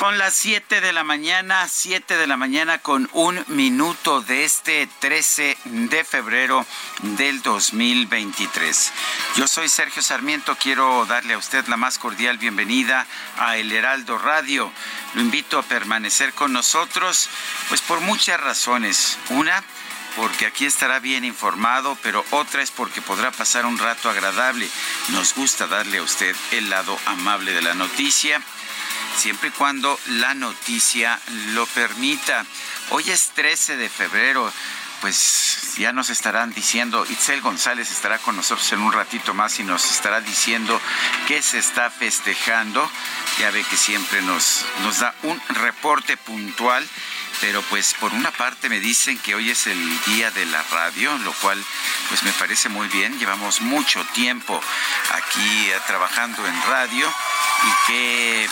Son las 7 de la mañana, 7 de la mañana con un minuto de este 13 de febrero del 2023. Yo soy Sergio Sarmiento, quiero darle a usted la más cordial bienvenida a El Heraldo Radio. Lo invito a permanecer con nosotros, pues por muchas razones. Una, porque aquí estará bien informado, pero otra es porque podrá pasar un rato agradable. Nos gusta darle a usted el lado amable de la noticia siempre y cuando la noticia lo permita. Hoy es 13 de febrero pues ya nos estarán diciendo, Itzel González estará con nosotros en un ratito más y nos estará diciendo qué se está festejando. Ya ve que siempre nos, nos da un reporte puntual. Pero pues por una parte me dicen que hoy es el día de la radio, lo cual pues me parece muy bien. Llevamos mucho tiempo aquí eh, trabajando en radio y que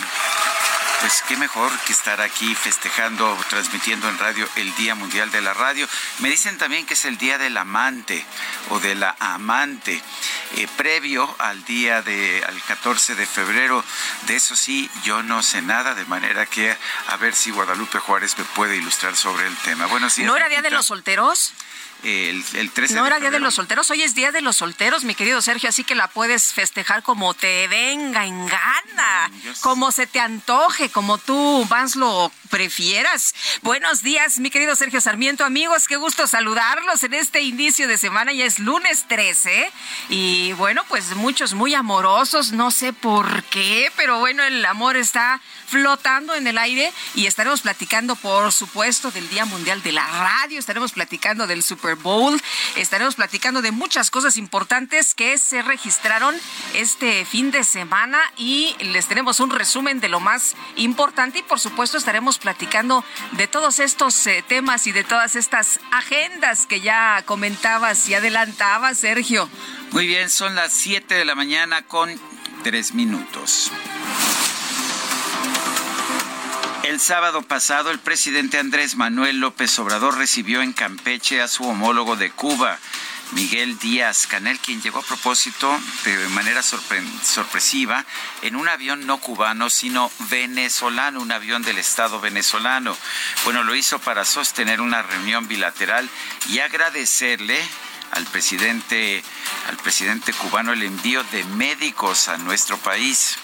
pues qué mejor que estar aquí festejando, transmitiendo en radio el Día Mundial de la Radio. Me dicen también que es el Día del Amante o de la Amante. Eh, previo al día de al 14 de febrero. De eso sí, yo no sé nada, de manera que a ver si Guadalupe Juárez me puede ilustrar sobre el tema. Bueno, sí. ¿No era Día de los Solteros? El, el 13 no de era febrero. Día de los Solteros, hoy es Día de los Solteros, mi querido Sergio, así que la puedes festejar como te venga en gana, sé. como se te antoje, como tú más lo prefieras. Buenos días, mi querido Sergio Sarmiento, amigos, qué gusto saludarlos en este inicio de semana, ya es lunes 13, y bueno, pues muchos muy amorosos, no sé por qué, pero bueno, el amor está flotando en el aire y estaremos platicando, por supuesto, del Día Mundial de la Radio, estaremos platicando del Super Bowl, estaremos platicando de muchas cosas importantes que se registraron este fin de semana y les tenemos un resumen de lo más importante y por supuesto estaremos platicando de todos estos eh, temas y de todas estas agendas que ya comentabas y adelantabas, Sergio. Muy bien, son las 7 de la mañana con 3 minutos. El sábado pasado, el presidente Andrés Manuel López Obrador recibió en Campeche a su homólogo de Cuba, Miguel Díaz Canel, quien llegó a propósito de manera sorpre- sorpresiva en un avión no cubano, sino venezolano, un avión del Estado venezolano. Bueno, lo hizo para sostener una reunión bilateral y agradecerle al presidente, al presidente cubano el envío de médicos a nuestro país.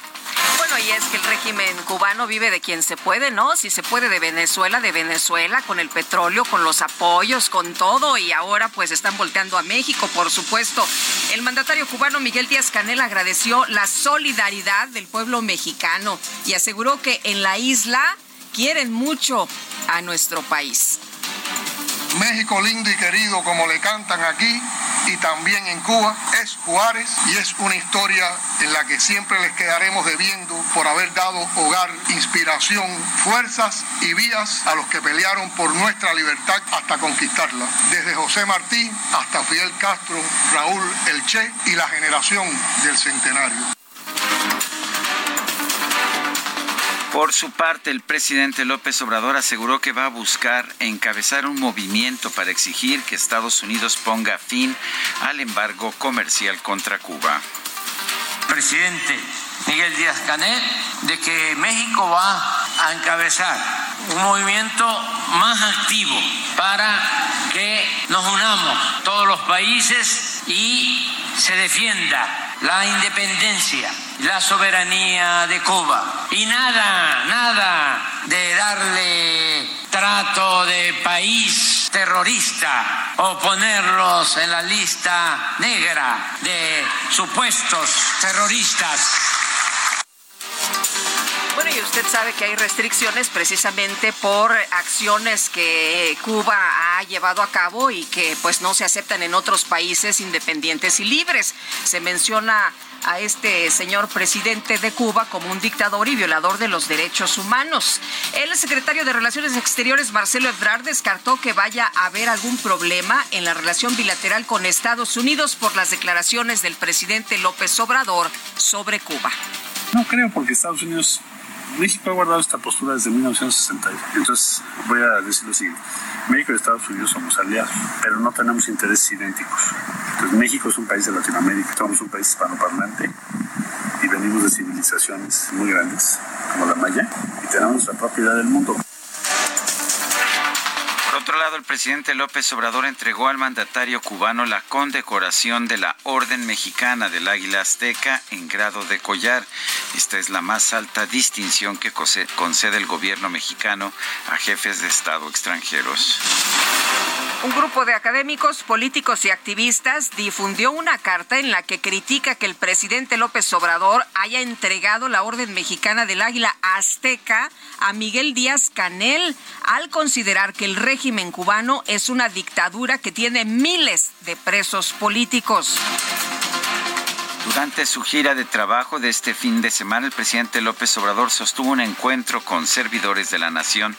Bueno, y es que el régimen cubano vive de quien se puede, ¿no? Si se puede de Venezuela, de Venezuela, con el petróleo, con los apoyos, con todo, y ahora pues están volteando a México, por supuesto. El mandatario cubano Miguel Díaz Canel agradeció la solidaridad del pueblo mexicano y aseguró que en la isla quieren mucho a nuestro país. México lindo y querido como le cantan aquí y también en Cuba es Juárez y es una historia en la que siempre les quedaremos debiendo por haber dado hogar, inspiración, fuerzas y vías a los que pelearon por nuestra libertad hasta conquistarla. Desde José Martí hasta Fidel Castro, Raúl El Che y la generación del centenario. Por su parte, el presidente López Obrador aseguró que va a buscar encabezar un movimiento para exigir que Estados Unidos ponga fin al embargo comercial contra Cuba. presidente Miguel Díaz Canel de que México va a encabezar un movimiento más activo para que nos unamos todos los países y se defienda la independencia, la soberanía de Cuba. Y nada, nada de darle trato de país terrorista o ponerlos en la lista negra de supuestos terroristas. Bueno, y usted sabe que hay restricciones precisamente por acciones que Cuba ha llevado a cabo y que pues no se aceptan en otros países independientes y libres. Se menciona a este señor presidente de Cuba como un dictador y violador de los derechos humanos. El secretario de Relaciones Exteriores, Marcelo Ebrard, descartó que vaya a haber algún problema en la relación bilateral con Estados Unidos por las declaraciones del presidente López Obrador sobre Cuba. No creo, porque Estados Unidos México ha guardado esta postura desde 1960. Entonces, voy a decir lo siguiente. México y Estados Unidos somos aliados, pero no tenemos intereses idénticos. Entonces, México es un país de Latinoamérica, somos un país hispanoparlante y venimos de civilizaciones muy grandes, como la maya, y tenemos la propiedad del mundo. Otro lado, el presidente López Obrador entregó al mandatario cubano la condecoración de la Orden Mexicana del Águila Azteca en grado de collar. Esta es la más alta distinción que concede el gobierno mexicano a jefes de Estado extranjeros. Un grupo de académicos, políticos y activistas difundió una carta en la que critica que el presidente López Obrador haya entregado la Orden Mexicana del Águila Azteca a Miguel Díaz Canel al considerar que el régimen cubano es una dictadura que tiene miles de presos políticos. Durante su gira de trabajo de este fin de semana, el presidente López Obrador sostuvo un encuentro con servidores de la nación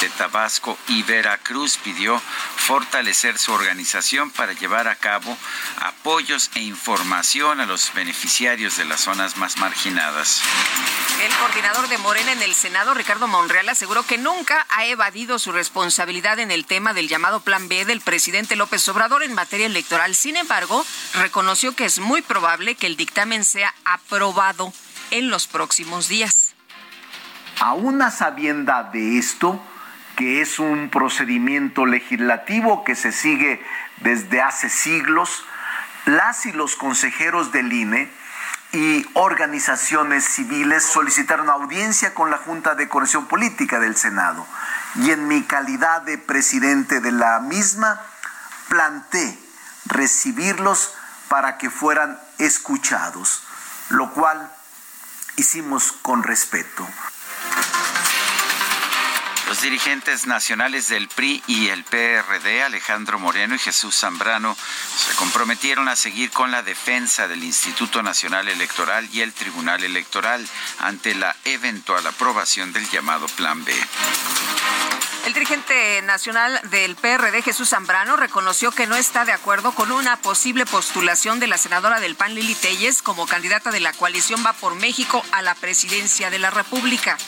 de Tabasco y Veracruz. Pidió fortalecer su organización para llevar a cabo apoyos e información a los beneficiarios de las zonas más marginadas. El coordinador de Morena en el Senado, Ricardo Monreal, aseguró que nunca ha evadido su responsabilidad en el tema del llamado Plan B del presidente López Obrador en materia electoral. Sin embargo, reconoció que es muy probable que el dictamen sea aprobado en los próximos días. A una sabienda de esto, que es un procedimiento legislativo que se sigue desde hace siglos, las y los consejeros del INE y organizaciones civiles solicitaron audiencia con la Junta de Corrección Política del Senado. Y en mi calidad de presidente de la misma, planté recibirlos para que fueran escuchados, lo cual hicimos con respeto. Los dirigentes nacionales del PRI y el PRD, Alejandro Moreno y Jesús Zambrano, se comprometieron a seguir con la defensa del Instituto Nacional Electoral y el Tribunal Electoral ante la eventual aprobación del llamado Plan B. El dirigente nacional del PRD, Jesús Zambrano, reconoció que no está de acuerdo con una posible postulación de la senadora del PAN, Lili Telles, como candidata de la coalición Va por México a la presidencia de la República.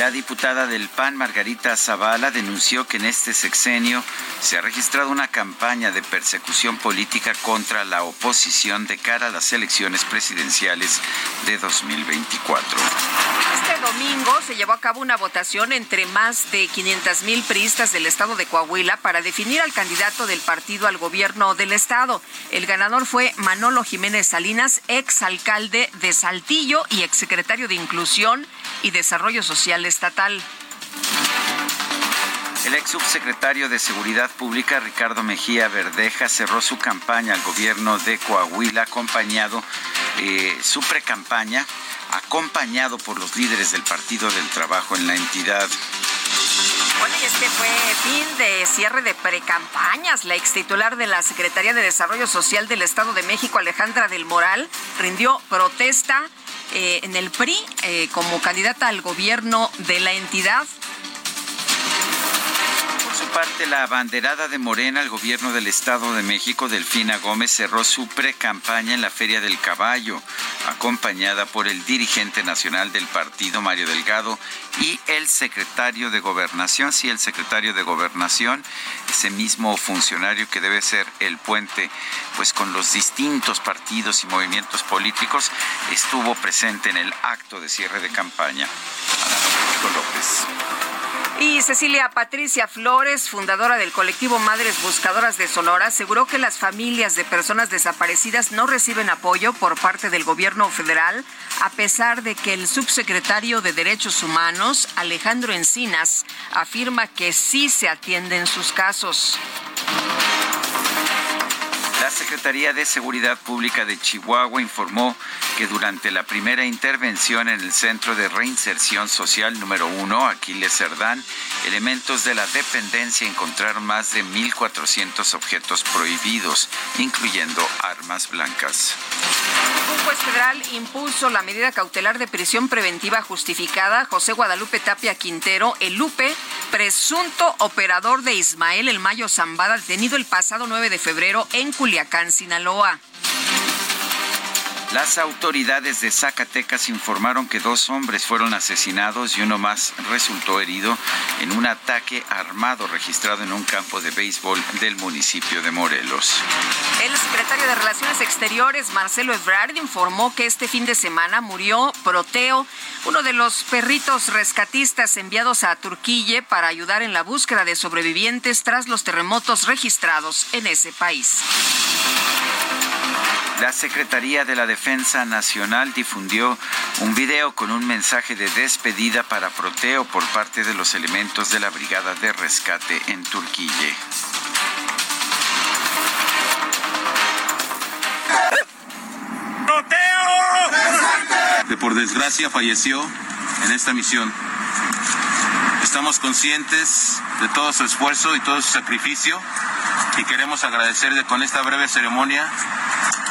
La diputada del PAN, Margarita Zavala, denunció que en este sexenio se ha registrado una campaña de persecución política contra la oposición de cara a las elecciones presidenciales de 2024. Este domingo se llevó a cabo una votación entre más de 500 mil priistas del estado de Coahuila para definir al candidato del partido al gobierno del estado. El ganador fue Manolo Jiménez Salinas, ex alcalde de Saltillo y exsecretario de Inclusión y Desarrollo Social Estatal. El ex subsecretario de Seguridad Pública, Ricardo Mejía Verdeja, cerró su campaña al gobierno de Coahuila, acompañado, eh, su precampaña, acompañado por los líderes del Partido del Trabajo en la entidad. Bueno, y este fue fin de cierre de precampañas. La ex titular de la Secretaría de Desarrollo Social del Estado de México, Alejandra del Moral, rindió protesta eh, en el PRI eh, como candidata al gobierno de la entidad. Por su parte, la abanderada de Morena al gobierno del Estado de México, Delfina Gómez, cerró su pre-campaña en la Feria del Caballo. Acompañada por el dirigente nacional del partido, Mario Delgado, y el secretario de Gobernación, sí, el secretario de Gobernación, ese mismo funcionario que debe ser el puente, pues con los distintos partidos y movimientos políticos, estuvo presente en el acto de cierre de campaña. López. Y Cecilia Patricia Flores, fundadora del colectivo Madres Buscadoras de Sonora, aseguró que las familias de personas desaparecidas no reciben apoyo por parte del gobierno federal, a pesar de que el subsecretario de Derechos Humanos, Alejandro Encinas, afirma que sí se atienden sus casos. La Secretaría de Seguridad Pública de Chihuahua informó que durante la primera intervención en el Centro de Reinserción Social número 1, Aquiles Cerdán, elementos de la dependencia encontraron más de 1.400 objetos prohibidos, incluyendo armas blancas. Un juez federal impuso la medida cautelar de prisión preventiva justificada José Guadalupe Tapia Quintero, el Lupe, presunto operador de Ismael El Mayo Zambada, detenido el pasado 9 de febrero en Culiacán, Sinaloa. Las autoridades de Zacatecas informaron que dos hombres fueron asesinados y uno más resultó herido en un ataque armado registrado en un campo de béisbol del municipio de Morelos. El secretario de Relaciones Exteriores, Marcelo Ebrard, informó que este fin de semana murió Proteo, uno de los perritos rescatistas enviados a Turquía para ayudar en la búsqueda de sobrevivientes tras los terremotos registrados en ese país. La Secretaría de la Defensa Nacional difundió un video con un mensaje de despedida para Proteo por parte de los elementos de la Brigada de Rescate en Turquía. ¡Proteo! Que por desgracia falleció en esta misión. Estamos conscientes de todo su esfuerzo y todo su sacrificio y queremos agradecerle con esta breve ceremonia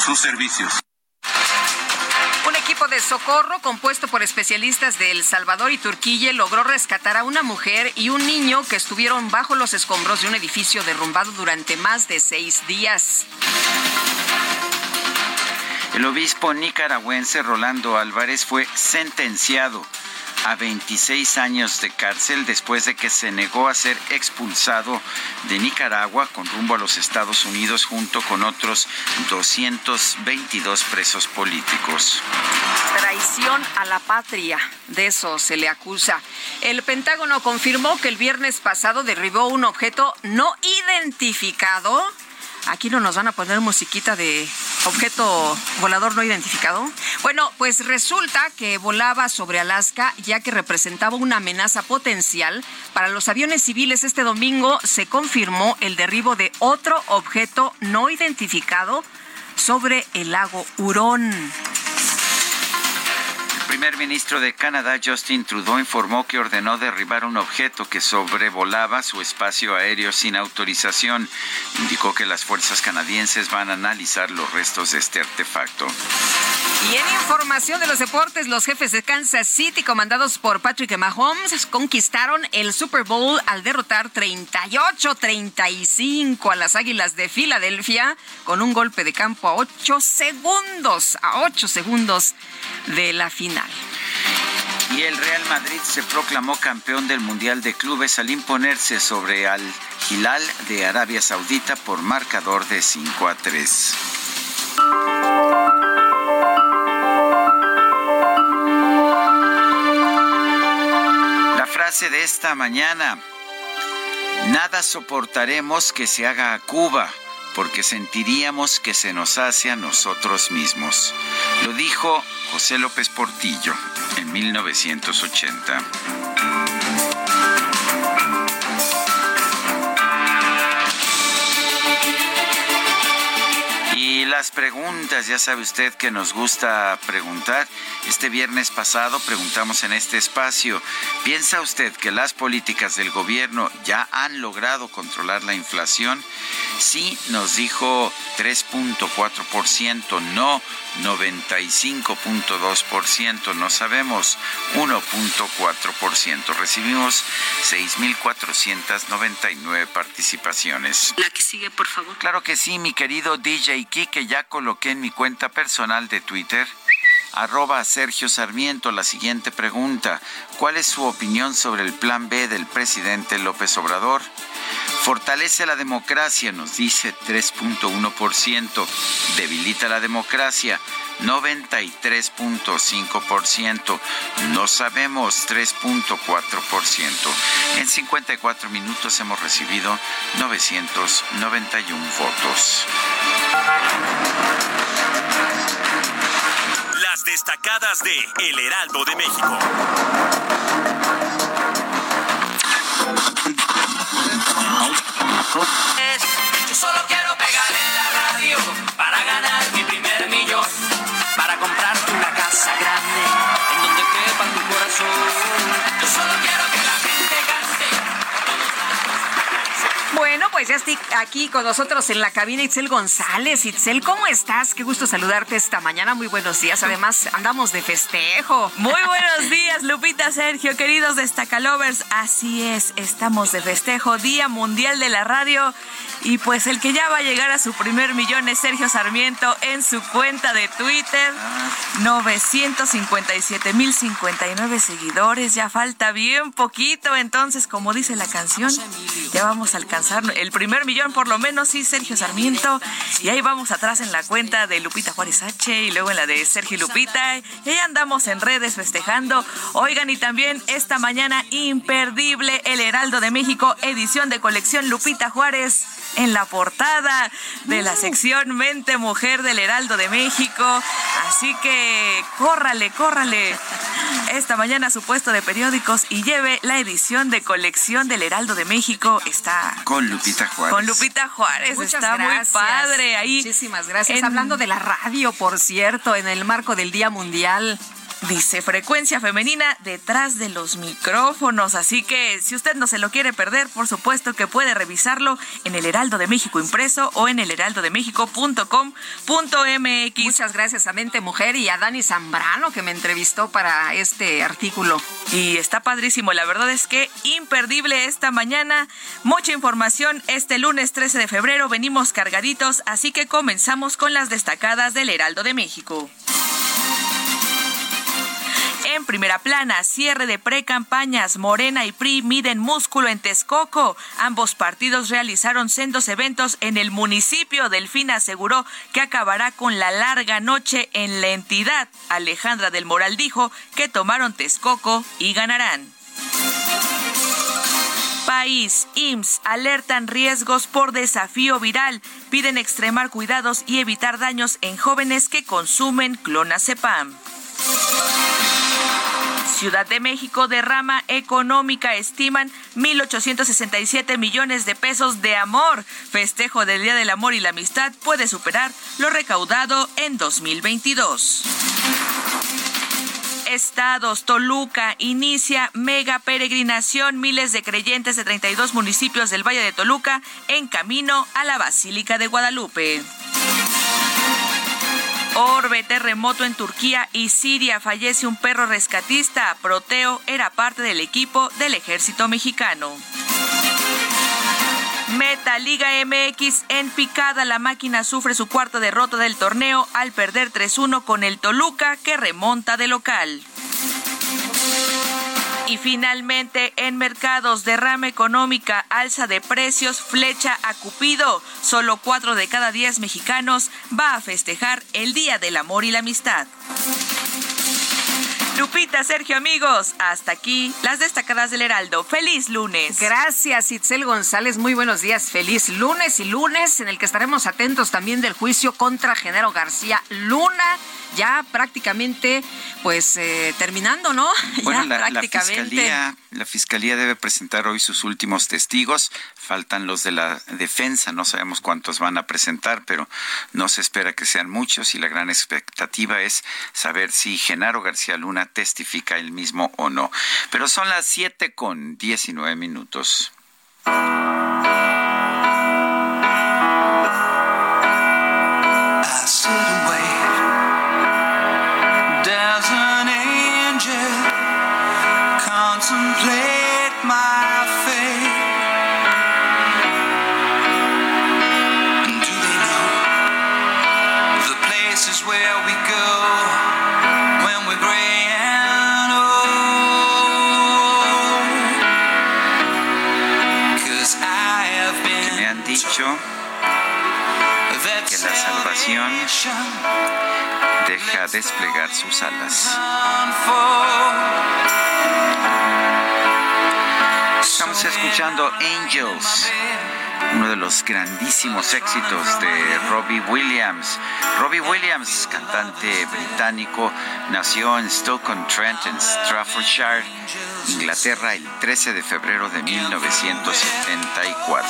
sus servicios. Un equipo de socorro compuesto por especialistas de El Salvador y Turquía logró rescatar a una mujer y un niño que estuvieron bajo los escombros de un edificio derrumbado durante más de seis días. El obispo nicaragüense Rolando Álvarez fue sentenciado a 26 años de cárcel después de que se negó a ser expulsado de Nicaragua con rumbo a los Estados Unidos junto con otros 222 presos políticos. Traición a la patria, de eso se le acusa. El Pentágono confirmó que el viernes pasado derribó un objeto no identificado Aquí no nos van a poner musiquita de objeto volador no identificado. Bueno, pues resulta que volaba sobre Alaska ya que representaba una amenaza potencial para los aviones civiles. Este domingo se confirmó el derribo de otro objeto no identificado sobre el lago Hurón primer ministro de Canadá, Justin Trudeau, informó que ordenó derribar un objeto que sobrevolaba su espacio aéreo sin autorización. Indicó que las fuerzas canadienses van a analizar los restos de este artefacto. Y en información de los deportes, los jefes de Kansas City, comandados por Patrick Mahomes, conquistaron el Super Bowl al derrotar 38-35 a las Águilas de Filadelfia con un golpe de campo a 8 segundos, a 8 segundos de la final. Y el Real Madrid se proclamó campeón del Mundial de Clubes al imponerse sobre Al Hilal de Arabia Saudita por marcador de 5 a 3. La frase de esta mañana, nada soportaremos que se haga a Cuba porque sentiríamos que se nos hace a nosotros mismos. Lo dijo José López Portillo en 1980. Las preguntas, ya sabe usted que nos gusta preguntar. Este viernes pasado preguntamos en este espacio, ¿piensa usted que las políticas del gobierno ya han logrado controlar la inflación? Sí, nos dijo 3.4%, no 95.2%, no sabemos 1.4%. Recibimos 6.499 participaciones. La que sigue, por favor. Claro que sí, mi querido DJ Kike, ya coloqué en mi cuenta personal de Twitter arroba Sergio Sarmiento. La siguiente pregunta, ¿cuál es su opinión sobre el plan B del presidente López Obrador? Fortalece la democracia, nos dice 3.1%. Debilita la democracia, 93.5%. No sabemos 3.4%. En 54 minutos hemos recibido 991 votos. Las destacadas de El Heraldo de México. Yo solo quiero pegar en la radio para ganar mi primer grande en donde quepa tu corazón. Pues ya estoy aquí con nosotros en la cabina Itzel González. Itzel, ¿cómo estás? Qué gusto saludarte esta mañana. Muy buenos días. Además, andamos de festejo. Muy buenos días, Lupita, Sergio, queridos destacalovers. Así es, estamos de festejo, Día Mundial de la Radio. Y pues el que ya va a llegar a su primer millón es Sergio Sarmiento en su cuenta de Twitter. 957.059 seguidores. Ya falta bien poquito. Entonces, como dice la canción, ya vamos a alcanzar el primer millón por lo menos, sí, Sergio Sarmiento. Y ahí vamos atrás en la cuenta de Lupita Juárez H y luego en la de Sergio Lupita. Y ahí andamos en redes festejando. Oigan, y también esta mañana imperdible El Heraldo de México, edición de colección Lupita Juárez en la portada de la sección Mente Mujer del Heraldo de México. Así que córrale, córrale esta mañana a su puesto de periódicos y lleve la edición de colección del Heraldo de México. Está con Lupita Juárez. Con Lupita Juárez. Muchas está gracias. muy padre ahí. Muchísimas gracias. En- Hablando de la radio, por cierto, en el marco del Día Mundial. Dice frecuencia femenina detrás de los micrófonos. Así que si usted no se lo quiere perder, por supuesto que puede revisarlo en el Heraldo de México impreso o en el heraldodemexico.com.mx. Muchas gracias a Mente Mujer y a Dani Zambrano que me entrevistó para este artículo. Y está padrísimo, la verdad es que imperdible esta mañana. Mucha información este lunes 13 de febrero, venimos cargaditos, así que comenzamos con las destacadas del Heraldo de México. En primera plana, cierre de pre-campañas, Morena y PRI miden músculo en Texcoco. Ambos partidos realizaron sendos eventos en el municipio. Delfina aseguró que acabará con la larga noche en la entidad. Alejandra del Moral dijo que tomaron Texcoco y ganarán. País, IMSS, alertan riesgos por desafío viral. Piden extremar cuidados y evitar daños en jóvenes que consumen clonazepam. Ciudad de México derrama económica estiman 1.867 millones de pesos de amor. Festejo del Día del Amor y la Amistad puede superar lo recaudado en 2022. Estados, Toluca inicia mega peregrinación. Miles de creyentes de 32 municipios del Valle de Toluca en camino a la Basílica de Guadalupe. Orbe, terremoto en Turquía y Siria. Fallece un perro rescatista. Proteo era parte del equipo del ejército mexicano. Meta Liga MX en picada. La máquina sufre su cuarta derrota del torneo al perder 3-1 con el Toluca que remonta de local. Y finalmente, en mercados, derrama económica, alza de precios, flecha a Cupido. Solo cuatro de cada diez mexicanos va a festejar el Día del Amor y la Amistad. Lupita, Sergio, amigos, hasta aquí las destacadas del Heraldo. ¡Feliz lunes! Gracias, Itzel González. Muy buenos días. Feliz lunes y lunes en el que estaremos atentos también del juicio contra Genaro García Luna. Ya prácticamente, pues, eh, terminando, ¿no? Bueno, ya la, fiscalía, la fiscalía debe presentar hoy sus últimos testigos. Faltan los de la defensa, no sabemos cuántos van a presentar, pero no se espera que sean muchos y la gran expectativa es saber si Genaro García Luna testifica él mismo o no. Pero son las 7 con 19 minutos. contemplate I me han dicho que la salvación deja desplegar sus alas. Estamos escuchando Angels, uno de los grandísimos éxitos de Robbie Williams. Robbie Williams, cantante británico, nació en Stoke-on-Trent, en Staffordshire, Inglaterra, el 13 de febrero de 1974.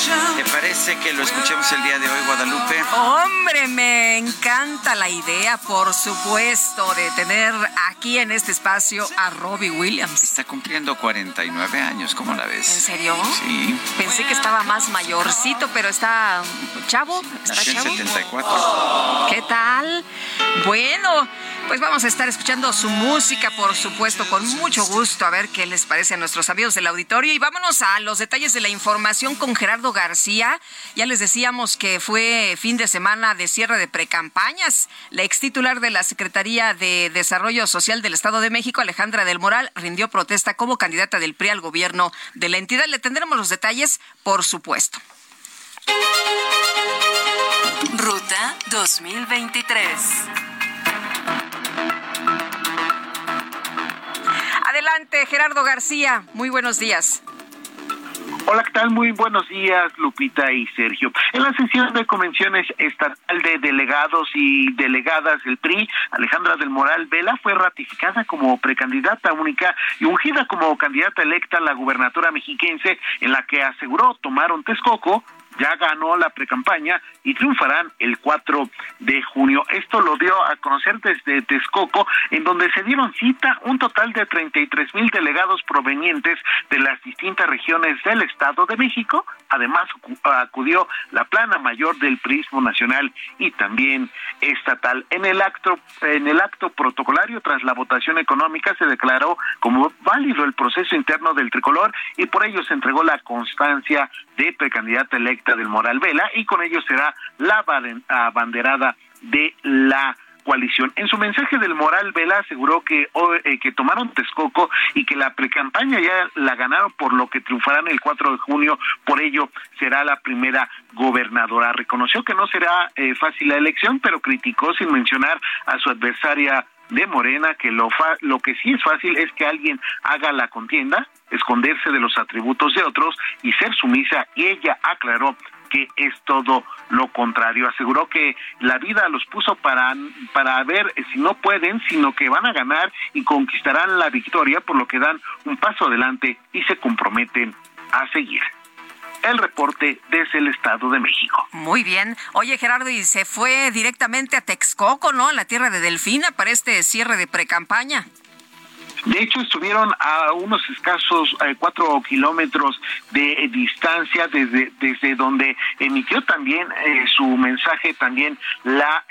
¿Te parece que lo escuchemos el día de hoy, Guadalupe? Hombre, me encanta la idea, por supuesto, de tener aquí en este espacio a Robbie Williams. Está cumpliendo 49 años, ¿cómo la ves? ¿En serio? Sí. Pensé que estaba más mayorcito, pero está chavo. ¿Está Nació en chavo? 74. ¿Qué tal? Bueno, pues vamos a estar escuchando su música, por supuesto, con mucho gusto, a ver qué les parece a nuestros amigos del auditorio. Y vámonos a los detalles de la información con Gerardo García. Ya les decíamos que fue fin de semana de cierre de precampañas. La ex titular de la Secretaría de Desarrollo Social del Estado de México, Alejandra del Moral, rindió protesta como candidata del PRI al gobierno de la entidad. Le tendremos los detalles, por supuesto. Ruta 2023. Adelante, Gerardo García. Muy buenos días. Hola, ¿qué tal? Muy buenos días, Lupita y Sergio. En la sesión de convenciones estatal de delegados y delegadas del PRI, Alejandra del Moral Vela fue ratificada como precandidata única y ungida como candidata electa a la gubernatura mexiquense, en la que aseguró tomaron Texcoco, ya ganó la precampaña y triunfarán el 4 de junio. Esto lo dio a conocer desde Texcoco, en donde se dieron cita un total de 33 mil delegados provenientes de las distintas regiones del Estado de México. Además, acudió la plana mayor del Prismo Nacional y también estatal. En el acto, en el acto protocolario, tras la votación económica, se declaró como válido el proceso interno del tricolor y por ello se entregó la constancia de precandidata electa del Moral Vela y con ello será la abanderada de la coalición. En su mensaje del Moral Vela aseguró que, eh, que tomaron Texcoco y que la precampaña ya la ganaron por lo que triunfarán el 4 de junio, por ello será la primera gobernadora. Reconoció que no será eh, fácil la elección, pero criticó sin mencionar a su adversaria de Morena que lo fa lo que sí es fácil es que alguien haga la contienda, esconderse de los atributos de otros y ser sumisa y ella aclaró que es todo lo contrario. Aseguró que la vida los puso para, para ver si no pueden, sino que van a ganar y conquistarán la victoria, por lo que dan un paso adelante y se comprometen a seguir. El reporte desde el Estado de México. Muy bien. Oye, Gerardo, y se fue directamente a Texcoco, ¿no? A la tierra de Delfina para este cierre de precampaña. De hecho, estuvieron a unos escasos eh, cuatro kilómetros de eh, distancia desde, desde donde emitió también eh, su mensaje también la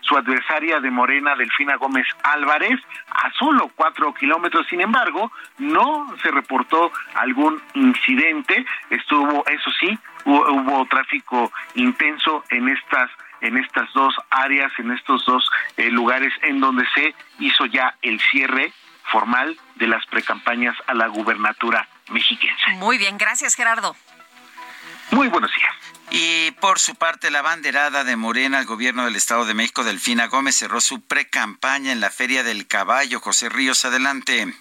su adversaria de Morena, Delfina Gómez Álvarez, a solo cuatro kilómetros. Sin embargo, no se reportó algún incidente. Estuvo, eso sí, hubo, hubo tráfico intenso en estas en estas dos áreas, en estos dos lugares en donde se hizo ya el cierre formal de las precampañas a la gubernatura mexiquense. Muy bien, gracias Gerardo. Muy buenos días. Y por su parte, la banderada de Morena al gobierno del Estado de México, Delfina Gómez, cerró su precampaña en la Feria del Caballo. José Ríos, adelante.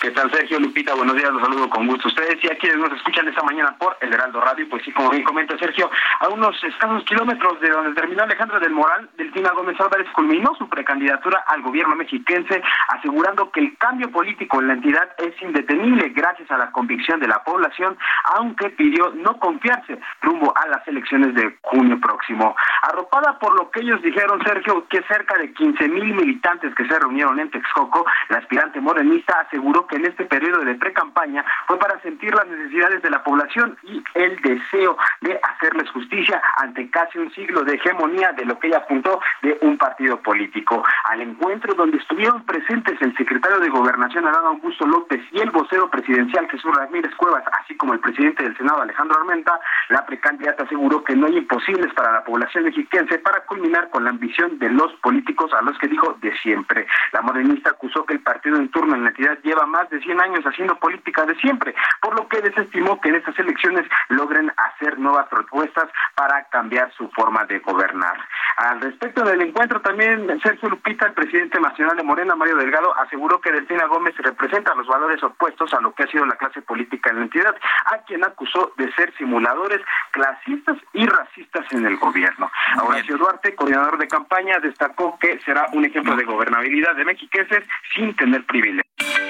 ¿Qué tal, Sergio Lupita? Buenos días, los saludo con gusto. Ustedes y a quienes nos escuchan esta mañana por el Heraldo Radio, pues sí, como bien comenta Sergio, a unos escasos kilómetros de donde terminó Alejandra del Moral, Delfina Gómez Álvarez culminó su precandidatura al gobierno mexiquense, asegurando que el cambio político en la entidad es indetenible gracias a la convicción de la población, aunque pidió no confiarse rumbo a las elecciones de junio próximo. Arropada por lo que ellos dijeron, Sergio, que cerca de 15 mil militantes que se reunieron en Texcoco, la aspirante morenista aseguró que en este periodo de pre-campaña fue para sentir las necesidades de la población y el deseo de hacerles justicia ante casi un siglo de hegemonía de lo que ella apuntó de un partido político. Al encuentro donde estuvieron presentes el secretario de Gobernación Adán Augusto López y el vocero presidencial Jesús Ramírez Cuevas, así como el presidente del Senado Alejandro Armenta, la precandidata aseguró que no hay imposibles para la población mexiquense para culminar con la ambición de los políticos a los que dijo de siempre. La morenista acusó que el partido en turno en la entidad lleva más de 100 años haciendo política de siempre, por lo que desestimó que en estas elecciones logren hacer nuevas propuestas para cambiar su forma de gobernar. Al respecto del encuentro, también Sergio Lupita, el presidente nacional de Morena, Mario Delgado, aseguró que Delfina Gómez representa los valores opuestos a lo que ha sido la clase política en la entidad, a quien acusó de ser simuladores clasistas y racistas en el gobierno. Horacio Duarte, coordinador de campaña, destacó que será un ejemplo de gobernabilidad de mexiqueses sin tener privilegios.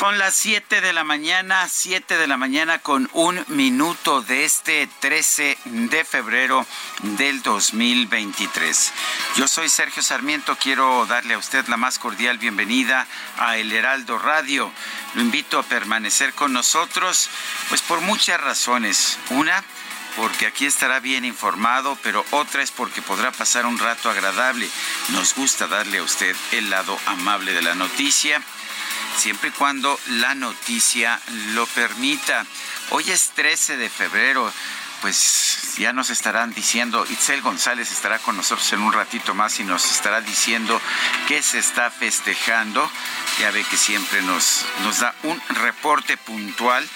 Son las 7 de la mañana, 7 de la mañana con un minuto de este 13 de febrero del 2023. Yo soy Sergio Sarmiento, quiero darle a usted la más cordial bienvenida a El Heraldo Radio. Lo invito a permanecer con nosotros, pues por muchas razones. Una, porque aquí estará bien informado, pero otra es porque podrá pasar un rato agradable. Nos gusta darle a usted el lado amable de la noticia siempre y cuando la noticia lo permita. Hoy es 13 de febrero, pues ya nos estarán diciendo, Itzel González estará con nosotros en un ratito más y nos estará diciendo qué se está festejando. Ya ve que siempre nos, nos da un reporte puntual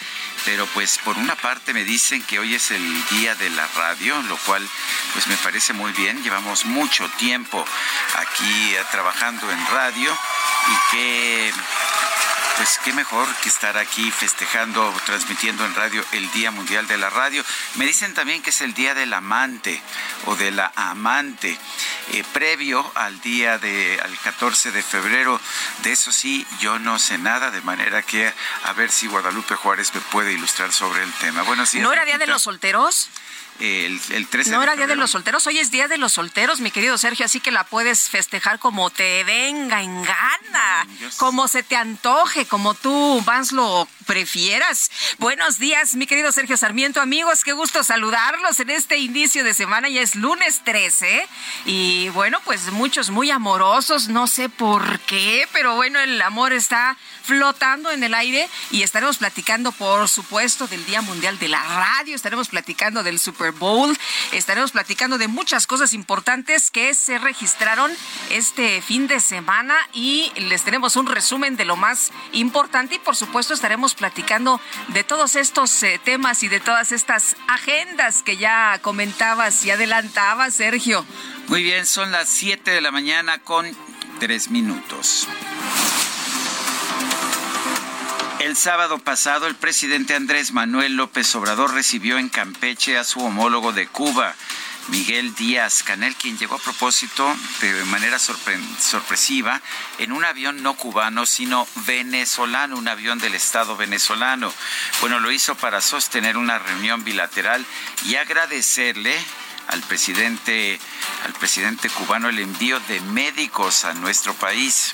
pero pues por una parte me dicen que hoy es el día de la radio, lo cual pues me parece muy bien. Llevamos mucho tiempo aquí eh, trabajando en radio y que pues qué mejor que estar aquí festejando, transmitiendo en radio el Día Mundial de la Radio. Me dicen también que es el Día del Amante o de la Amante, eh, previo al día de, al 14 de febrero. De eso sí, yo no sé nada, de manera que a ver si Guadalupe Juárez me puede ilustrar sobre el tema. Bueno, sí. ¿No era Día de los Solteros? El, el 13 no de era Día de los Solteros, hoy es Día de los Solteros, mi querido Sergio, así que la puedes festejar como te venga en gana, como se te antoje, como tú más lo prefieras. Buenos días, mi querido Sergio Sarmiento, amigos, qué gusto saludarlos en este inicio de semana, ya es lunes 13, y bueno, pues muchos muy amorosos, no sé por qué, pero bueno, el amor está flotando en el aire y estaremos platicando, por supuesto, del Día Mundial de la Radio, estaremos platicando del Bowl, estaremos platicando de muchas cosas importantes que se registraron este fin de semana y les tenemos un resumen de lo más importante y por supuesto estaremos platicando de todos estos eh, temas y de todas estas agendas que ya comentabas y adelantabas, Sergio. Muy bien, son las 7 de la mañana con 3 minutos. El sábado pasado, el presidente Andrés Manuel López Obrador recibió en Campeche a su homólogo de Cuba, Miguel Díaz Canel, quien llegó a propósito de manera sorpre- sorpresiva en un avión no cubano, sino venezolano, un avión del Estado venezolano. Bueno, lo hizo para sostener una reunión bilateral y agradecerle al presidente, al presidente cubano el envío de médicos a nuestro país.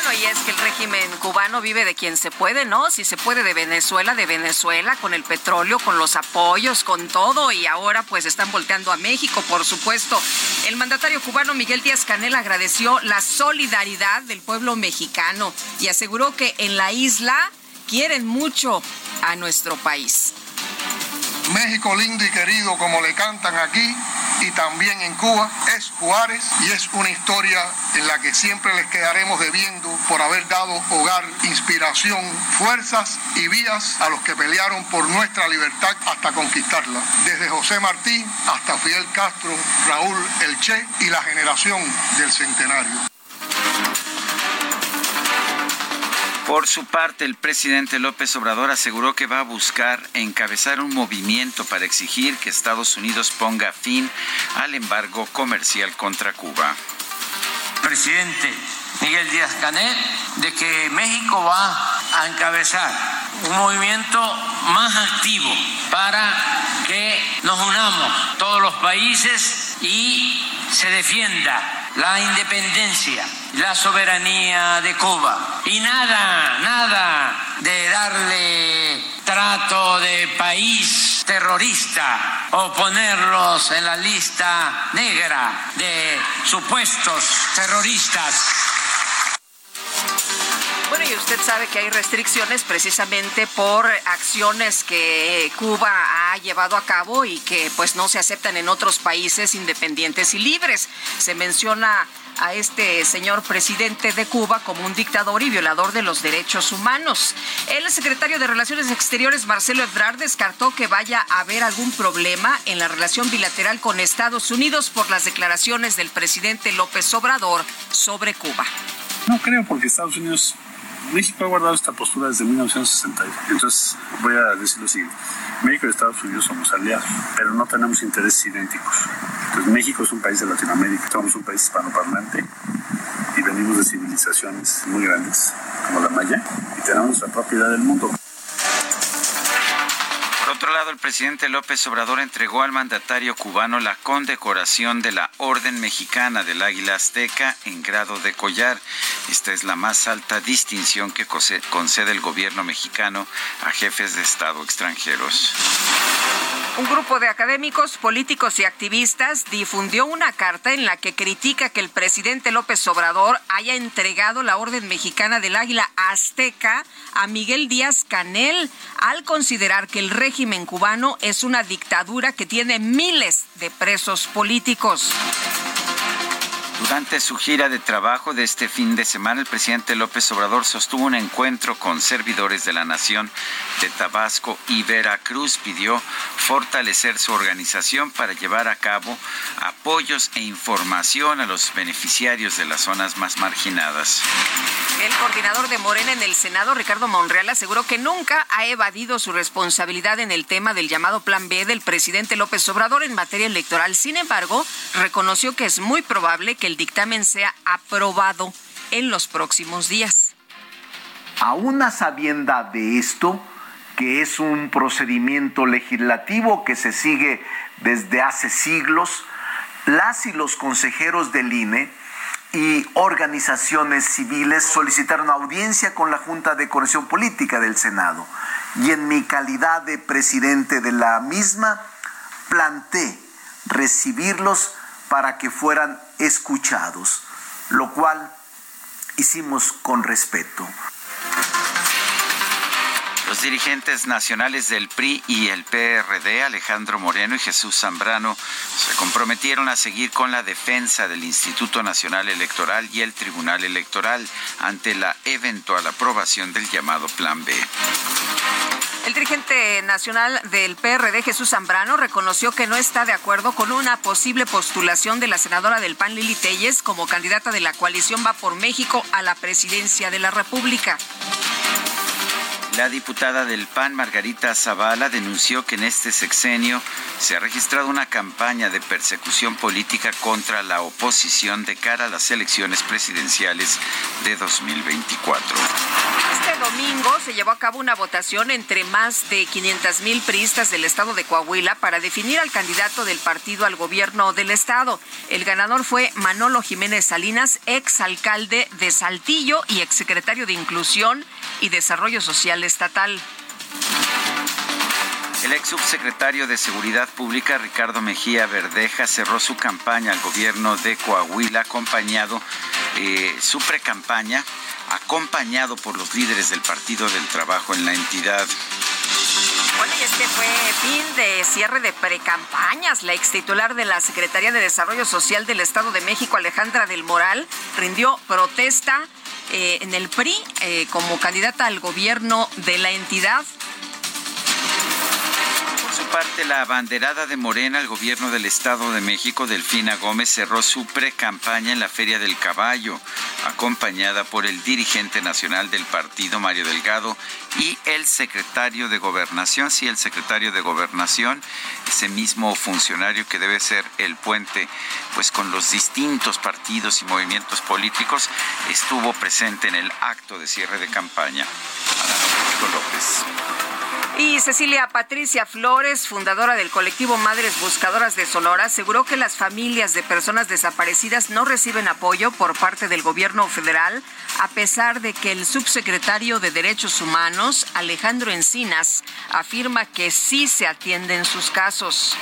Bueno, y es que el régimen cubano vive de quien se puede, ¿no? Si se puede de Venezuela, de Venezuela, con el petróleo, con los apoyos, con todo, y ahora pues están volteando a México, por supuesto. El mandatario cubano Miguel Díaz Canel agradeció la solidaridad del pueblo mexicano y aseguró que en la isla quieren mucho a nuestro país. México lindo y querido como le cantan aquí y también en Cuba es Juárez y es una historia en la que siempre les quedaremos debiendo por haber dado hogar, inspiración, fuerzas y vías a los que pelearon por nuestra libertad hasta conquistarla. Desde José Martí hasta Fidel Castro, Raúl El Che y la generación del centenario. Por su parte, el presidente López Obrador aseguró que va a buscar encabezar un movimiento para exigir que Estados Unidos ponga fin al embargo comercial contra Cuba. Presidente Miguel Díaz Canel, de que México va a encabezar un movimiento más activo para que nos unamos todos los países y se defienda la independencia, la soberanía de Cuba. Y nada, nada de darle trato de país terrorista o ponerlos en la lista negra de supuestos terroristas. Bueno, y usted sabe que hay restricciones precisamente por acciones que Cuba ha llevado a cabo y que pues no se aceptan en otros países independientes y libres. Se menciona a este señor presidente de Cuba como un dictador y violador de los derechos humanos. El secretario de Relaciones Exteriores, Marcelo Ebrard, descartó que vaya a haber algún problema en la relación bilateral con Estados Unidos por las declaraciones del presidente López Obrador sobre Cuba. No creo, porque Estados Unidos México ha guardado esta postura desde 1960. Entonces, voy a decir lo siguiente. México y Estados Unidos somos aliados, pero no tenemos intereses idénticos. Entonces, México es un país de Latinoamérica, somos un país hispanoparlante y venimos de civilizaciones muy grandes, como la maya, y tenemos la propiedad del mundo. Por otro lado, el presidente López Obrador entregó al mandatario cubano la condecoración de la Orden Mexicana del Águila Azteca en grado de collar. Esta es la más alta distinción que concede el gobierno mexicano a jefes de Estado extranjeros. Un grupo de académicos, políticos y activistas difundió una carta en la que critica que el presidente López Obrador haya entregado la Orden Mexicana del Águila Azteca a Miguel Díaz Canel al considerar que el régimen cubano es una dictadura que tiene miles de presos políticos. Durante su gira de trabajo de este fin de semana, el presidente López Obrador sostuvo un encuentro con servidores de la nación de Tabasco y Veracruz. Pidió fortalecer su organización para llevar a cabo apoyos e información a los beneficiarios de las zonas más marginadas. El coordinador de Morena en el Senado, Ricardo Monreal, aseguró que nunca ha evadido su responsabilidad en el tema del llamado Plan B del presidente López Obrador en materia electoral. Sin embargo, reconoció que es muy probable que el dictamen sea aprobado en los próximos días. A una sabienda de esto, que es un procedimiento legislativo que se sigue desde hace siglos, las y los consejeros del INE y organizaciones civiles solicitaron audiencia con la Junta de Corrección Política del Senado. Y en mi calidad de presidente de la misma, planté recibirlos para que fueran escuchados, lo cual hicimos con respeto. Los dirigentes nacionales del PRI y el PRD, Alejandro Moreno y Jesús Zambrano, se comprometieron a seguir con la defensa del Instituto Nacional Electoral y el Tribunal Electoral ante la eventual aprobación del llamado Plan B. El dirigente nacional del PRD, Jesús Zambrano, reconoció que no está de acuerdo con una posible postulación de la senadora del PAN, Lili Telles, como candidata de la coalición Va por México a la presidencia de la República. La diputada del PAN, Margarita Zavala, denunció que en este sexenio se ha registrado una campaña de persecución política contra la oposición de cara a las elecciones presidenciales de 2024. Este domingo se llevó a cabo una votación entre más de 500 mil priistas del estado de Coahuila para definir al candidato del partido al gobierno del estado. El ganador fue Manolo Jiménez Salinas, ex alcalde de Saltillo y exsecretario de Inclusión y Desarrollo Social Estatal. El ex subsecretario de Seguridad Pública, Ricardo Mejía Verdeja, cerró su campaña al gobierno de Coahuila, acompañado, eh, su precampaña, acompañado por los líderes del Partido del Trabajo en la entidad. Bueno, y este fue fin de cierre de precampañas. La ex titular de la Secretaría de Desarrollo Social del Estado de México, Alejandra del Moral, rindió protesta eh, en el PRI eh, como candidata al gobierno de la entidad su parte, la abanderada de Morena al gobierno del Estado de México, Delfina Gómez, cerró su pre-campaña en la Feria del Caballo, acompañada por el dirigente nacional del partido, Mario Delgado, y el secretario de Gobernación, sí, el secretario de Gobernación, ese mismo funcionario que debe ser el puente, pues con los distintos partidos y movimientos políticos, estuvo presente en el acto de cierre de campaña. Adán López. Y Cecilia Patricia Flores, fundadora del colectivo Madres Buscadoras de Sonora, aseguró que las familias de personas desaparecidas no reciben apoyo por parte del gobierno federal, a pesar de que el subsecretario de Derechos Humanos, Alejandro Encinas, afirma que sí se atienden sus casos.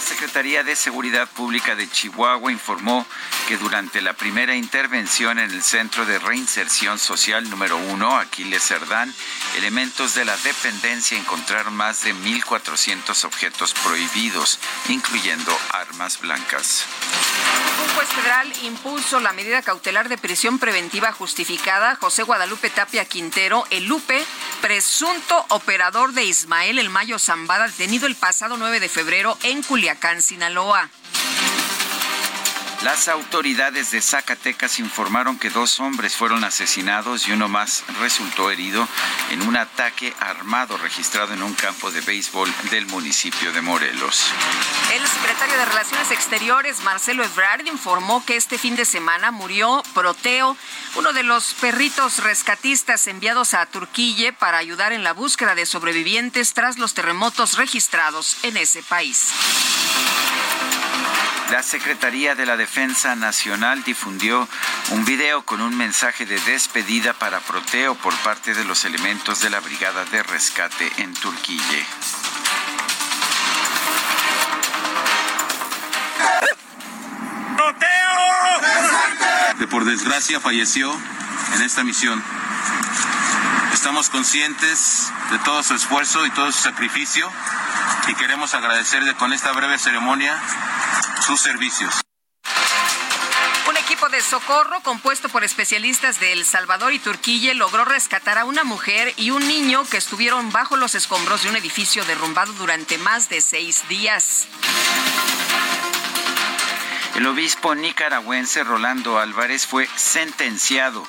La Secretaría de Seguridad Pública de Chihuahua informó que durante la primera intervención en el Centro de Reinserción Social número 1, Aquiles Cerdán, elementos de la dependencia encontraron más de 1.400 objetos prohibidos, incluyendo armas blancas. Un juez federal impuso la medida cautelar de prisión preventiva justificada José Guadalupe Tapia Quintero, el Lupe, presunto operador de Ismael El Mayo Zambada, detenido el pasado 9 de febrero en Culiacán, Sinaloa. Las autoridades de Zacatecas informaron que dos hombres fueron asesinados y uno más resultó herido en un ataque armado registrado en un campo de béisbol del municipio de Morelos. El secretario de Relaciones Exteriores, Marcelo Ebrard, informó que este fin de semana murió Proteo, uno de los perritos rescatistas enviados a Turquía para ayudar en la búsqueda de sobrevivientes tras los terremotos registrados en ese país. La Secretaría de la Defensa Nacional difundió un video con un mensaje de despedida para Proteo por parte de los elementos de la Brigada de Rescate en Turquía. ¡Proteo! Que por desgracia falleció en esta misión. Estamos conscientes de todo su esfuerzo y todo su sacrificio y queremos agradecerle con esta breve ceremonia sus servicios. Un equipo de socorro compuesto por especialistas de El Salvador y Turquía logró rescatar a una mujer y un niño que estuvieron bajo los escombros de un edificio derrumbado durante más de seis días. El obispo nicaragüense Rolando Álvarez fue sentenciado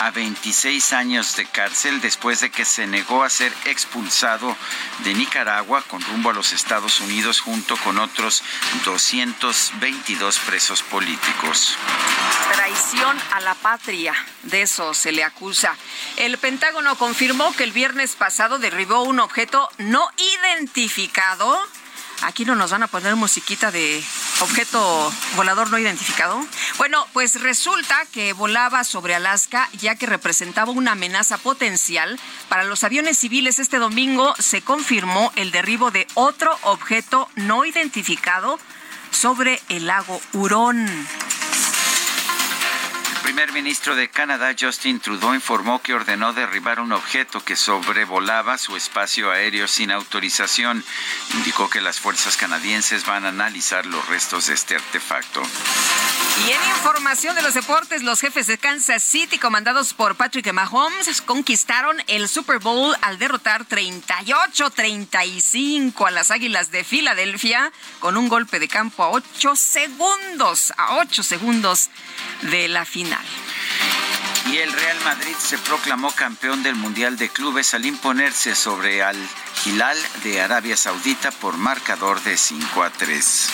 a 26 años de cárcel después de que se negó a ser expulsado de Nicaragua con rumbo a los Estados Unidos junto con otros 222 presos políticos. Traición a la patria, de eso se le acusa. El Pentágono confirmó que el viernes pasado derribó un objeto no identificado Aquí no nos van a poner musiquita de objeto volador no identificado. Bueno, pues resulta que volaba sobre Alaska ya que representaba una amenaza potencial para los aviones civiles. Este domingo se confirmó el derribo de otro objeto no identificado sobre el lago Hurón. Primer ministro de Canadá, Justin Trudeau, informó que ordenó derribar un objeto que sobrevolaba su espacio aéreo sin autorización. Indicó que las fuerzas canadienses van a analizar los restos de este artefacto. Y en información de los deportes, los jefes de Kansas City, comandados por Patrick Mahomes, conquistaron el Super Bowl al derrotar 38-35 a las Águilas de Filadelfia con un golpe de campo a 8 segundos, a 8 segundos de la final. Y el Real Madrid se proclamó campeón del Mundial de Clubes al imponerse sobre Al Hilal de Arabia Saudita por marcador de 5 a 3.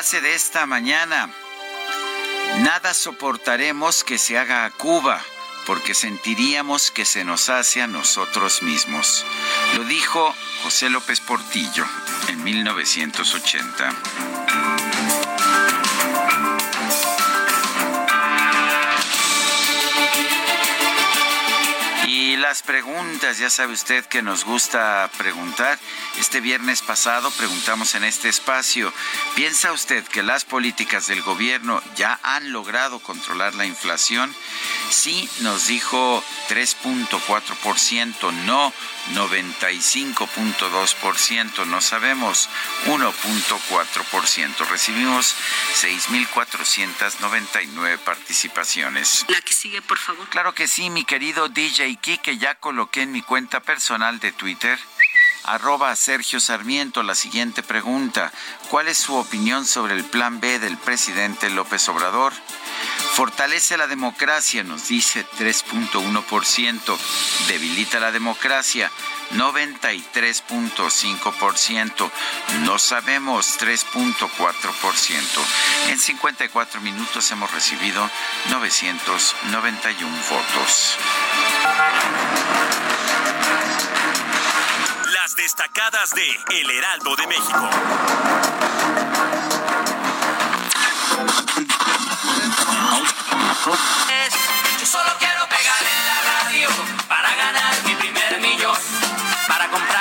De esta mañana. Nada soportaremos que se haga a Cuba, porque sentiríamos que se nos hace a nosotros mismos. Lo dijo José López Portillo en 1980. Las preguntas, ya sabe usted que nos gusta preguntar. Este viernes pasado preguntamos en este espacio, ¿piensa usted que las políticas del gobierno ya han logrado controlar la inflación? Sí, nos dijo 3.4%, no 95.2%, no sabemos 1.4%. Recibimos 6.499 participaciones. La que sigue, por favor. Claro que sí, mi querido DJ que ya coloqué en mi cuenta personal de Twitter arroba Sergio Sarmiento la siguiente pregunta. ¿Cuál es su opinión sobre el plan B del presidente López Obrador? Fortalece la democracia, nos dice 3.1%. Debilita la democracia, 93.5%. No sabemos 3.4%. En 54 minutos hemos recibido 991 votos. Destacadas de El Heraldo de México. Yo solo quiero pegar en la radio para ganar mi primer millón. Para comprarte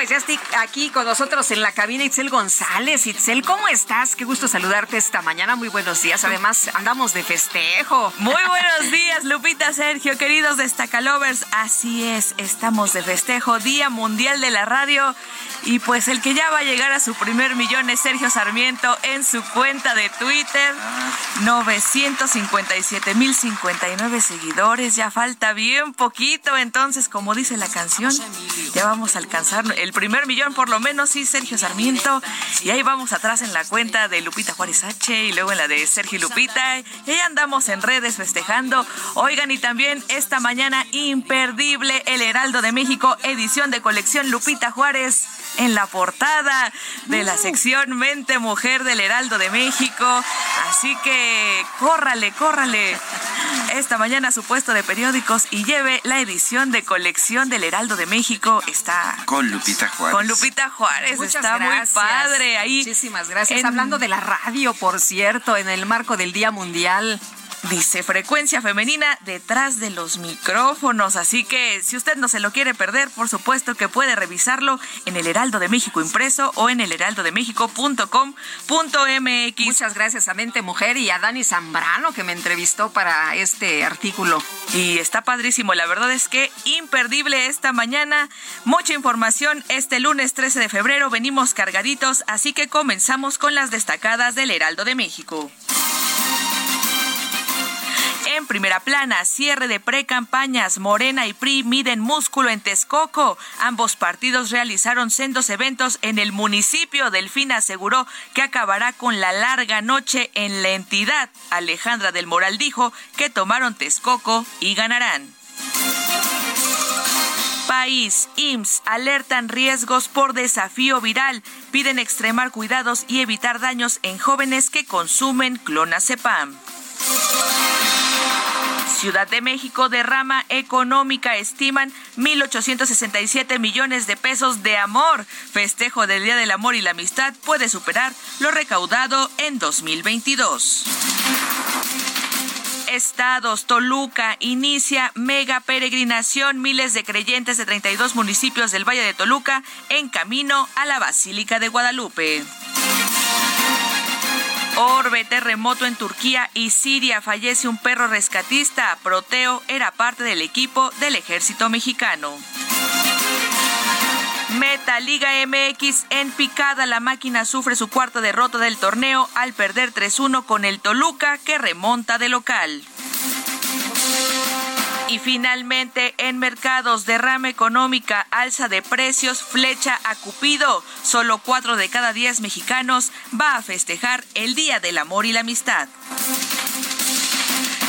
pues ya estoy aquí con nosotros en la cabina Itzel González. Itzel, ¿cómo estás? Qué gusto saludarte esta mañana. Muy buenos días. Además, andamos de festejo. Muy buenos días, Lupita, Sergio, queridos destacalovers. Así es, estamos de festejo, Día Mundial de la Radio. Y pues el que ya va a llegar a su primer millón es Sergio Sarmiento en su cuenta de Twitter. 957 mil 59 seguidores. Ya falta bien poquito. Entonces, como dice la canción, ya vamos a alcanzar el primer millón por lo menos, sí, Sergio Sarmiento. Y ahí vamos atrás en la cuenta de Lupita Juárez H y luego en la de Sergio Lupita. Y ahí andamos en redes festejando. Oigan, y también esta mañana imperdible El Heraldo de México, edición de colección Lupita Juárez en la portada de la sección Mente Mujer del Heraldo de México. Así que córrale, córrale esta mañana a su puesto de periódicos y lleve la edición de colección del Heraldo de México. Está con Lupita Juárez. Con Lupita Juárez. Muchas Está gracias. muy padre ahí. Muchísimas gracias. En- Hablando de la radio, por cierto, en el marco del Día Mundial. Dice frecuencia femenina detrás de los micrófonos. Así que si usted no se lo quiere perder, por supuesto que puede revisarlo en el Heraldo de México impreso o en el heraldodemexico.com.mx. Muchas gracias a Mente Mujer y a Dani Zambrano que me entrevistó para este artículo. Y está padrísimo, la verdad es que imperdible esta mañana. Mucha información este lunes 13 de febrero, venimos cargaditos, así que comenzamos con las destacadas del Heraldo de México. En primera plana, cierre de pre-campañas, Morena y PRI miden músculo en Texcoco. Ambos partidos realizaron sendos eventos en el municipio. Delfina aseguró que acabará con la larga noche en la entidad. Alejandra del Moral dijo que tomaron Texcoco y ganarán. País, IMSS, alertan riesgos por desafío viral. Piden extremar cuidados y evitar daños en jóvenes que consumen clonazepam. Ciudad de México derrama económica estiman 1.867 millones de pesos de amor. Festejo del Día del Amor y la Amistad puede superar lo recaudado en 2022. Estados, Toluca inicia mega peregrinación. Miles de creyentes de 32 municipios del Valle de Toluca en camino a la Basílica de Guadalupe. Orbe, terremoto en Turquía y Siria. Fallece un perro rescatista. Proteo era parte del equipo del ejército mexicano. Meta Liga MX en picada. La máquina sufre su cuarta derrota del torneo al perder 3-1 con el Toluca que remonta de local. Y finalmente, en mercados, derrama económica, alza de precios, flecha a Cupido. Solo cuatro de cada diez mexicanos va a festejar el Día del Amor y la Amistad.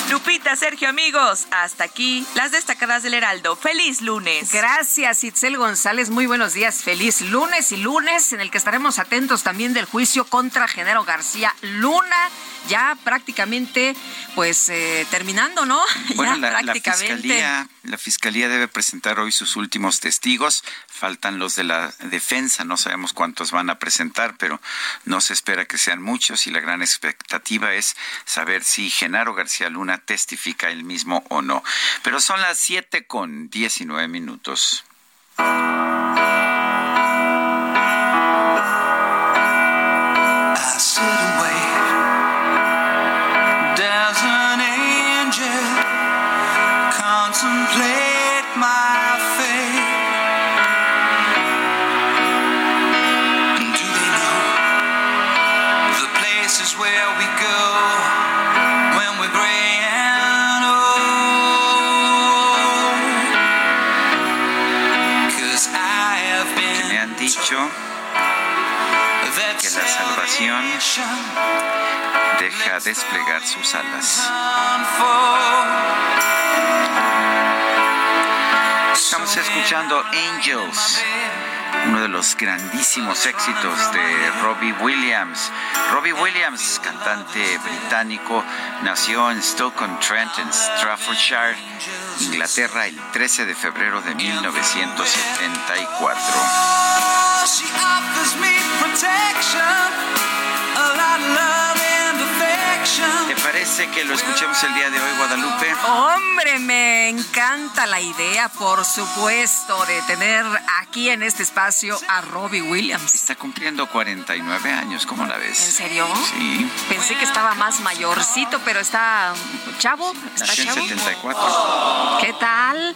Lupita, Sergio, amigos, hasta aquí las destacadas del Heraldo. Feliz lunes. Gracias, Itzel González. Muy buenos días. Feliz lunes y lunes en el que estaremos atentos también del juicio contra Genaro García Luna. Ya prácticamente, pues, eh, terminando, ¿no? Bueno, ya la, fiscalía, la fiscalía debe presentar hoy sus últimos testigos. Faltan los de la defensa, no sabemos cuántos van a presentar, pero no se espera que sean muchos y la gran expectativa es saber si Genaro García Luna testifica él mismo o no. Pero son las 7 con 19 minutos. Que la salvación deja desplegar sus alas. Estamos escuchando Angels, uno de los grandísimos éxitos de Robbie Williams. Robbie Williams, cantante británico, nació en Stoke-on-Trent, en Staffordshire, Inglaterra, el 13 de febrero de 1974. She offers me protection, a lot of love and affection. ¿Te parece que lo escuchemos el día de hoy, Guadalupe? Hombre, me encanta la idea, por supuesto, de tener aquí en este espacio a Robbie Williams. Está cumpliendo 49 años, ¿cómo la ves? ¿En serio? Sí. Pensé que estaba más mayorcito, pero está chavo. ¿Está Nació en chavo? 74. ¿Qué tal?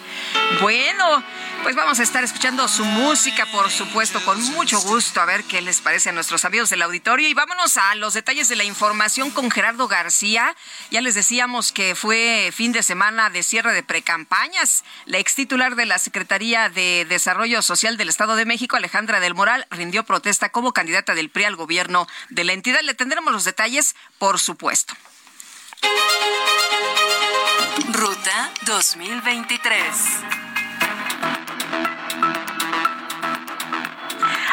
Bueno, pues vamos a estar escuchando su música, por supuesto, con mucho gusto, a ver qué les parece a nuestros amigos del auditorio. Y vámonos a los detalles de la información con Gerardo García. Ya les decíamos que fue fin de semana de cierre de precampañas. La ex titular de la Secretaría de Desarrollo Social del Estado de México, Alejandra del Moral, rindió protesta como candidata del PRI al gobierno de la entidad. Le tendremos los detalles, por supuesto. Ruta 2023.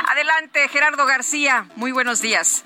Adelante, Gerardo García. Muy buenos días.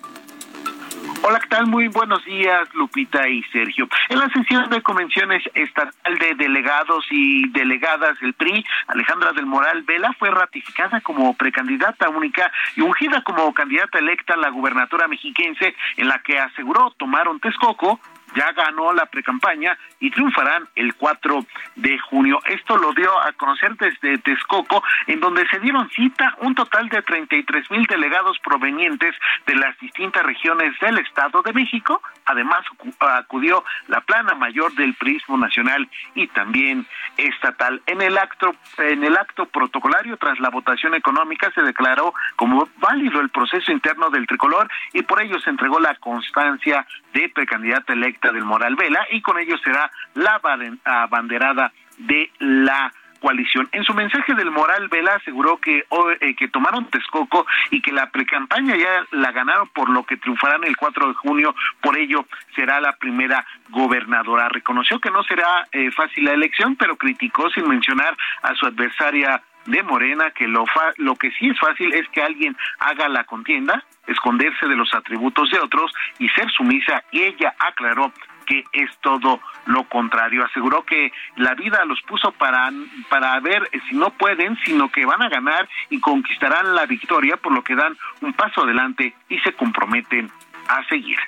Hola, ¿qué tal? Muy buenos días, Lupita y Sergio. En la sesión de convenciones estatal de delegados y delegadas del PRI, Alejandra del Moral Vela fue ratificada como precandidata única y ungida como candidata electa a la gubernatura mexiquense, en la que aseguró tomaron Texcoco, ya ganó la precampaña y triunfarán el 4 de junio. Esto lo dio a conocer desde Texcoco, en donde se dieron cita un total de 33 mil delegados provenientes de las distintas regiones del Estado de México. Además, acu- acudió la plana mayor del Prismo Nacional y también estatal. En el acto, en el acto protocolario, tras la votación económica, se declaró como válido el proceso interno del tricolor y por ello se entregó la constancia de precandidata electa del Moral Vela y con ello será la aban- abanderada de la coalición. En su mensaje del Moral Vela aseguró que, eh, que tomaron Texcoco y que la precampaña ya la ganaron por lo que triunfarán el 4 de junio, por ello será la primera gobernadora. Reconoció que no será eh, fácil la elección, pero criticó sin mencionar a su adversaria de Morena que lo fa- lo que sí es fácil es que alguien haga la contienda, esconderse de los atributos de otros y ser sumisa y ella aclaró que es todo lo contrario. Aseguró que la vida los puso para, para ver si no pueden, sino que van a ganar y conquistarán la victoria, por lo que dan un paso adelante y se comprometen a seguir.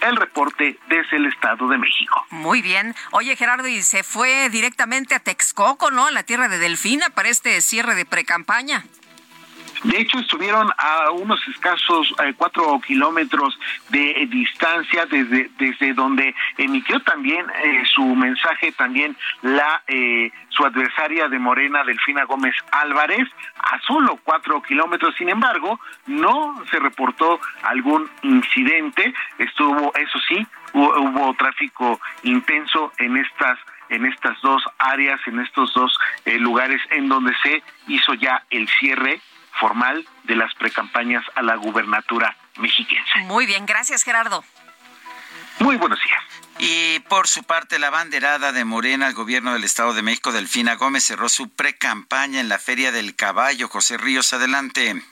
El reporte desde el Estado de México. Muy bien. Oye, Gerardo, y se fue directamente a Texcoco, ¿no? A la tierra de Delfina para este cierre de precampaña. De hecho, estuvieron a unos escasos eh, cuatro kilómetros de distancia desde, desde donde emitió también eh, su mensaje también la eh, su adversaria de Morena, Delfina Gómez Álvarez, a solo cuatro kilómetros. Sin embargo, no se reportó algún incidente. Estuvo, eso sí, hubo, hubo tráfico intenso en estas en estas dos áreas, en estos dos eh, lugares en donde se hizo ya el cierre formal de las precampañas a la gubernatura mexiquense. Muy bien, gracias, Gerardo. Muy buenos días. Y por su parte, la banderada de Morena al gobierno del Estado de México, Delfina Gómez, cerró su pre-campaña en la Feria del Caballo. José Ríos, adelante.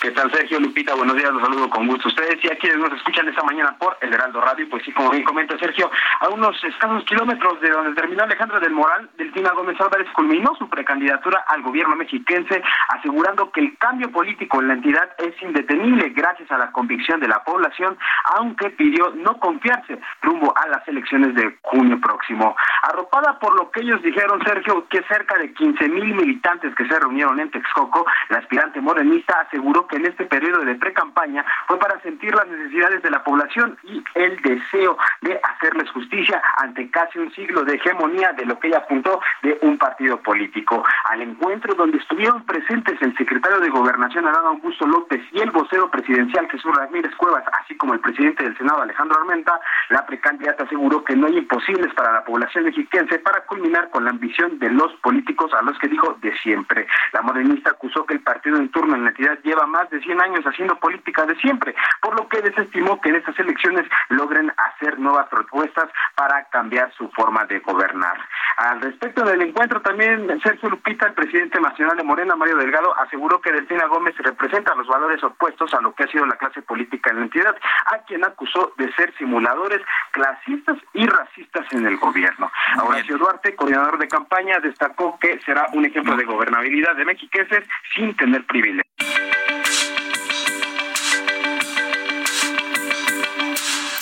¿Qué tal, Sergio Lupita? Buenos días, los saludo con gusto. Ustedes y a quienes nos escuchan esta mañana por el Heraldo Radio, pues sí, como bien comenta Sergio, a unos escasos kilómetros de donde terminó Alejandro del Moral, Delfina Gómez Álvarez culminó su precandidatura al gobierno mexiquense, asegurando que el cambio político en la entidad es indetenible gracias a la convicción de la población, aunque pidió no confiarse rumbo a las elecciones de junio próximo. Arropada por lo que ellos dijeron, Sergio, que cerca de 15 mil militantes que se reunieron en Texcoco, la aspirante morenista aseguró que en este periodo de pre-campaña fue para sentir las necesidades de la población y el deseo de hacerles justicia ante casi un siglo de hegemonía de lo que ella apuntó de un partido político. Al encuentro donde estuvieron presentes el secretario de Gobernación Adán Augusto López y el vocero presidencial Jesús Ramírez Cuevas, así como el presidente del Senado Alejandro Armenta, la precandidata aseguró que no hay imposibles para la población mexiquense para culminar con la ambición de los políticos a los que dijo de siempre. La morenista acusó que el partido en turno en la entidad lleva más de 100 años haciendo política de siempre, por lo que desestimó que en estas elecciones logren hacer nuevas propuestas para cambiar su forma de gobernar. Al respecto del encuentro, también Sergio Lupita, el presidente nacional de Morena, Mario Delgado, aseguró que Delfina Gómez representa los valores opuestos a lo que ha sido la clase política en la entidad, a quien acusó de ser simuladores clasistas y racistas en el gobierno. Horacio Duarte, coordinador de campaña, destacó que será un ejemplo de gobernabilidad de mexiqueses sin tener privilegios.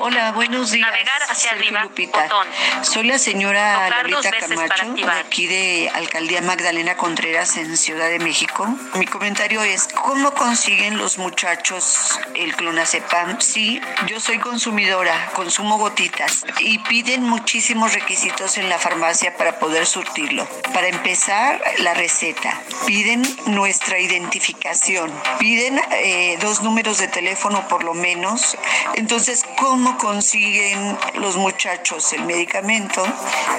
Hola, buenos días. Navegar hacia Sergio arriba, Lupita. botón. Soy la señora dos Lolita Camacho, de aquí de Alcaldía Magdalena Contreras en Ciudad de México. Mi comentario es, ¿cómo consiguen los muchachos el clonazepam? Sí, yo soy consumidora, consumo gotitas y piden muchísimos requisitos en la farmacia para poder surtirlo. Para empezar, la receta. Piden nuestra identificación. Piden eh, dos números de teléfono por lo menos. Entonces, ¿cómo consiguen los muchachos el medicamento?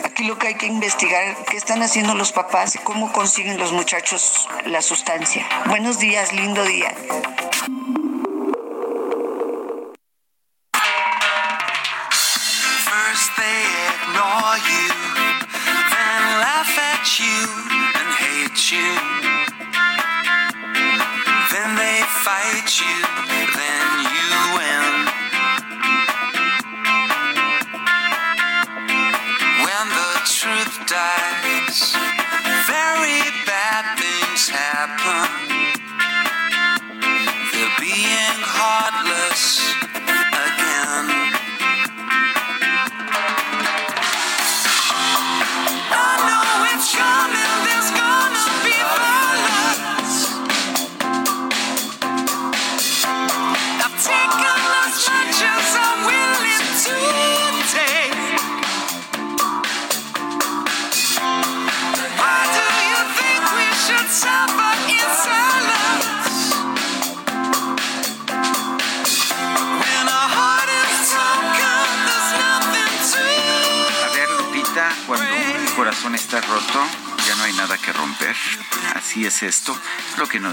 Aquí lo que hay que investigar, ¿qué están haciendo los papás? ¿Cómo consiguen los muchachos la sustancia? Buenos días, lindo día.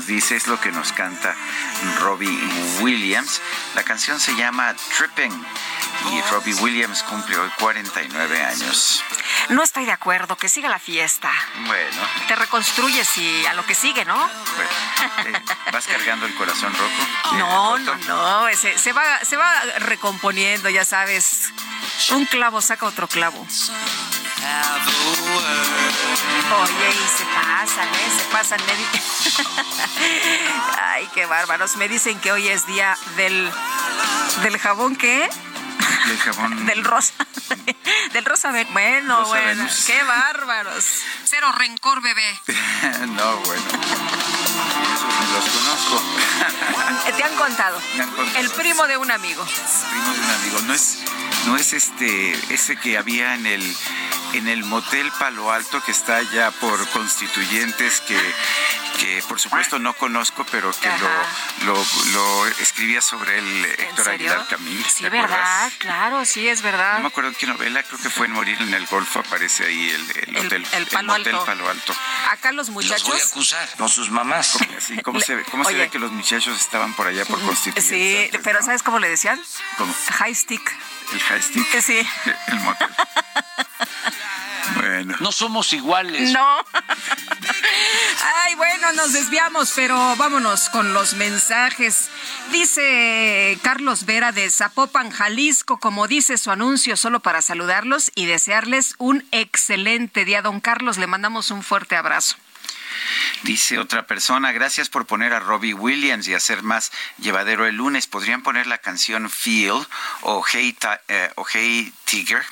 Nos dice es lo que nos canta Robbie Williams. La canción se llama Tripping y Robbie Williams cumple hoy 49 años. No estoy de acuerdo, que siga la fiesta. Bueno. Te reconstruyes y a lo que sigue, ¿no? Bueno, ¿Vas cargando el corazón rojo? No, no, no, se, se, va, se va recomponiendo, ya sabes. Un clavo saca otro clavo. Oye, y se pasan, ¿eh? Se pasan. Ay, qué bárbaros. Me dicen que hoy es día del... ¿Del jabón qué? Del jabón. Del rosa. Del rosa. Bueno, Rosa bueno. Venus. Qué bárbaros. Cero rencor, bebé. no, bueno. Los conozco. Eh, Te han contado. Me han contado. El primo de un amigo. primo de un amigo. No es, no es este, ese que había en el, en el motel Palo Alto que está allá por constituyentes que, que por supuesto no conozco, pero que lo, lo, lo escribía sobre él Héctor? Aguilar Camín. Sí, ¿te verdad, acuerdas? claro, sí, es verdad. No me acuerdo en qué novela, creo que fue en Morir en el Golfo, aparece ahí el, el El- hotel, el Palo motel Alto. Palo Alto. Acá los muchachos. acusar con sus mamás. Así, ¿Cómo, se, ve, cómo se ve que los muchachos estaban por allá por constituyentes? Sí, antes, pero ¿no? ¿sabes cómo le decían? ¿Cómo? High stick. El high stick. Sí. El motel. Bueno. No somos iguales. No. Ay, bueno, nos desviamos, pero vámonos con los mensajes. Dice Carlos Vera de Zapopan, Jalisco, como dice su anuncio, solo para saludarlos y desearles un excelente día. Don Carlos, le mandamos un fuerte abrazo. Dice otra persona, gracias por poner a Robbie Williams y hacer más llevadero el lunes. ¿Podrían poner la canción Feel o Hey, eh, o hey Tiger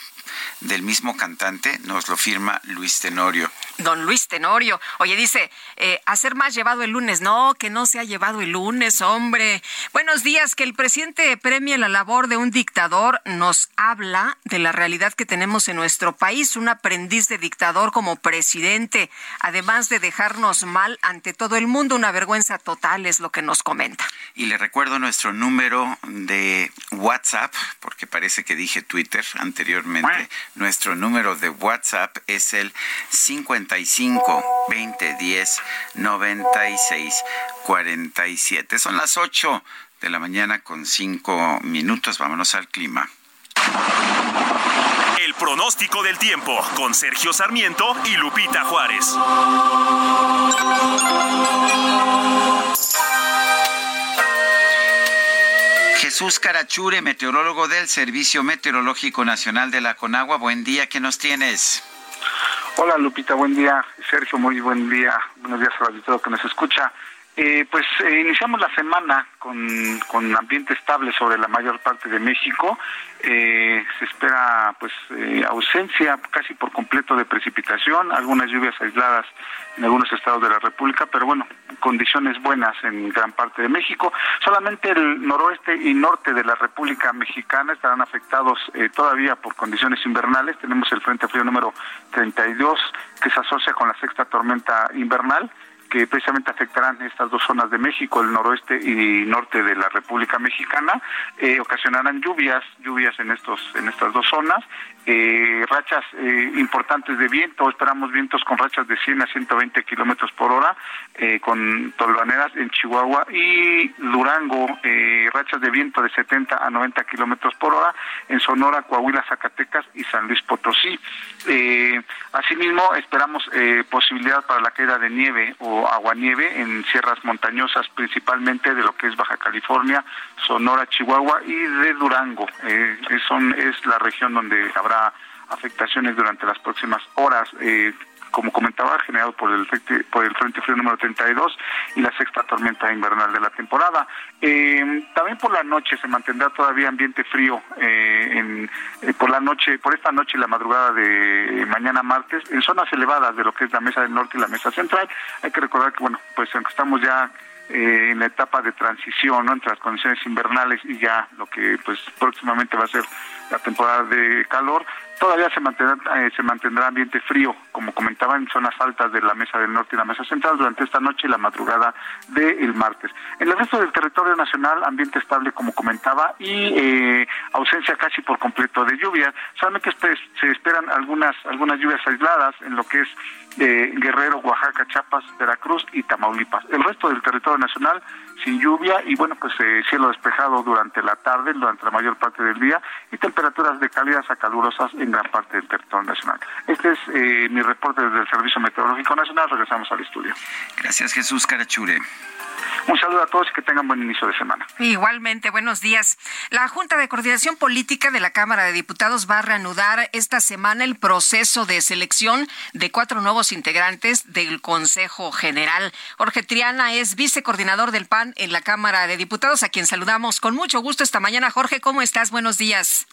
del mismo cantante? Nos lo firma Luis Tenorio. Don Luis Tenorio. Oye, dice, eh, hacer más llevado el lunes. No, que no se ha llevado el lunes, hombre. Buenos días, que el presidente premie la labor de un dictador nos habla de la realidad que tenemos en nuestro país. Un aprendiz de dictador como presidente, además de dejarnos mal ante todo el mundo, una vergüenza total es lo que nos comenta. Y le recuerdo nuestro número de WhatsApp, porque parece que dije Twitter anteriormente. Nuestro número de WhatsApp es el 55 2010 96 47. Son las 8 de la mañana con 5 minutos. Vámonos al clima. El pronóstico del tiempo con Sergio Sarmiento y Lupita Juárez. Jesús Carachure, meteorólogo del Servicio Meteorológico Nacional de la Conagua. Buen día, ¿qué nos tienes? Hola Lupita, buen día. Sergio, muy buen día. Buenos días a todo que nos escucha. Eh, pues eh, iniciamos la semana con, con ambiente estable sobre la mayor parte de México. Eh, se espera pues eh, ausencia casi por completo de precipitación, algunas lluvias aisladas en algunos estados de la República, pero bueno, condiciones buenas en gran parte de México. Solamente el noroeste y norte de la República Mexicana estarán afectados eh, todavía por condiciones invernales. Tenemos el Frente Frío número 32 que se asocia con la sexta tormenta invernal que precisamente afectarán estas dos zonas de México, el noroeste y norte de la República Mexicana, eh, ocasionarán lluvias, lluvias en estos, en estas dos zonas, eh, rachas eh, importantes de viento, esperamos vientos con rachas de 100 a 120 kilómetros por hora, eh, con tolvaneras en Chihuahua y Durango, eh, rachas de viento de 70 a 90 kilómetros por hora, en Sonora, Coahuila, Zacatecas y San Luis Potosí. Eh, asimismo, esperamos eh, posibilidad para la caída de nieve o aguanieve en sierras montañosas, principalmente de lo que es Baja California, Sonora, Chihuahua y de Durango. Es la región donde habrá afectaciones durante las próximas horas. Eh, como comentaba, generado por el, por el Frente Frío número 32 y la sexta tormenta invernal de la temporada. Eh, también por la noche se mantendrá todavía ambiente frío eh, en, eh, por la noche, por esta noche y la madrugada de mañana martes en zonas elevadas de lo que es la mesa del norte y la mesa central. Hay que recordar que, bueno, pues aunque estamos ya eh, en la etapa de transición ¿no? entre las condiciones invernales y ya lo que pues próximamente va a ser la temporada de calor. Todavía se mantendrá, eh, se mantendrá ambiente frío, como comentaba, en zonas altas de la mesa del norte y la mesa central durante esta noche y la madrugada del martes. En el resto del territorio nacional, ambiente estable, como comentaba, y eh, ausencia casi por completo de lluvias. Solamente se esperan algunas, algunas lluvias aisladas en lo que es eh, Guerrero, Oaxaca, Chiapas, Veracruz y Tamaulipas. El resto del territorio nacional sin lluvia y bueno, pues eh, cielo despejado durante la tarde, durante la mayor parte del día y temperaturas de cálidas a calurosas en gran parte del territorio nacional. Este es eh, mi reporte desde el Servicio Meteorológico Nacional. Regresamos al estudio. Gracias, Jesús Carachure. Un saludo a todos y que tengan buen inicio de semana. Igualmente, buenos días. La Junta de Coordinación Política de la Cámara de Diputados va a reanudar esta semana el proceso de selección de cuatro nuevos integrantes del Consejo General. Jorge Triana es vicecoordinador del PAN en la Cámara de Diputados, a quien saludamos con mucho gusto esta mañana. Jorge, ¿cómo estás? Buenos días.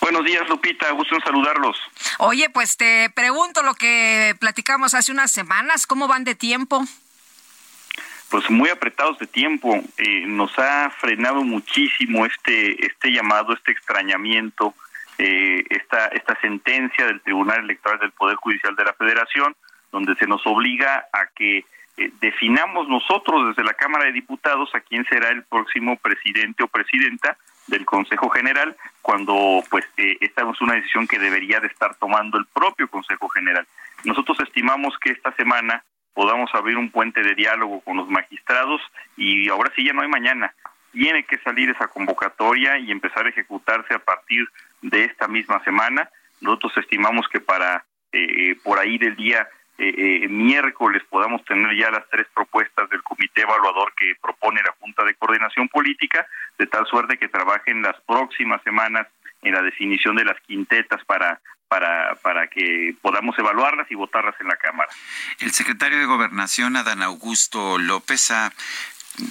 Buenos días, Lupita. Gusto en saludarlos. Oye, pues te pregunto lo que platicamos hace unas semanas. ¿Cómo van de tiempo? pues muy apretados de tiempo. Eh, nos ha frenado muchísimo este este llamado, este extrañamiento, eh, esta esta sentencia del Tribunal Electoral del Poder Judicial de la Federación, donde se nos obliga a que eh, definamos nosotros desde la Cámara de Diputados a quién será el próximo presidente o presidenta del Consejo General, cuando pues esta es una decisión que debería de estar tomando el propio Consejo General. Nosotros estimamos que esta semana podamos abrir un puente de diálogo con los magistrados y ahora sí ya no hay mañana. Tiene que salir esa convocatoria y empezar a ejecutarse a partir de esta misma semana. Nosotros estimamos que para eh, por ahí del día eh, eh, miércoles podamos tener ya las tres propuestas del comité evaluador que propone la Junta de Coordinación Política, de tal suerte que trabajen las próximas semanas en la definición de las quintetas para para, para que podamos evaluarlas y votarlas en la Cámara. El secretario de Gobernación, Adán Augusto López, ha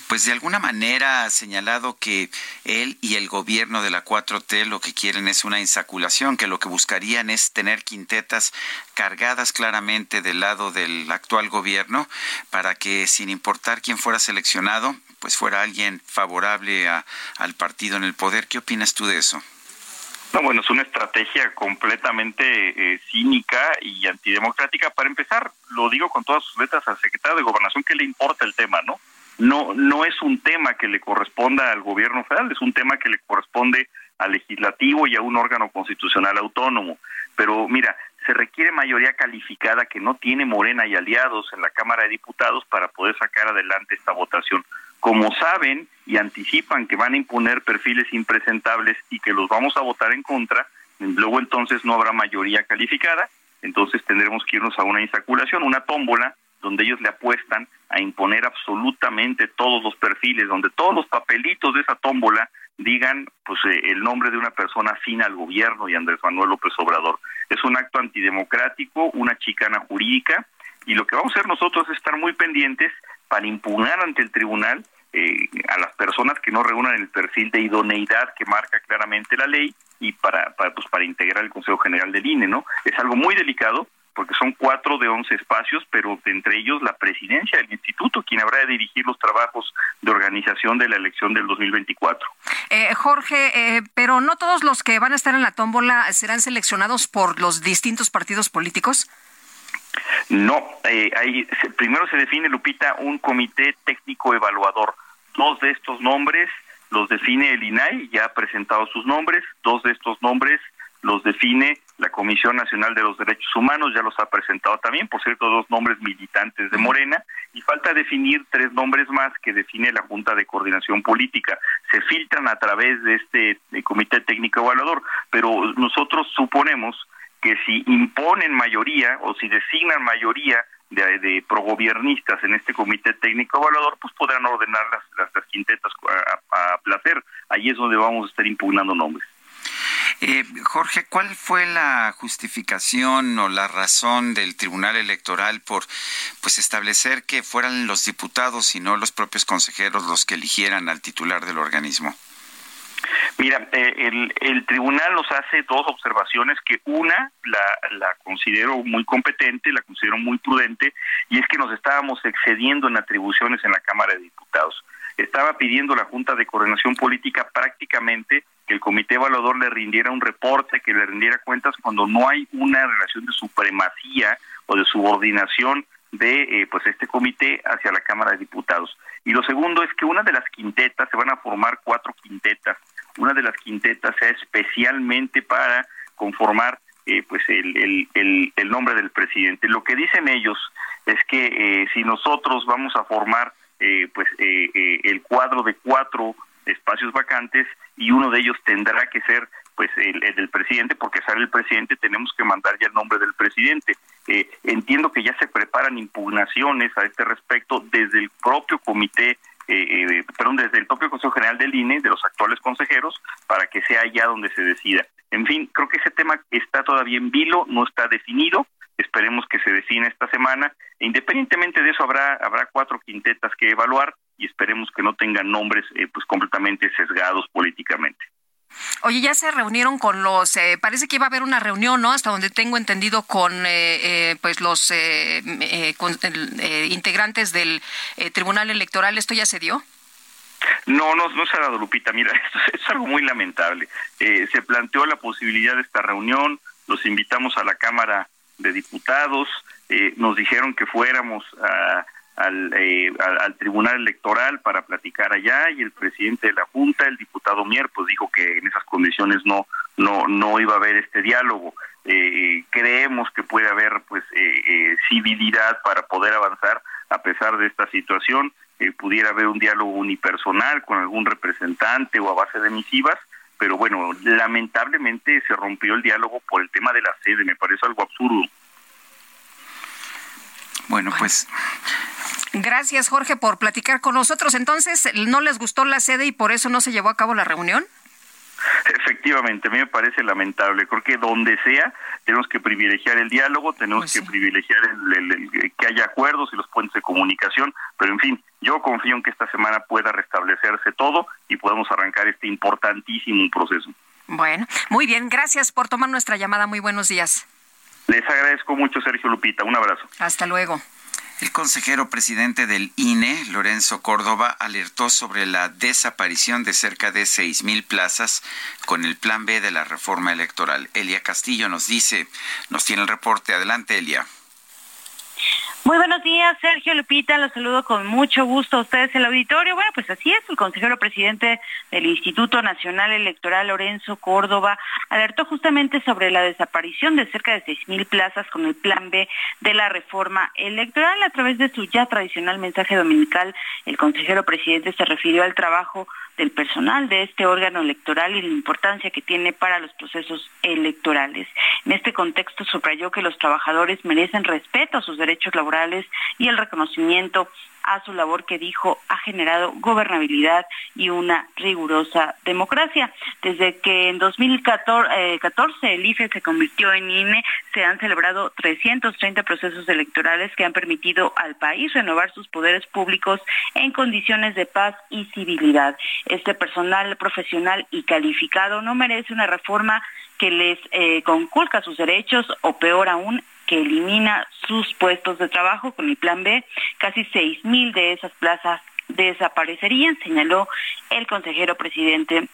pues de alguna manera ha señalado que él y el gobierno de la 4T lo que quieren es una insaculación, que lo que buscarían es tener quintetas cargadas claramente del lado del actual gobierno para que sin importar quién fuera seleccionado, pues fuera alguien favorable a, al partido en el poder. ¿Qué opinas tú de eso? No, bueno, es una estrategia completamente eh, cínica y antidemocrática. Para empezar, lo digo con todas sus letras al secretario de Gobernación, que le importa el tema, ¿no? No, no es un tema que le corresponda al gobierno federal, es un tema que le corresponde al legislativo y a un órgano constitucional autónomo. Pero mira, se requiere mayoría calificada que no tiene Morena y aliados en la Cámara de Diputados para poder sacar adelante esta votación como saben y anticipan que van a imponer perfiles impresentables y que los vamos a votar en contra, luego entonces no habrá mayoría calificada, entonces tendremos que irnos a una insaculación, una tómbola, donde ellos le apuestan a imponer absolutamente todos los perfiles, donde todos los papelitos de esa tómbola digan pues eh, el nombre de una persona afín al gobierno y Andrés Manuel López Obrador. Es un acto antidemocrático, una chicana jurídica, y lo que vamos a hacer nosotros es estar muy pendientes para impugnar ante el tribunal eh, a las personas que no reúnan el perfil de idoneidad que marca claramente la ley y para, para, pues, para integrar el Consejo General del INE, ¿no? Es algo muy delicado porque son cuatro de once espacios, pero entre ellos la presidencia del instituto, quien habrá de dirigir los trabajos de organización de la elección del 2024. Eh, Jorge, eh, pero no todos los que van a estar en la tómbola serán seleccionados por los distintos partidos políticos. No, eh, primero se define, Lupita, un comité técnico evaluador. Dos de estos nombres los define el INAI, ya ha presentado sus nombres. Dos de estos nombres los define la Comisión Nacional de los Derechos Humanos, ya los ha presentado también, por cierto, dos nombres militantes de Morena, y falta definir tres nombres más que define la Junta de Coordinación Política. Se filtran a través de este Comité Técnico Evaluador, pero nosotros suponemos que si imponen mayoría o si designan mayoría de, de progobiernistas en este comité técnico evaluador, pues podrán ordenar las, las, quintetas a, placer. Ahí es donde vamos a estar impugnando nombres. Eh, Jorge, ¿cuál fue la justificación o la razón del Tribunal Electoral por pues establecer que fueran los diputados y no los propios consejeros los que eligieran al titular del organismo? Mira, eh, el, tribunal nos hace dos observaciones que una la considero muy competente, la considero muy prudente, y es que nos estábamos excediendo en atribuciones en la Cámara de Diputados. Estaba pidiendo la Junta de Coordinación Política prácticamente que el comité evaluador le rindiera un reporte, que le rindiera cuentas cuando no hay una relación de supremacía o de subordinación de eh, pues este comité hacia la Cámara de Diputados. Y lo segundo es que una de las quintetas, se van a formar cuatro quintetas, una de las quintetas sea especialmente para conformar eh, pues el, el, el, nombre del presidente. Lo que dicen ellos es que eh, si nosotros vamos a formar pues el cuadro de cuatro espacios vacantes y uno de ellos tendrá que ser pues el, del presidente, porque sale el presidente, tenemos que mandar ya el nombre del presidente. Eh, entiendo que ya se preparan impugnaciones a este respecto desde el propio comité, eh, eh, perdón, desde el propio Consejo General del INE, de los actuales consejeros, para que sea allá donde se decida. En fin, creo que ese tema está todavía en vilo, no está definido, esperemos que se define esta semana. E independientemente de eso, habrá, habrá cuatro quintetas que evaluar y esperemos que no tengan nombres pues completamente sesgados políticamente. Oye, ya se reunieron con los, eh, parece que iba a haber una reunión, ¿no? Hasta donde tengo entendido con, eh, eh, pues los integrantes del Tribunal Electoral. ¿Esto ya se dio? No, no, no se ha dado, Lupita. Mira, esto es algo muy lamentable. se planteó la posibilidad de esta reunión, los invitamos a la Cámara de Diputados, nos dijeron que fuéramos a eh, al, al, Tribunal Electoral para platicar allá y el presidente de la Junta, el diputado Mier, pues dijo que en esas condiciones no no no iba a haber este diálogo. Eh, creemos que puede haber pues eh, civilidad para poder avanzar a pesar de esta situación. pudiera haber un diálogo unipersonal con algún representante o a base de misivas, pero bueno, lamentablemente se rompió el diálogo por el tema de la sede. Me parece algo absurdo. Bueno, pues Gracias, Jorge, por platicar con nosotros. Entonces, ¿no les gustó la sede y por eso no se llevó a cabo la reunión? Efectivamente, a mí me parece lamentable. Creo que donde sea tenemos que privilegiar el diálogo, tenemos pues que privilegiar el, que haya acuerdos y los puentes de comunicación, pero en fin, yo confío en que esta semana pueda restablecerse todo y podamos arrancar este importantísimo proceso. Bueno, muy bien, gracias por tomar nuestra llamada. Muy buenos días. Les agradezco mucho, Sergio Lupita. Un abrazo. Hasta luego. El consejero presidente del INE, Lorenzo Córdoba, alertó sobre la desaparición de cerca de seis mil plazas con el plan B de la reforma electoral. Elia Castillo nos dice, nos tiene el reporte. Adelante, Elia. Muy buenos días, Sergio Lupita, los saludo con mucho gusto a ustedes el auditorio. Bueno, pues así es, el consejero presidente del Instituto Nacional Electoral, Lorenzo Córdoba, alertó justamente sobre la desaparición de cerca de seis mil plazas con el plan B de la reforma electoral. A través de su ya tradicional mensaje dominical, el consejero presidente se refirió al trabajo del personal de este órgano electoral y la importancia que tiene para los procesos electorales. En este contexto subrayó que los trabajadores merecen respeto a sus derechos laborales y el reconocimiento a su labor que dijo ha generado gobernabilidad y una rigurosa democracia. Desde que en 2014 eh, el IFE se convirtió en INE, se han celebrado 330 procesos electorales que han permitido al país renovar sus poderes públicos en condiciones de paz y civilidad. Este personal profesional y calificado no merece una reforma que les eh, conculca sus derechos o peor aún que elimina sus puestos de trabajo con el plan B. Casi seis mil de esas plazas desaparecerían, señaló el consejero presidente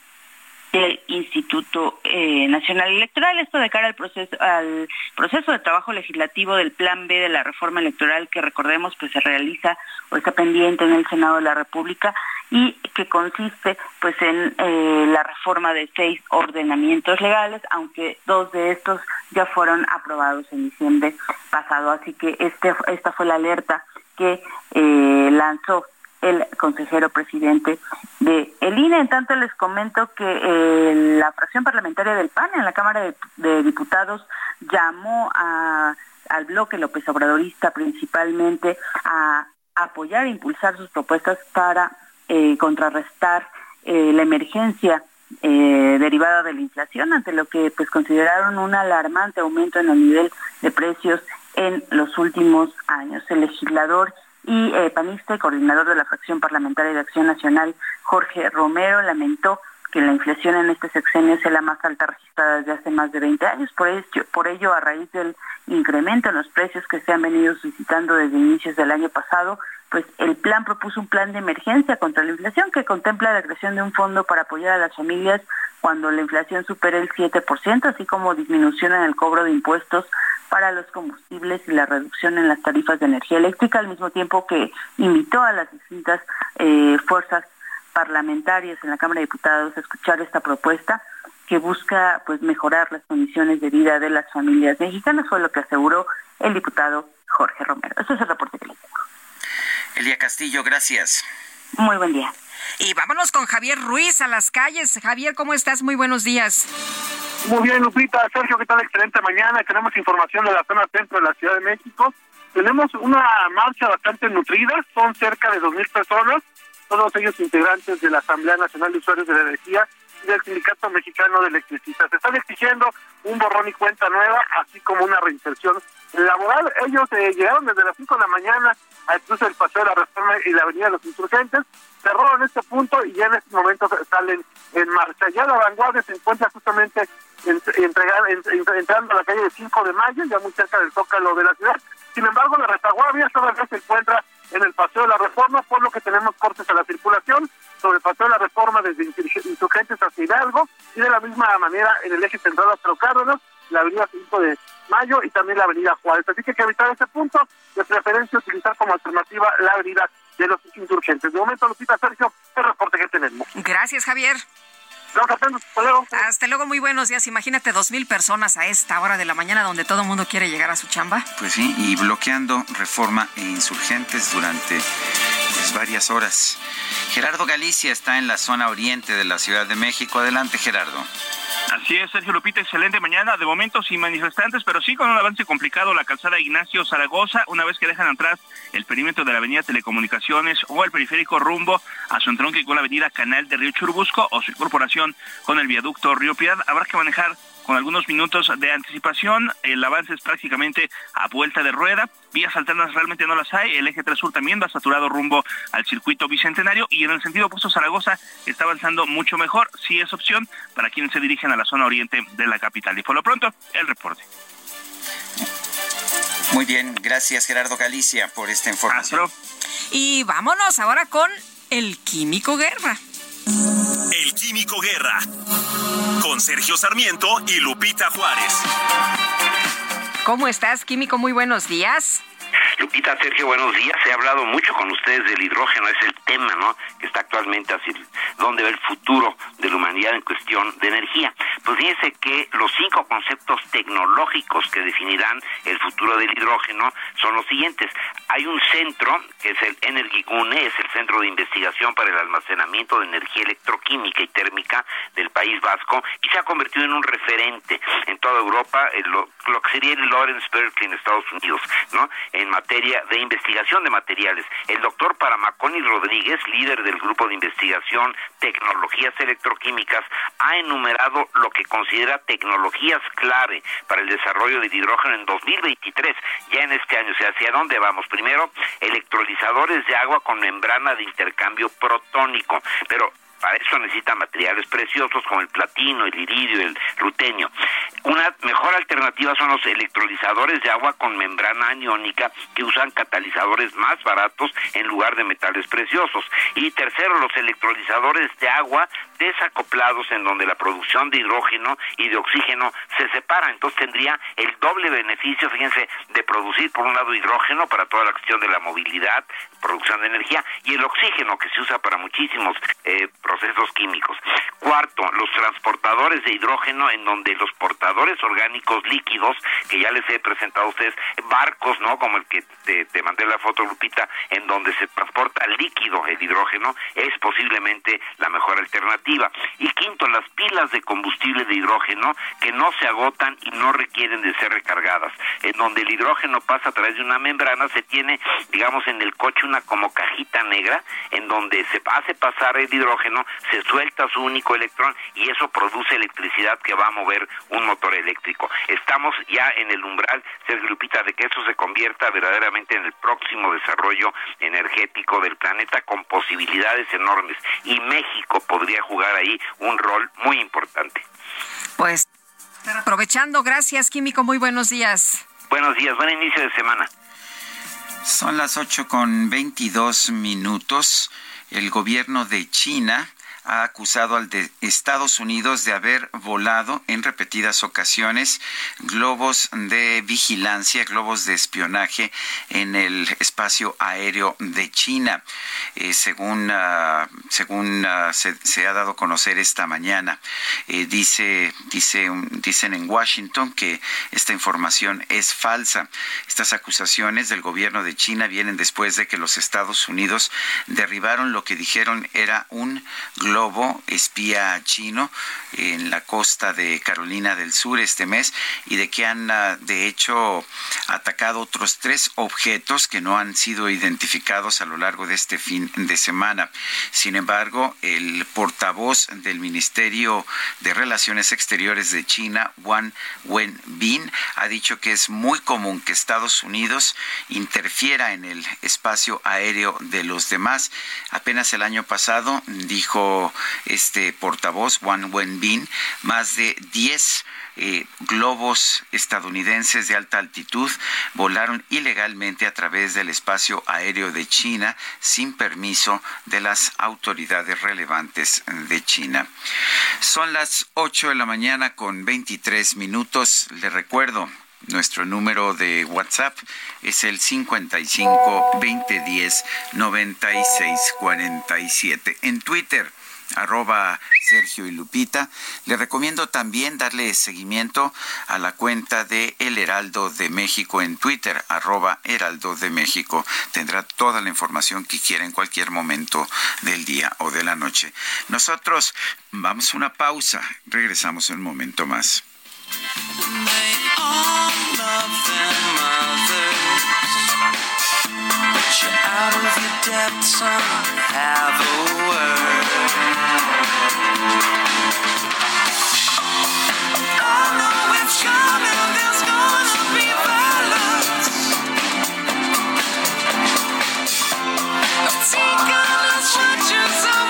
del Instituto eh, Nacional Electoral. Esto de cara al proceso, al proceso de trabajo legislativo del Plan B de la reforma electoral que recordemos pues se realiza o está pendiente en el Senado de la República y que consiste pues en eh, la reforma de seis ordenamientos legales, aunque dos de estos ya fueron aprobados en diciembre pasado. Así que este, esta fue la alerta que eh, lanzó el consejero presidente de el INE. En tanto les comento que eh, la fracción parlamentaria del PAN en la Cámara de, Diputados llamó al bloque López Obradorista principalmente a apoyar e impulsar sus propuestas para eh, contrarrestar eh, la emergencia derivada de la inflación ante lo que pues consideraron un alarmante aumento en el nivel de precios en los últimos años. El legislador y eh, panista y coordinador de la fracción parlamentaria de Acción Nacional, Jorge Romero, lamentó que la inflación en este sexenio es la más alta registrada desde hace más de 20 años. Por ello, por ello, a raíz del incremento en los precios que se han venido suscitando desde inicios del año pasado, pues el plan propuso un plan de emergencia contra la inflación que contempla la creación de un fondo para apoyar a las familias cuando la inflación supere el 7%, así como disminución en el cobro de impuestos para los combustibles y la reducción en las tarifas de energía eléctrica, al mismo tiempo que invitó a las distintas eh, fuerzas parlamentarias en la Cámara de Diputados a escuchar esta propuesta que busca pues mejorar las condiciones de vida de las familias mexicanas, fue lo que aseguró el diputado Jorge Romero. Ese es el reporte que les tengo. Elia Castillo, gracias. Muy buen día. Y vámonos con Javier Ruiz a las calles. Javier, ¿cómo estás? Muy buenos días. Muy bien, Lupita. Sergio, ¿qué tal? Excelente mañana. Tenemos información de la zona centro de la Ciudad de México. Tenemos una marcha bastante nutrida. Son cerca de 2.000 personas. Todos ellos integrantes de la Asamblea Nacional de Usuarios de la Energía y del Sindicato Mexicano de Electricistas. Se están exigiendo un borrón y cuenta nueva, así como una reinserción laboral. Ellos eh, llegaron desde las 5 de la mañana al cruce del Paseo de la Reforma y la Avenida de los Insurgentes, cerraron este punto y ya en este momento salen en marcha. Ya la vanguardia se encuentra justamente entrando a la calle de 5 de mayo, ya muy cerca del Zócalo de la ciudad. Sin embargo, la retaguardia todavía se encuentra en el Paseo de la Reforma, por lo que tenemos cortes a la circulación sobre el Paseo de la Reforma desde Insurgentes hacia Hidalgo y de la misma manera en el eje central hasta Cárdenas, la avenida 5 de Mayo y también la avenida Juárez. Así que hay que evitar ese punto, de preferencia utilizar como alternativa la avenida de los insurgentes. De momento, Lupita Sergio, el reporte que tenemos. Gracias, Javier. hasta luego. Hasta luego, muy buenos días. Imagínate dos mil personas a esta hora de la mañana donde todo el mundo quiere llegar a su chamba. Pues sí, y bloqueando reforma e insurgentes durante varias horas. Gerardo Galicia está en la zona oriente de la Ciudad de México. Adelante, Gerardo. Así es, Sergio Lupita, excelente mañana. De momento sin manifestantes, pero sí con un avance complicado la calzada Ignacio Zaragoza, una vez que dejan atrás el perímetro de la avenida Telecomunicaciones o el periférico rumbo a su entronque con la avenida Canal de Río Churubusco o su incorporación con el viaducto Río Piedad. Habrá que manejar con algunos minutos de anticipación. El avance es prácticamente a vuelta de rueda. Vías alternas realmente no las hay. El eje 3 sur también va saturado rumbo al circuito bicentenario y en el sentido opuesto Zaragoza está avanzando mucho mejor. Sí es opción para quienes se dirigen a la zona oriente de la capital. Y por lo pronto, el reporte. Muy bien, gracias Gerardo Galicia por esta información. Y vámonos ahora con el Químico Guerra. El Químico Guerra. Con Sergio Sarmiento y Lupita Juárez. ¿Cómo estás, Químico? Muy buenos días. Lupita, Sergio, buenos días. He hablado mucho con ustedes del hidrógeno, es el tema, ¿no? Que está actualmente así, dónde va el futuro de la humanidad en cuestión de energía. Pues fíjense que los cinco conceptos tecnológicos que definirán el futuro del hidrógeno son los siguientes. Hay un centro, que es el Energigune, es el Centro de Investigación para el Almacenamiento de Energía Electroquímica y Térmica del País Vasco, y se ha convertido en un referente en toda Europa, en lo, que sería el Lawrence Berkeley en Estados Unidos, ¿no? Materia de investigación de materiales. El doctor Paramaconi Rodríguez, líder del grupo de investigación Tecnologías Electroquímicas, ha enumerado lo que considera tecnologías clave para el desarrollo del hidrógeno en 2023, ya en este año. O sea, ¿hacia dónde vamos? Primero, electrolizadores de agua con membrana de intercambio protónico, pero para eso necesita materiales preciosos como el platino, el iridio, el rutenio. Una mejor alternativa son los electrolizadores de agua con membrana aniónica que usan catalizadores más baratos en lugar de metales preciosos. Y tercero, los electrolizadores de agua desacoplados en donde la producción de hidrógeno y de oxígeno se separa. Entonces tendría el doble beneficio, fíjense, de producir por un lado hidrógeno para toda la cuestión de la movilidad, producción de energía, y el oxígeno que se usa para muchísimos eh, procesos químicos. Cuarto, los transportadores de hidrógeno en donde los portadores orgánicos líquidos, que ya les he presentado a ustedes, barcos, ¿no? Como el que te, te mandé la foto, Lupita, en donde se transporta líquido el hidrógeno, es posiblemente la mejor alternativa. Y quinto, las pilas de combustible de hidrógeno que no se agotan y no requieren de ser recargadas. En donde el hidrógeno pasa a través de una membrana, se tiene, digamos, en el coche una como cajita negra, en donde se hace pasar el hidrógeno, se suelta su único electrón y eso produce electricidad que va a mover un motor eléctrico. Estamos ya en el umbral, Sergio Lupita, de que eso se convierta verdaderamente en el próximo desarrollo energético del planeta con posibilidades enormes. Y México podría jugar ahí un rol muy importante. Pues aprovechando, gracias Químico, muy buenos días. Buenos días, buen inicio de semana. Son las 8 con 22 minutos. El gobierno de China ha acusado al de Estados Unidos de haber volado en repetidas ocasiones globos de vigilancia, globos de espionaje en el espacio aéreo de China, eh, según, ah, según ah, se, ha dado a conocer esta mañana. Eh, dice, dice, dicen en Washington que esta información es falsa. Estas acusaciones del gobierno de China vienen después de que los Estados Unidos derribaron lo que dijeron era un globo espía chino en la costa de Carolina del Sur este mes y de que han ah, de hecho atacado otros tres objetos que no han sido identificados a lo largo de este fin de semana. Sin embargo, el portavoz del Ministerio de Relaciones Exteriores de China, Wang Wenbin, ha dicho que es muy común que Estados Unidos interfiera en el espacio aéreo de los demás. Apenas el año pasado dijo este portavoz, Wang Wenbin, más de 10 eh, globos estadounidenses de alta altitud volaron ilegalmente a través del espacio aéreo de China sin permiso de las autoridades relevantes de China. Son las 8 de la mañana con 23 minutos. Le recuerdo, nuestro número de WhatsApp es el 55 2010 96 47. En Twitter arroba Sergio y Lupita. Le recomiendo también darle seguimiento a la cuenta de El Heraldo de México en Twitter, arroba Heraldo de México. Tendrá toda la información que quiera en cualquier momento del día o de la noche. Nosotros vamos a una pausa. Regresamos en un momento más. Out of your depth, son, have a word. I know it's coming, there's gonna be violence. I'm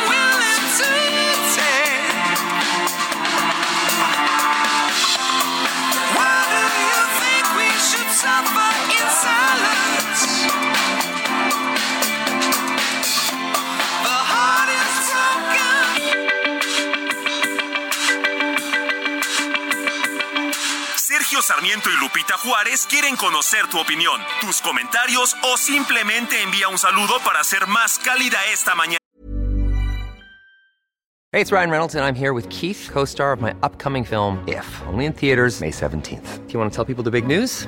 Sergio Sarmiento y Lupita Juárez quieren conocer tu opinión, tus comentarios o simplemente envía un saludo para hacer más cálida esta mañana. Hey, it's Ryan Reynolds and I'm here with Keith, co-star of my upcoming film If, only in theaters May 17th. Do you want to tell people the big news?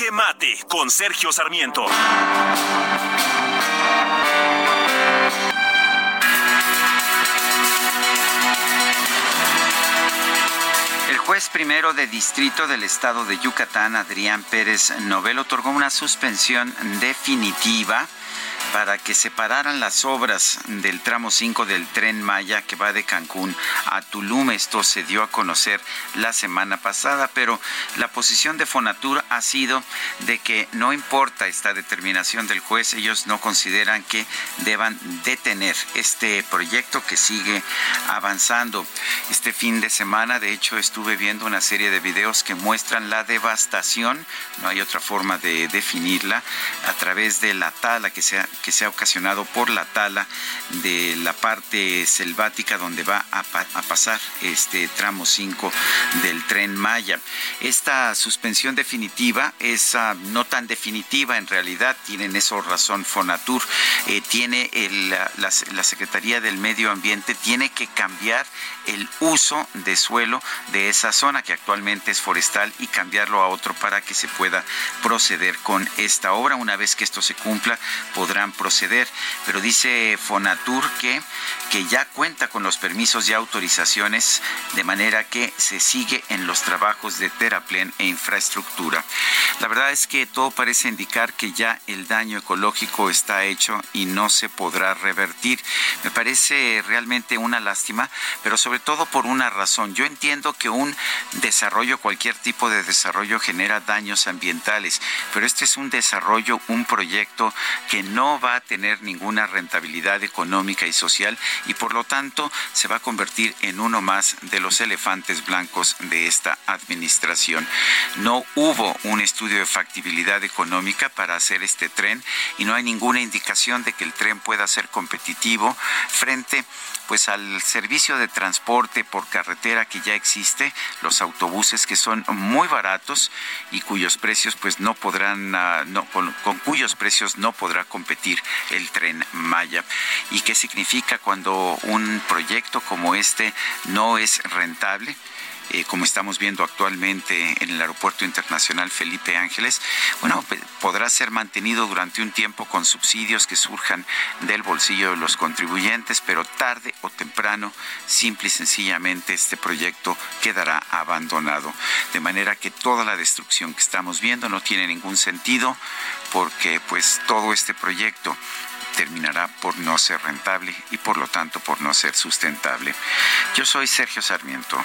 Jaque Mate con Sergio Sarmiento. El juez primero de distrito del estado de Yucatán, Adrián Pérez Novel, otorgó una suspensión definitiva para que separaran las obras del tramo 5 del tren Maya que va de Cancún a Tulum. Esto se dio a conocer la semana pasada, pero la posición de Fonatur ha sido de que no importa esta determinación del juez, ellos no consideran que deban detener este proyecto que sigue avanzando. Este fin de semana, de hecho, estuve viendo una serie de videos que muestran la devastación, no hay otra forma de definirla, a través de la tala que se ha, que se ha ocasionado por la tala de la parte selvática donde va a, pasar este tramo 5 del tren Maya. Esta suspensión definitiva es no tan definitiva en realidad, tienen eso razón Fonatur, eh, tiene la Secretaría del Medio Ambiente tiene que cambiar el uso de suelo de esa zona que actualmente es forestal y cambiarlo a otro para que se pueda proceder con esta obra. Una vez que esto se cumpla, podrán proceder. Pero dice Fonatur que, que ya cuenta con los permisos y autorizaciones, de manera que se sigue en los trabajos de teraplen e infraestructura. La verdad es que todo parece indicar que ya el daño ecológico está hecho y no se podrá revertir. Me parece realmente una lástima, pero sobre todo por una razón. Yo entiendo que un desarrollo, cualquier tipo de desarrollo genera daños ambientales, pero este es un desarrollo, un proyecto que no va a tener ninguna rentabilidad económica y social y por lo tanto se va a convertir en uno más de los elefantes blancos de esta administración. No hubo un estudio de factibilidad económica para hacer este tren y no hay ninguna indicación de que el tren pueda ser competitivo frente pues al servicio de transporte por carretera que ya existe, los autobuses que son muy baratos y cuyos precios pues no podrán, ah, con cuyos precios no podrá competir el tren Maya. ¿Y qué significa cuando un proyecto como este no es rentable? Eh, como estamos viendo actualmente en el Aeropuerto Internacional Felipe Ángeles, bueno, podrá ser mantenido durante un tiempo con subsidios que surjan del bolsillo de los contribuyentes, pero tarde o temprano, simple y sencillamente, este proyecto quedará abandonado. De manera que toda la destrucción que estamos viendo no tiene ningún sentido porque pues todo este proyecto terminará por no ser rentable y por lo tanto por no ser sustentable. Yo soy Sergio Sarmiento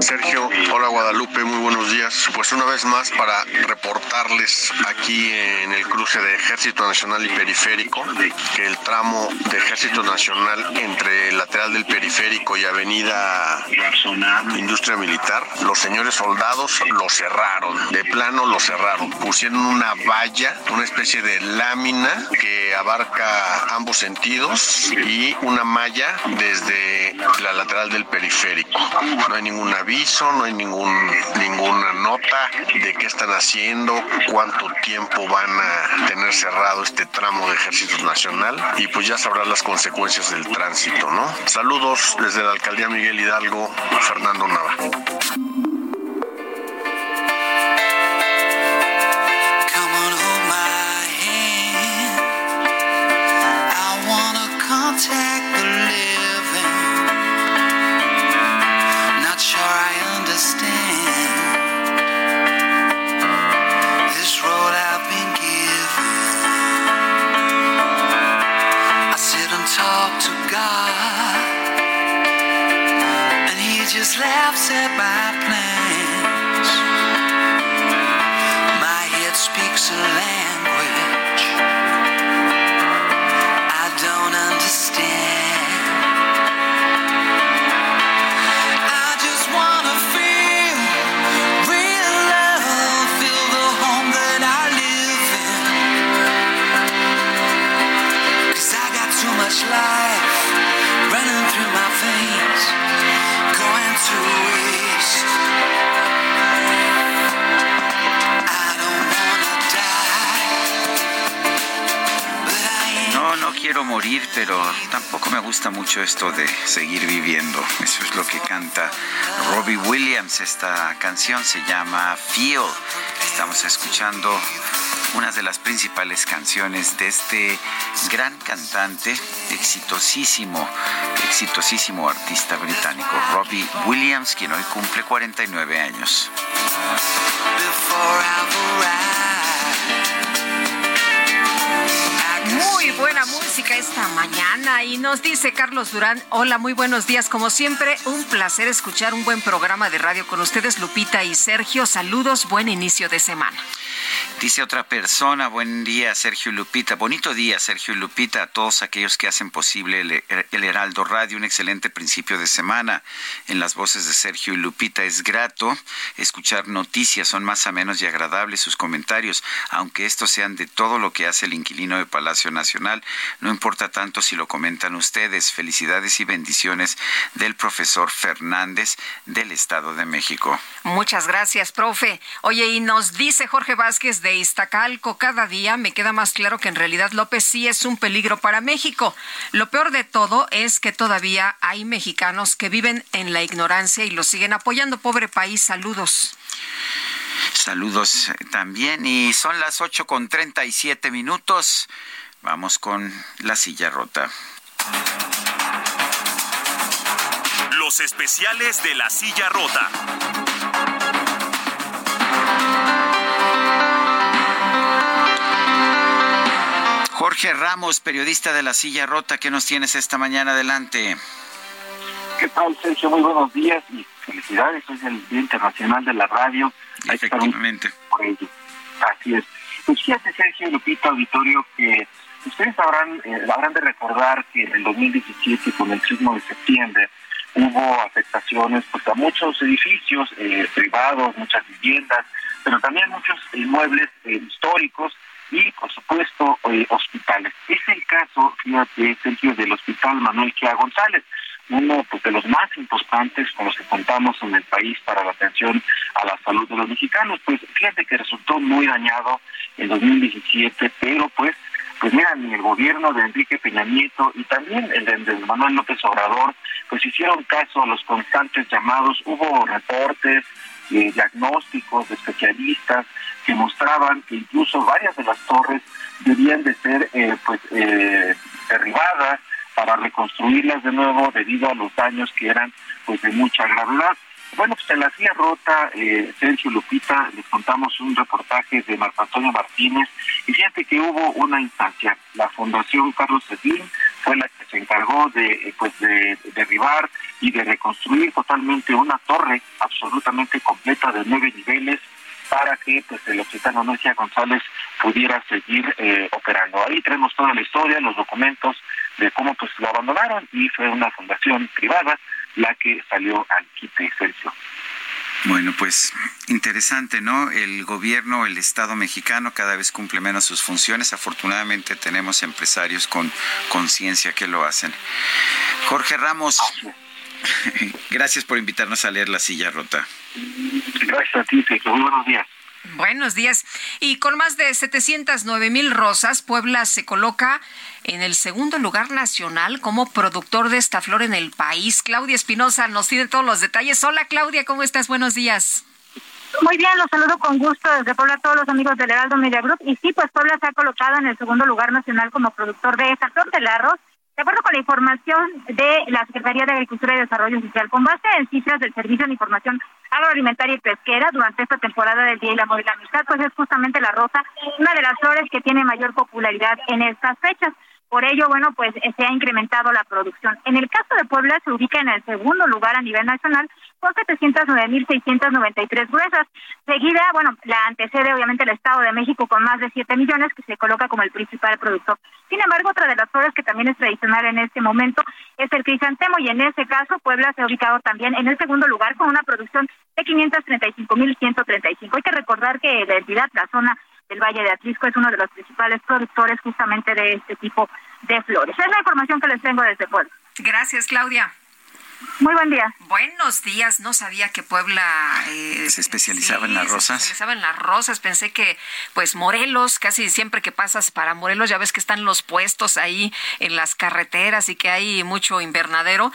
Sergio, hola Guadalupe, muy buenos días. Pues una vez más para reportarles aquí en el cruce de Ejército Nacional y Periférico que el tramo de Ejército Nacional entre el lateral del Periférico y Avenida Industria Militar, los señores soldados lo cerraron, de plano lo cerraron. Pusieron una valla, una especie de lámina que abarca ambos sentidos y una malla desde la lateral del periférico. No hay ninguna aviso, no hay ningún, ninguna nota de qué están haciendo, cuánto tiempo van a tener cerrado este tramo de Ejército Nacional y pues ya sabrán las consecuencias del tránsito, ¿no? Saludos desde la Alcaldía Miguel Hidalgo, Fernando Nava. Esto de seguir viviendo. Eso es lo que canta Robbie Williams. Esta canción se llama Feel. Estamos escuchando una de las principales canciones de este gran cantante, exitosísimo, exitosísimo artista británico, Robbie Williams, quien hoy cumple 49 años. Muy buena música esta mañana. Y nos dice Carlos Durán, hola, muy buenos días, como siempre, un placer escuchar un buen programa de radio con ustedes, Lupita y Sergio, saludos, buen inicio de semana. Dice otra persona, buen día Sergio Lupita, bonito día Sergio Lupita, a todos aquellos que hacen posible el, el, Heraldo Radio, un excelente principio de semana. En las voces de Sergio y Lupita es grato escuchar noticias, son más o menos y agradables sus comentarios, aunque estos sean de todo lo que hace el inquilino de Palacio Nacional, no importa tanto si lo comentan ustedes. Felicidades y bendiciones del profesor Fernández del Estado de México. Muchas gracias, profe. Oye, y nos dice Jorge Vázquez de Iztacalco, cada día me queda más claro que en realidad López sí es un peligro para México. Lo peor de todo es que todavía hay mexicanos que viven en la ignorancia y lo siguen apoyando. Pobre país, saludos. Saludos también y son las ocho con treinta y siete minutos. Vamos con la silla rota. Los especiales de la silla rota. Jorge Ramos, periodista de La Silla Rota, ¿qué nos tienes esta mañana adelante? ¿Qué tal, Sergio? Muy buenos días y felicidades. Hoy es el Día Internacional de la Radio. Efectivamente. Por ello. Así es. Pues fíjate, Sergio Lupita Auditorio, que ustedes habrán, eh, habrán de recordar que en el 2017, con el sismo de septiembre, hubo afectaciones pues, a muchos edificios eh, privados, muchas viviendas, pero también muchos inmuebles eh, históricos y, por supuesto, hospitales. Es el caso, fíjate, Sergio, del Hospital Manuel Quia González uno pues, de los más importantes con los que contamos en el país para la atención a la salud de los mexicanos. Pues fíjate que resultó muy dañado en 2017, pero pues pues mira, ni el gobierno de Enrique Peña Nieto y también el de, Manuel López Obrador, pues hicieron caso a los constantes llamados, hubo reportes, eh, diagnósticos de especialistas que mostraban que incluso varias de las torres debían de ser eh, pues eh, derribadas, para reconstruirlas de nuevo debido a los daños que eran pues de mucha gravedad. Bueno, pues en la silla rota, eh, Sergio Lupita, les contamos un reportaje de Marco Antonio Martínez y fíjate que hubo una instancia, la Fundación Carlos Slim fue la que se encargó de, eh, pues de, derribar y de reconstruir totalmente una torre absolutamente completa de nueve niveles para que pues el hospital Manuel González pudiera seguir eh, operando. Ahí tenemos toda la historia, los documentos de cómo pues lo abandonaron y fue una fundación privada la que salió al quite, Sergio. Bueno, pues interesante, ¿no? El gobierno, el Estado mexicano cada vez cumple menos sus funciones. Afortunadamente tenemos empresarios con conciencia que lo hacen. Jorge Ramos, gracias por invitarnos a leer La Silla Rota. Gracias a ti, Muy buenos días. Buenos días. Y con más de 709 mil rosas, Puebla se coloca en el segundo lugar nacional como productor de esta flor en el país. Claudia Espinosa nos tiene todos los detalles. Hola Claudia, ¿cómo estás? Buenos días. Muy bien, los saludo con gusto desde Puebla a todos los amigos del Heraldo Media Group. Y sí, pues Puebla se ha colocado en el segundo lugar nacional como productor de esta flor del arroz de acuerdo con la información de la Secretaría de Agricultura y Desarrollo Social, con base en cifras del Servicio de Información Agroalimentaria y Pesquera durante esta temporada del Día y la Amistad, pues es justamente la rosa, una de las flores que tiene mayor popularidad en estas fechas. Por ello, bueno, pues se ha incrementado la producción. En el caso de Puebla se ubica en el segundo lugar a nivel nacional con 709.693 gruesas. Seguida, bueno, la antecede obviamente el Estado de México con más de 7 millones, que se coloca como el principal productor. Sin embargo, otra de las flores que también es tradicional en este momento es el crisantemo y en ese caso Puebla se ha ubicado también en el segundo lugar con una producción de 535.135. Hay que recordar que la entidad, la zona del Valle de Atlisco, es uno de los principales productores justamente de este tipo de flores. Es la información que les tengo desde Puebla. Gracias, Claudia. Muy buen día. Buenos días. No sabía que Puebla eh, se especializaba en las rosas. Se especializaba en las rosas. Pensé que, pues, Morelos, casi siempre que pasas para Morelos, ya ves que están los puestos ahí en las carreteras y que hay mucho invernadero.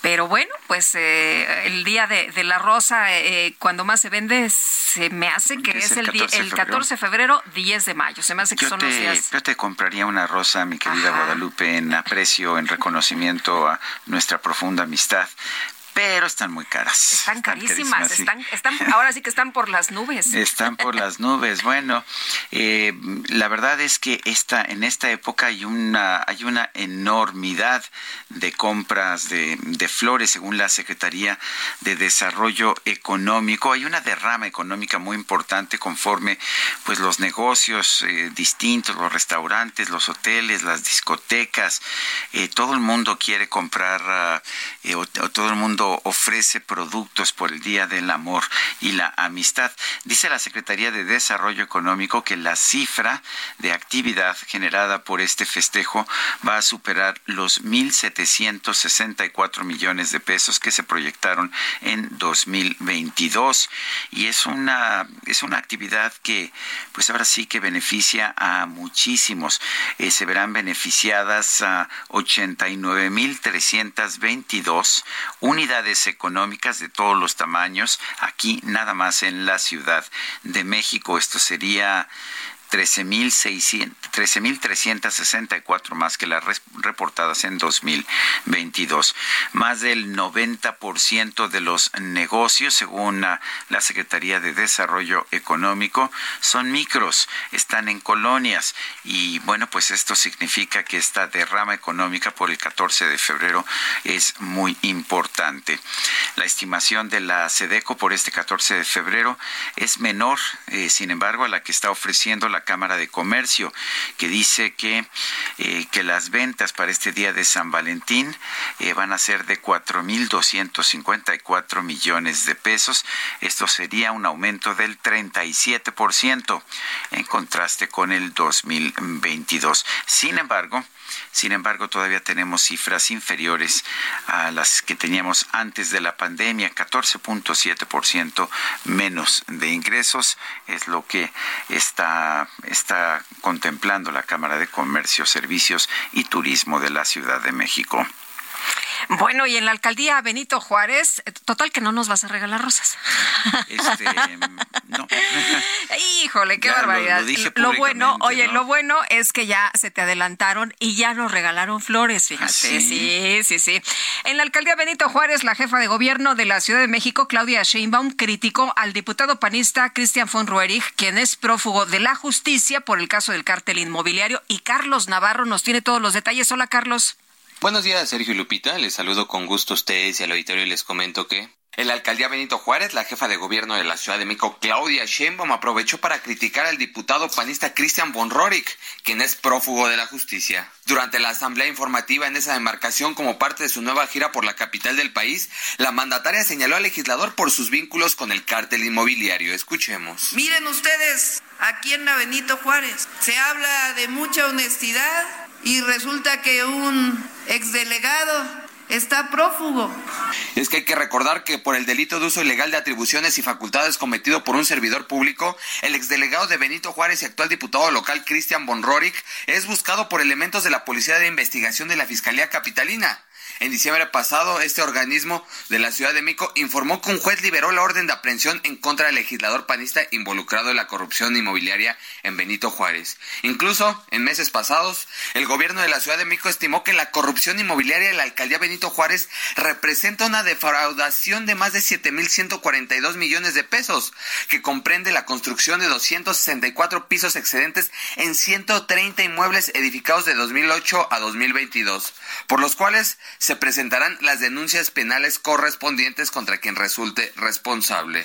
Pero bueno, pues eh, el día de, la rosa, eh, cuando más se vende, se me hace que es, el, 14 el 14 de febrero, 10 de mayo. Se me hace que son los días. Yo te compraría una rosa, mi querida Guadalupe, en aprecio, en reconocimiento a nuestra profunda amistad Yeah. Pero están muy caras. Están carísimas, están, están, ahora sí que están por las nubes. Están por las nubes. Bueno, eh, la verdad es que esta, en esta época hay una, hay una enormidad de compras de, de flores, según la Secretaría de Desarrollo Económico. Hay una derrama económica muy importante conforme pues los negocios eh, distintos, los restaurantes, los hoteles, las discotecas, eh, todo el mundo quiere comprar, ah, o todo el mundo ofrece productos por el Día del Amor y la Amistad. Dice la Secretaría de Desarrollo Económico que la cifra de actividad generada por este festejo va a superar los 1.764 millones de pesos que se proyectaron en 2022. Y es una, es una actividad que, pues ahora sí que beneficia a muchísimos. Eh, se verán beneficiadas a 89.322 unidades económicas de todos los tamaños, aquí nada más en la Ciudad de México. Esto sería 13.364 más que las reportadas en 2022. Más del 90% de los negocios, según la Secretaría de Desarrollo Económico, son micros, están en colonias y bueno, pues esto significa que esta derrama económica por el 14 de febrero es muy importante. La estimación de la SEDECO por este 14 de febrero es menor, eh, sin embargo, a la que está ofreciendo la Cámara de Comercio, que dice que, eh, que las ventas para este día de San Valentín eh, van a ser de 4.254 millones de pesos. Esto sería un aumento del 37% en contraste con el 2022. Sin embargo, sin embargo, todavía tenemos cifras inferiores a las que teníamos antes de la pandemia, 14.7% menos de ingresos es lo que está, está contemplando la Cámara de Comercio, Servicios y Turismo de la Ciudad de México. Bueno, y en la alcaldía Benito Juárez, total que no nos vas a regalar rosas. Este, no. Híjole, qué barbaridad. Lo, bueno, oye, lo bueno es que ya se te adelantaron y ya nos regalaron flores, fíjate. ¿Ah, sí, sí, sí. En la alcaldía Benito Juárez, la jefa de gobierno de la Ciudad de México, Claudia Sheinbaum, criticó al diputado panista Cristian von Ruerich, quien es prófugo de la justicia por el caso del cártel inmobiliario, y Carlos Navarro nos tiene todos los detalles. Hola, Carlos. Buenos días, Sergio y Lupita. Les saludo con gusto a ustedes y al auditorio y les comento que en la alcaldía Benito Juárez, la jefa de gobierno de la Ciudad de México, Claudia Sheinbaum, aprovechó para criticar al diputado panista Christian von Rorik, quien es prófugo de la justicia. Durante la asamblea informativa en esa demarcación como parte de su nueva gira por la capital del país, la mandataria señaló al legislador por sus vínculos con el cártel inmobiliario. Escuchemos. Miren ustedes, aquí en la Benito Juárez se habla de mucha honestidad y resulta que un exdelegado está prófugo. Es que hay que recordar que por el delito de uso ilegal de atribuciones y facultades cometido por un servidor público, el exdelegado de Benito Juárez y actual diputado local Cristian von Rorik es buscado por elementos de la Policía de Investigación de la Fiscalía Capitalina. En diciembre pasado, este organismo de la Ciudad de México informó que un juez liberó la orden de aprehensión en contra del legislador panista involucrado en la corrupción inmobiliaria en Benito Juárez. Incluso, en meses pasados, el gobierno de la Ciudad de México estimó que la corrupción inmobiliaria de la alcaldía Benito Juárez representa una defraudación de más de 7.142 millones de pesos, que comprende la construcción de 264 pisos excedentes en 130 inmuebles edificados de 2008 a 2022, por los cuales se presentarán las denuncias penales correspondientes contra quien resulte responsable.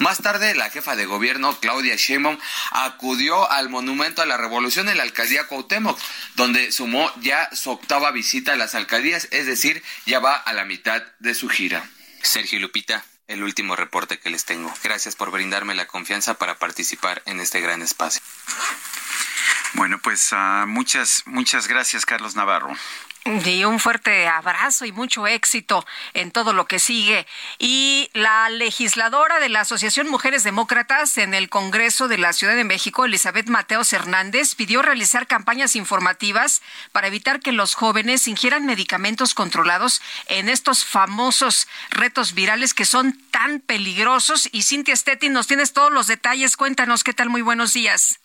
Más tarde, la jefa de gobierno, Claudia Sheinbaum, acudió al Monumento a la Revolución en la alcaldía Cuauhtémoc, donde sumó ya su octava visita a las alcaldías, es decir, ya va a la mitad de su gira. Sergio Lupita el último reporte que les tengo. Gracias por brindarme la confianza para participar en este gran espacio. Bueno, pues uh, muchas, muchas gracias, Carlos Navarro. Y un fuerte abrazo y mucho éxito en todo lo que sigue. Y la legisladora de la Asociación Mujeres Demócratas en el Congreso de la Ciudad de México, Elizabeth Mateos Hernández, pidió realizar campañas informativas para evitar que los jóvenes ingieran medicamentos controlados en estos famosos retos virales que son tan peligrosos. Y Cintia Stettin, nos tienes todos los detalles. Cuéntanos qué tal. Muy buenos días.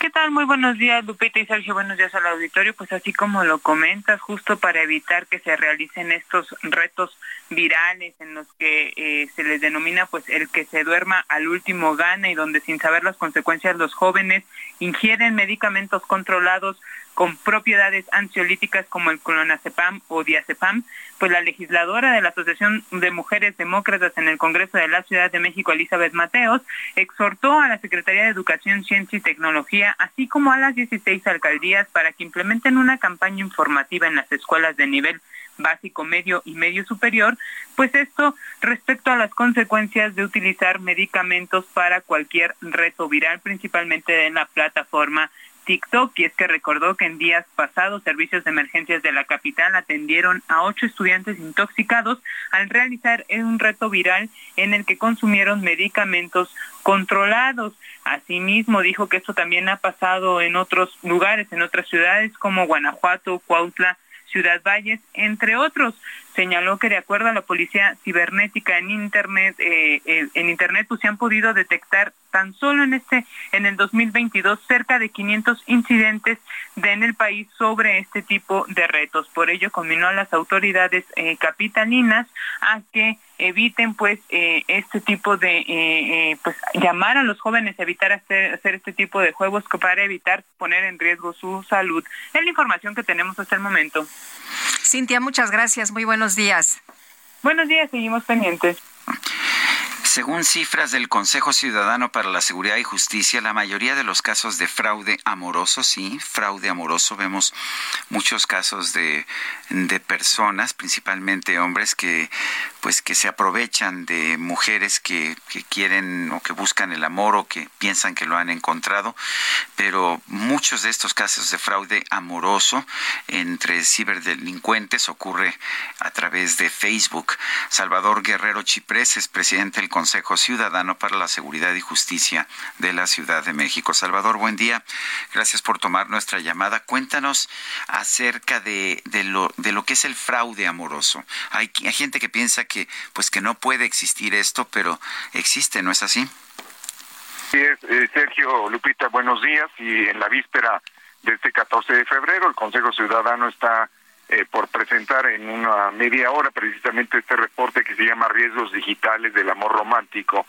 ¿Qué tal? Muy buenos días, Lupita y Sergio. Buenos días al auditorio. Pues así como lo comentas, justo para evitar que se realicen estos retos virales en los que eh, se les denomina pues el que se duerma al último gana y donde sin saber las consecuencias los jóvenes ingieren medicamentos controlados con propiedades ansiolíticas como el clonazepam o diazepam, pues la legisladora de la Asociación de Mujeres Demócratas en el Congreso de la Ciudad de México, Elizabeth Mateos, exhortó a la Secretaría de Educación, Ciencia y Tecnología, así como a las 16 alcaldías, para que implementen una campaña informativa en las escuelas de nivel básico, medio y medio superior, pues esto respecto a las consecuencias de utilizar medicamentos para cualquier reto viral, principalmente en la plataforma TikTok y es que recordó que en días pasados servicios de emergencias de la capital atendieron a ocho estudiantes intoxicados al realizar un reto viral en el que consumieron medicamentos controlados. Asimismo dijo que esto también ha pasado en otros lugares, en otras ciudades como Guanajuato, Cuautla, Ciudad Valles, entre otros. Señaló que de acuerdo a la policía cibernética en internet, eh, eh, en internet pues se han podido detectar tan solo en este en el 2022 cerca de 500 incidentes de, en el país sobre este tipo de retos. Por ello combinó a las autoridades eh, capitalinas a que eviten pues eh, este tipo de eh, pues llamar a los jóvenes a evitar hacer, hacer este tipo de juegos para evitar poner en riesgo su salud. Es la información que tenemos hasta el momento. Cintia, muchas gracias. Muy buenos días. Buenos días, seguimos pendientes. Según cifras del Consejo Ciudadano para la Seguridad y Justicia, la mayoría de los casos de fraude amoroso, sí, fraude amoroso, vemos muchos casos de, de personas, principalmente hombres, que pues que se aprovechan de mujeres que, que quieren o que buscan el amor o que piensan que lo han encontrado, pero muchos de estos casos de fraude amoroso entre ciberdelincuentes ocurre a través de Facebook. Salvador Guerrero Chiprés es presidente del Consejo Ciudadano para la Seguridad y Justicia de la Ciudad de México. Salvador, buen día. Gracias por tomar nuestra llamada. Cuéntanos acerca de, de, lo, de lo que es el fraude amoroso. Hay, hay gente que piensa que, pues, que no puede existir esto, pero existe, ¿no es así? Sí, es, eh, Sergio Lupita, buenos días. Y en la víspera de este 14 de febrero, el Consejo Ciudadano está eh, por presentar en una media hora precisamente este reporte que se llama Riesgos Digitales del Amor Romántico,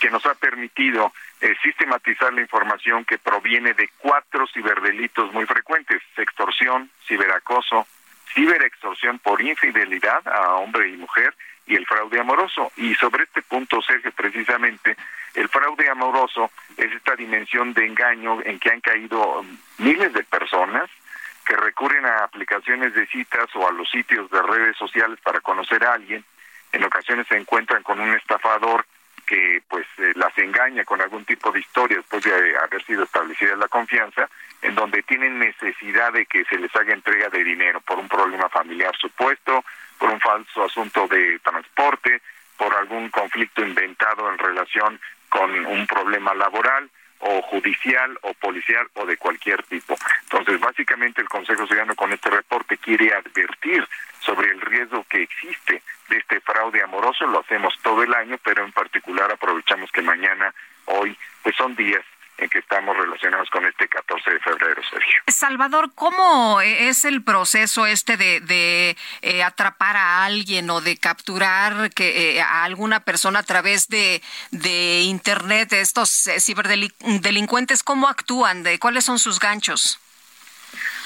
que nos ha permitido eh, sistematizar la información que proviene de cuatro ciberdelitos muy frecuentes, extorsión, ciberacoso, ciberextorsión por infidelidad a hombre y mujer y el fraude amoroso. Y sobre este punto, Sergio, precisamente, el fraude amoroso es esta dimensión de engaño en que han caído miles de personas, que recurren a aplicaciones de citas o a los sitios de redes sociales para conocer a alguien, en ocasiones se encuentran con un estafador que pues eh, las engaña con algún tipo de historia después de haber sido establecida la confianza, en donde tienen necesidad de que se les haga entrega de dinero por un problema familiar supuesto, por un falso asunto de transporte, por algún conflicto inventado en relación con un problema laboral o judicial o policial o de cualquier tipo. Entonces, básicamente el Consejo Ciudadano con este reporte quiere advertir sobre el riesgo que existe de este fraude amoroso. Lo hacemos todo el año, pero en particular aprovechamos que mañana, hoy, pues son días en que estamos relacionados con este 14 de febrero, Sergio. Salvador, ¿cómo es el proceso este de, de eh, atrapar a alguien o de capturar que, eh, a alguna persona a través de, de Internet? Estos eh, ciberdelincuentes, ¿cómo actúan? De, ¿Cuáles son sus ganchos?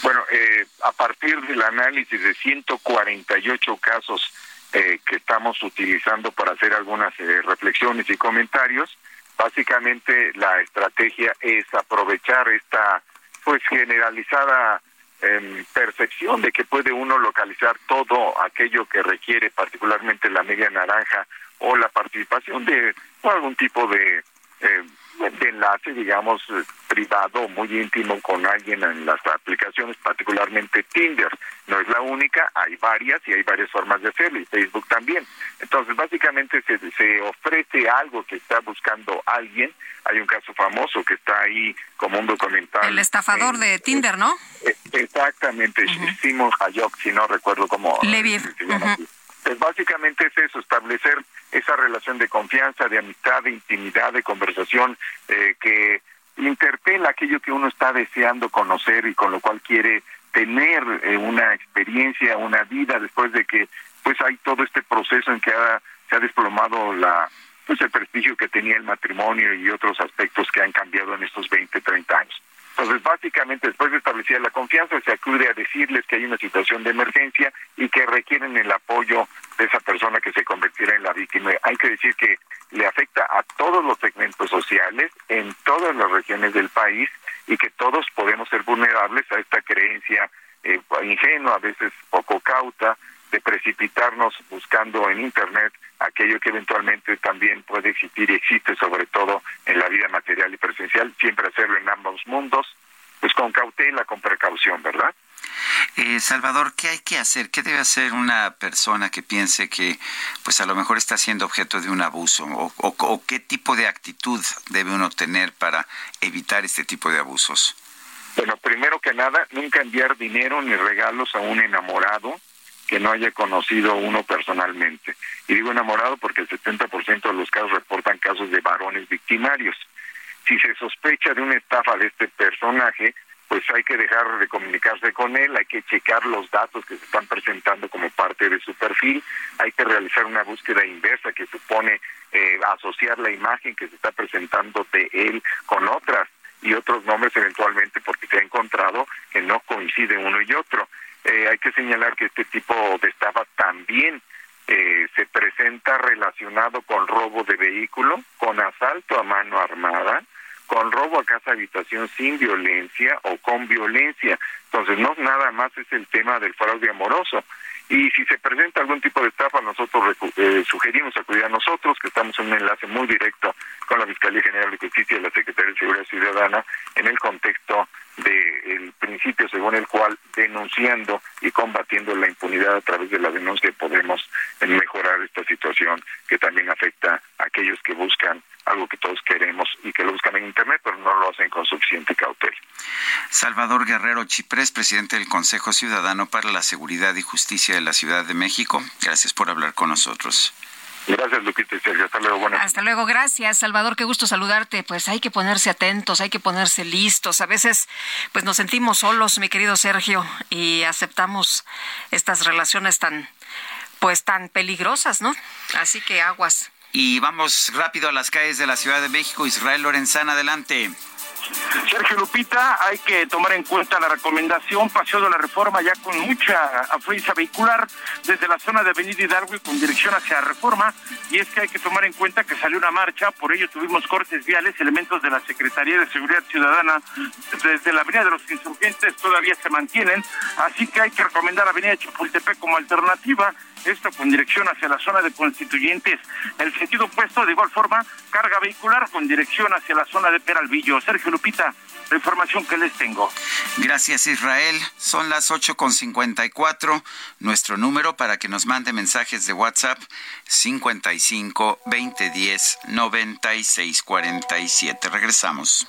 Bueno, eh, a partir del análisis de 148 casos eh, que estamos utilizando para hacer algunas eh, reflexiones y comentarios, básicamente la estrategia es aprovechar esta pues generalizada eh, percepción de que puede uno localizar todo aquello que requiere particularmente la media naranja o la participación de algún tipo de eh, de enlace, digamos, privado, muy íntimo con alguien en las aplicaciones, particularmente Tinder. No es la única, hay varias y hay varias formas de hacerlo, y Facebook también. Entonces, básicamente se, se ofrece algo que está buscando alguien. Hay un caso famoso que está ahí como un documental. El estafador de Tinder, ¿no? Exactamente, Simon Hayok, si no recuerdo cómo. Pues básicamente es eso, establecer esa relación de confianza, de amistad, de intimidad, de conversación, eh, que interpela aquello que uno está deseando conocer y con lo cual quiere tener eh, una experiencia, una vida después de que pues hay todo este proceso en que se ha desplomado la pues el prestigio que tenía el matrimonio y otros aspectos que han cambiado en estos 20, 30 años. Entonces, básicamente, después de establecer la confianza, se acude a decirles que hay una situación de emergencia y que requieren el apoyo de esa persona que se convirtiera en la víctima. Hay que decir que le afecta a todos los segmentos sociales, en todas las regiones del país, y que todos podemos ser vulnerables a esta creencia eh, ingenua, a veces poco cauta, de precipitarnos buscando en Internet aquello que eventualmente también puede existir y existe sobre todo en la vida material y presencial, siempre hacerlo en ambos mundos, pues con cautela, con precaución, ¿verdad? Eh, Salvador, ¿qué hay que hacer? ¿Qué debe hacer una persona que piense que, pues a lo mejor está siendo objeto de un abuso? ¿O, o qué tipo de actitud debe uno tener para evitar este tipo de abusos? Bueno, primero que nada, nunca enviar dinero ni regalos a un enamorado que no haya conocido uno personalmente. Y digo enamorado porque el 70% de los casos reportan casos de varones victimarios. Si se sospecha de una estafa de este personaje, pues hay que dejar de comunicarse con él, hay que checar los datos que se están presentando como parte de su perfil, hay que realizar una búsqueda inversa que supone eh, asociar la imagen que se está presentando de él con otras y otros nombres eventualmente porque se ha encontrado que no coincide uno y otro. Eh, hay que señalar que este tipo de estafa también eh, se presenta relacionado con robo de vehículo, con asalto a mano armada, con robo a casa habitación sin violencia o con violencia. Entonces no nada más es el tema del fraude amoroso. Y si se presenta algún tipo de estafa, nosotros eh, sugerimos acudir a nosotros, que estamos en un enlace muy directo con la Fiscalía General de Justicia y la Secretaría de Seguridad Ciudadana en el contexto del principio según el cual denunciando y combatiendo la impunidad a través de la denuncia podemos mejorar esta situación que también afecta a aquellos que buscan algo que todos queremos y que lo buscan en Internet, pero no lo hacen con suficiente cautela. Salvador Guerrero Chiprés, presidente del Consejo Ciudadano para la Seguridad y Justicia de la Ciudad de México. Gracias por hablar con nosotros. Gracias, Lupita y Sergio. Hasta luego. Buenas Hasta luego. Gracias, Salvador. Qué gusto saludarte. Pues hay que ponerse atentos, hay que ponerse listos. A veces, pues nos sentimos solos, mi querido Sergio, y aceptamos estas relaciones tan, pues tan peligrosas, ¿no? Así que aguas. Y vamos rápido a las calles de la Ciudad de México. Israel Lorenzana, adelante. Sergio Lupita, hay que tomar en cuenta la recomendación Paseo de la Reforma ya con mucha afluencia vehicular desde la zona de Avenida Hidalgo y con dirección hacia Reforma. Y es que hay que tomar en cuenta que salió una marcha, por ello tuvimos cortes viales, elementos de la Secretaría de Seguridad Ciudadana desde la Avenida de los Insurgentes todavía se mantienen, así que hay que recomendar la Avenida Chapultepec como alternativa esto con dirección hacia la zona de constituyentes. El sentido opuesto, de igual forma, carga vehicular con dirección hacia la zona de Peralvillo. Sergio Lupita, la información que les tengo. Gracias, Israel. Son las 8.54. Nuestro número para que nos mande mensajes de WhatsApp, 55 2010 9647. Regresamos.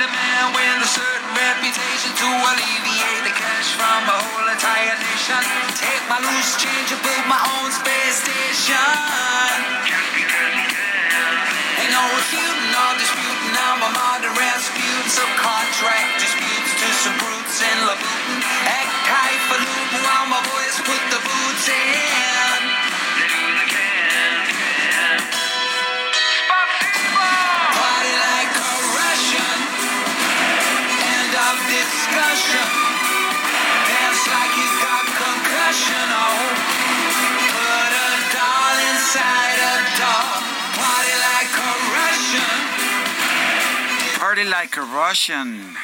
a man with a certain reputation to alleviate the cash from a whole entire nation. Take my loose change and build my own space station. Just because you can. Ain't no refuting or disputing. I'm a modern Rasputin. Subcontract disputes to some brutes in Labutin. Act high for loop while my boys put the boots in. Party like a Russian. Party like a Russian.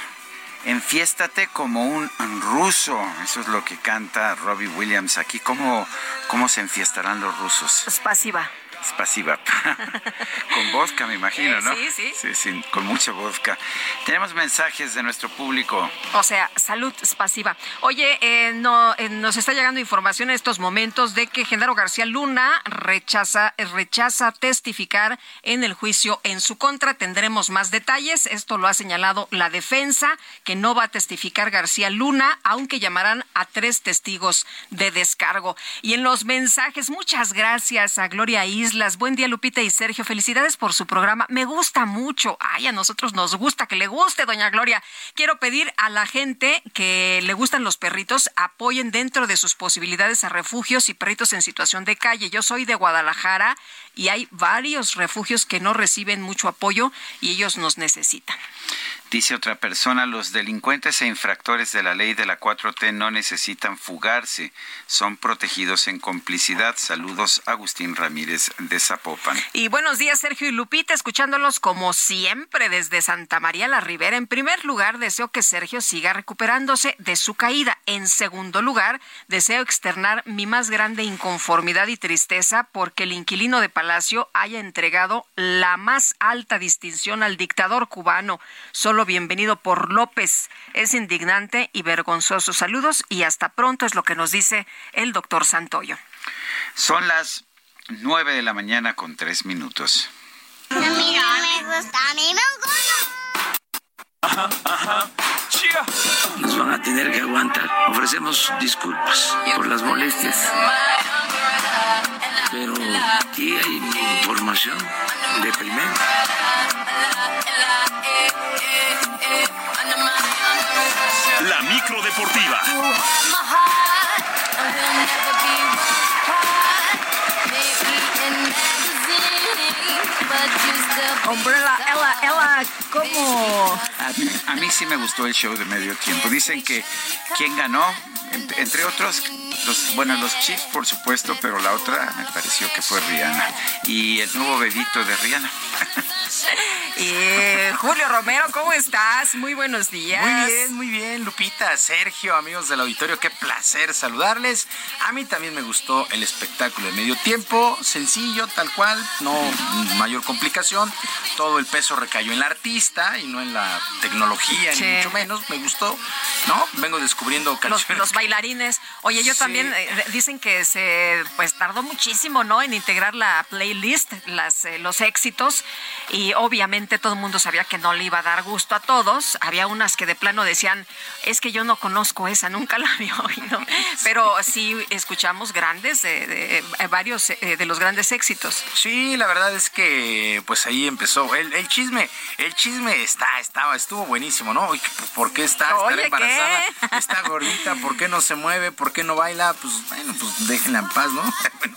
Enfiéstate como un ruso. Eso es lo que canta Robbie Williams aquí. ¿Cómo, cómo se enfiestarán los rusos? Es pasiva. Pasiva. con vodka, me imagino, Eh, ¿no? sí, sí. Sí, sí, con mucho vodka. Tenemos mensajes de nuestro público. O sea, salud pasiva. Oye, eh, no, eh, nos está llegando información en estos momentos de que Genaro García Luna rechaza, rechaza testificar en el juicio en su contra. Tendremos más detalles. Esto lo ha señalado la defensa, que no va a testificar García Luna, aunque llamarán a tres testigos de descargo. Y en los mensajes, muchas gracias a Gloria Buen día, Lupita y Sergio. Felicidades por su programa. Me gusta mucho. Ay, a nosotros nos gusta que le guste, doña Gloria. Quiero pedir a la gente que le gustan los perritos, apoyen dentro de sus posibilidades a refugios y perritos en situación de calle. Yo soy de Guadalajara y hay varios refugios que no reciben mucho apoyo y ellos nos necesitan. Dice otra persona, los delincuentes e infractores de la ley de la 4T no necesitan fugarse, son protegidos en complicidad. Saludos, Agustín Ramírez de Zapopan. Y buenos días, Sergio y Lupita, escuchándolos como siempre desde Santa María la Ribera. En primer lugar, deseo que Sergio siga recuperándose de su caída. En segundo lugar, deseo externar mi más grande inconformidad y tristeza porque el inquilino de Palacio haya entregado la más alta distinción al dictador cubano. Solo bienvenido por López. Es indignante y vergonzoso. Saludos y hasta pronto es lo que nos dice el doctor Santoyo. Son las nueve de la mañana con tres minutos. A mí no me gusta, a mí me Ajá, ajá. Nos van a tener que aguantar. Ofrecemos disculpas por las molestias. Pero aquí hay información de primera. La micro deportiva. Umbrella, ela, ela, ¿cómo? A mí, a mí sí me gustó el show de medio tiempo. Dicen que quién ganó, En- entre otros, los, bueno, los Chiefs, por supuesto, pero la otra me pareció que fue Rihanna. Y el nuevo bebito de Rihanna. Julio Romero, ¿cómo estás? Muy buenos días. Muy bien, muy bien, Lupita, Sergio, amigos del auditorio, qué placer saludarles. A mí también me gustó el espectáculo de medio tiempo, sencillo, tal cual, no mayor complicación. Todo el peso recayó en la artista y no en la tecnología, Sí. ni mucho menos. Me gustó, ¿no? Vengo descubriendo Los, canciones. los bailarines. Oye, yo Sí. también eh, dicen que se pues tardó muchísimo, ¿no? En integrar la playlist, las eh, los éxitos y obviamente todo el mundo sabía que no le iba a dar gusto a todos. Había unas que de plano decían, "Es que yo no conozco esa, nunca la había oído." Pero sí escuchamos grandes de, de- eh, varios eh, de los grandes éxitos. Sí, la verdad es que pues ahí empezó el, el chisme, el chisme está, estaba, estuvo buenísimo, ¿no? Oye, ¿Por qué está, embarazada? Está gordita, ¿por qué no se mueve? ¿Por qué no baila? Pues bueno, pues déjenla en paz, ¿no? Bueno,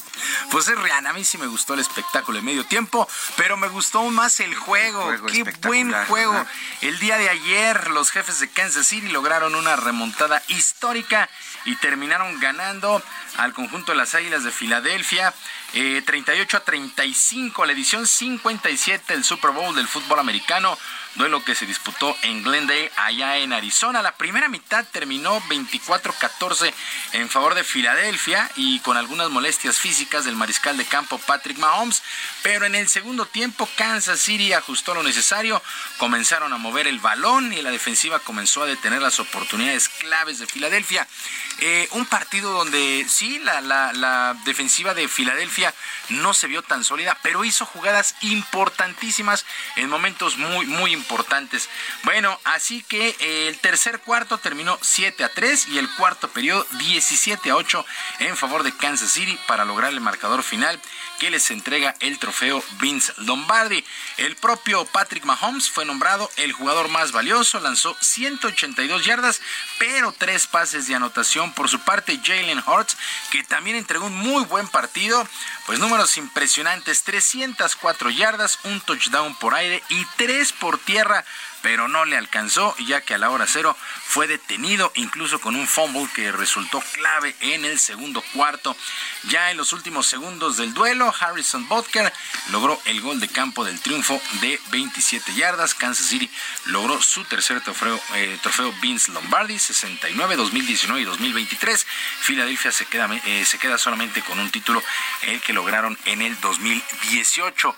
pues es Rihanna, a mí sí me gustó el espectáculo de medio tiempo, pero me gustó aún el juego, juego qué buen juego. ¿verdad? El día de ayer los jefes de Kansas City lograron una remontada histórica y terminaron ganando al conjunto de las Águilas de Filadelfia. eh, 38 a 35, la edición 57 del Super Bowl del fútbol americano, duelo que se disputó en Glendale, allá en Arizona. La primera mitad terminó 24-14 en favor de Filadelfia y con algunas molestias físicas del mariscal de campo Patrick Mahomes, pero en el segundo tiempo Kansas City ajustó lo necesario, comenzaron a mover el balón y la defensiva comenzó a detener las oportunidades claves de Filadelfia. Eh, un partido donde sí, la, la- la defensiva de Filadelfia no se vio tan sólida, pero hizo jugadas importantísimas en momentos muy, muy importantes. Bueno, así que eh, el tercer cuarto terminó 7 a 3 y el cuarto periodo 17 a 8 en favor de Kansas City para lograr el marcador final que les entrega el trofeo Vince Lombardi. El propio Patrick Mahomes fue nombrado el jugador más valioso, lanzó 182 yardas, pero tres pases de anotación. Por su parte, Jalen Hurts, que también entregó un muy buen partido, pues números impresionantes, 304 yardas, un touchdown por aire y tres por tierra pero no le alcanzó ya que a la hora cero fue detenido incluso con un fumble que resultó clave en el segundo cuarto. Ya en los últimos segundos del duelo, Harrison Butker logró el gol de campo del triunfo de 27 yardas. Kansas City logró su tercer trofeo, eh, trofeo Vince Lombardi, 69, 2019 y 2023. Filadelfia se queda, eh, se queda solamente con un título, el que lograron en el 2018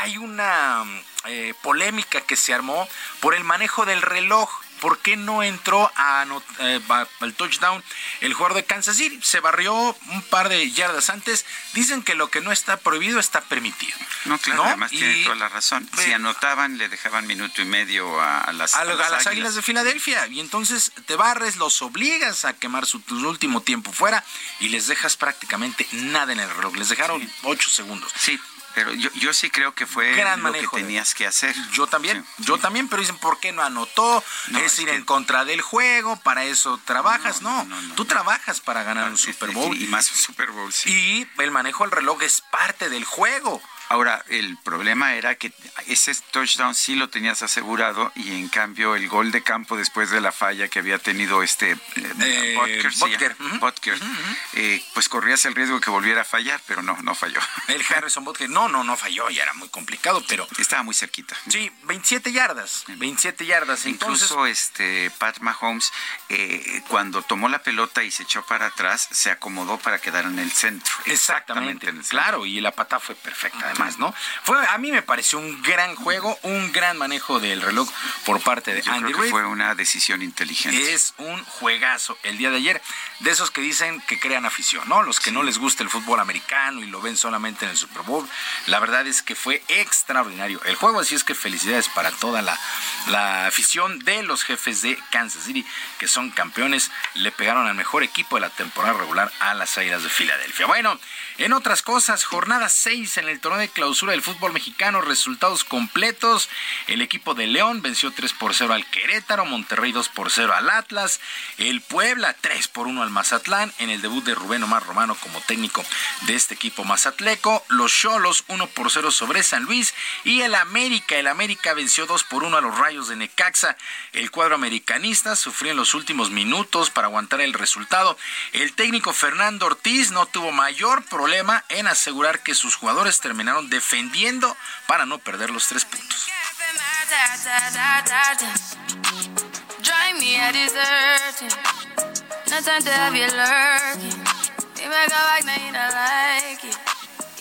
hay una eh, polémica que se armó por el manejo del reloj. ¿Por qué no entró a, eh, al touchdown el jugador de Kansas City? Se barrió un par de yardas antes. Dicen que lo que no está prohibido está permitido. No, claro, además tiene toda la razón. Si anotaban, le dejaban minuto y medio a, las, a, las, águilas. de Filadelfia. Y entonces te barres, los obligas a quemar su, último tiempo fuera y les dejas prácticamente nada en el reloj. Les dejaron ocho segundos. Sí, pero yo, yo sí creo que fue Gran lo que tenías que hacer. Yo también, yo también, pero dicen, ¿por qué no anotó? es, ir en contra del juego, para eso trabajas. No, tú trabajas para ganar un Super Bowl. y más un Super Bowl, sí. Y el manejo del reloj es parte del juego. Ahora, el problema era que ese touchdown sí lo tenías asegurado y en cambio el gol de campo después de la falla que había tenido este eh, Butker, eh, pues corrías el riesgo de que volviera a fallar, pero no, no falló. El Harrison Butker, no, no, no falló, ya era muy complicado, pero... Estaba muy cerquita. Sí, 27 yardas, 27 yardas. Incluso este Pat Mahomes, eh, cuando tomó la pelota y se echó para atrás, se acomodó para quedar en el centro. Exactamente, claro, y la pata fue perfecta más, ¿no? Fue, a mí me pareció un gran juego, un gran manejo del reloj por parte de Andy creo que Fue una decisión inteligente. Es un juegazo el día de ayer, de esos que dicen que crean afición, ¿no? Los que no les gusta el fútbol americano y lo ven solamente en el Super Bowl. La verdad es que fue extraordinario el juego, así es que felicidades para toda la, la afición de los jefes de Kansas City, que son campeones, le pegaron al mejor equipo de la temporada regular a las Águilas de Filadelfia. Bueno, en otras cosas, jornada 6 en el torneo de clausura del fútbol mexicano, resultados completos. El equipo de León venció 3 por 0 al Querétaro, Monterrey 2 por 0 al Atlas, el Puebla 3 por 1 al Mazatlán, en el debut de Rubén Omar Romano como técnico de este equipo mazatleco, los Cholos 1 por 0 sobre San Luis y el América, el América venció 2 por 1 a los Rayos de Necaxa. El cuadro americanista sufrió en los últimos minutos para aguantar el resultado. El técnico Fernando Ortiz no tuvo mayor problema en asegurar que sus jugadores terminaron defendiendo para no perder los tres puntos.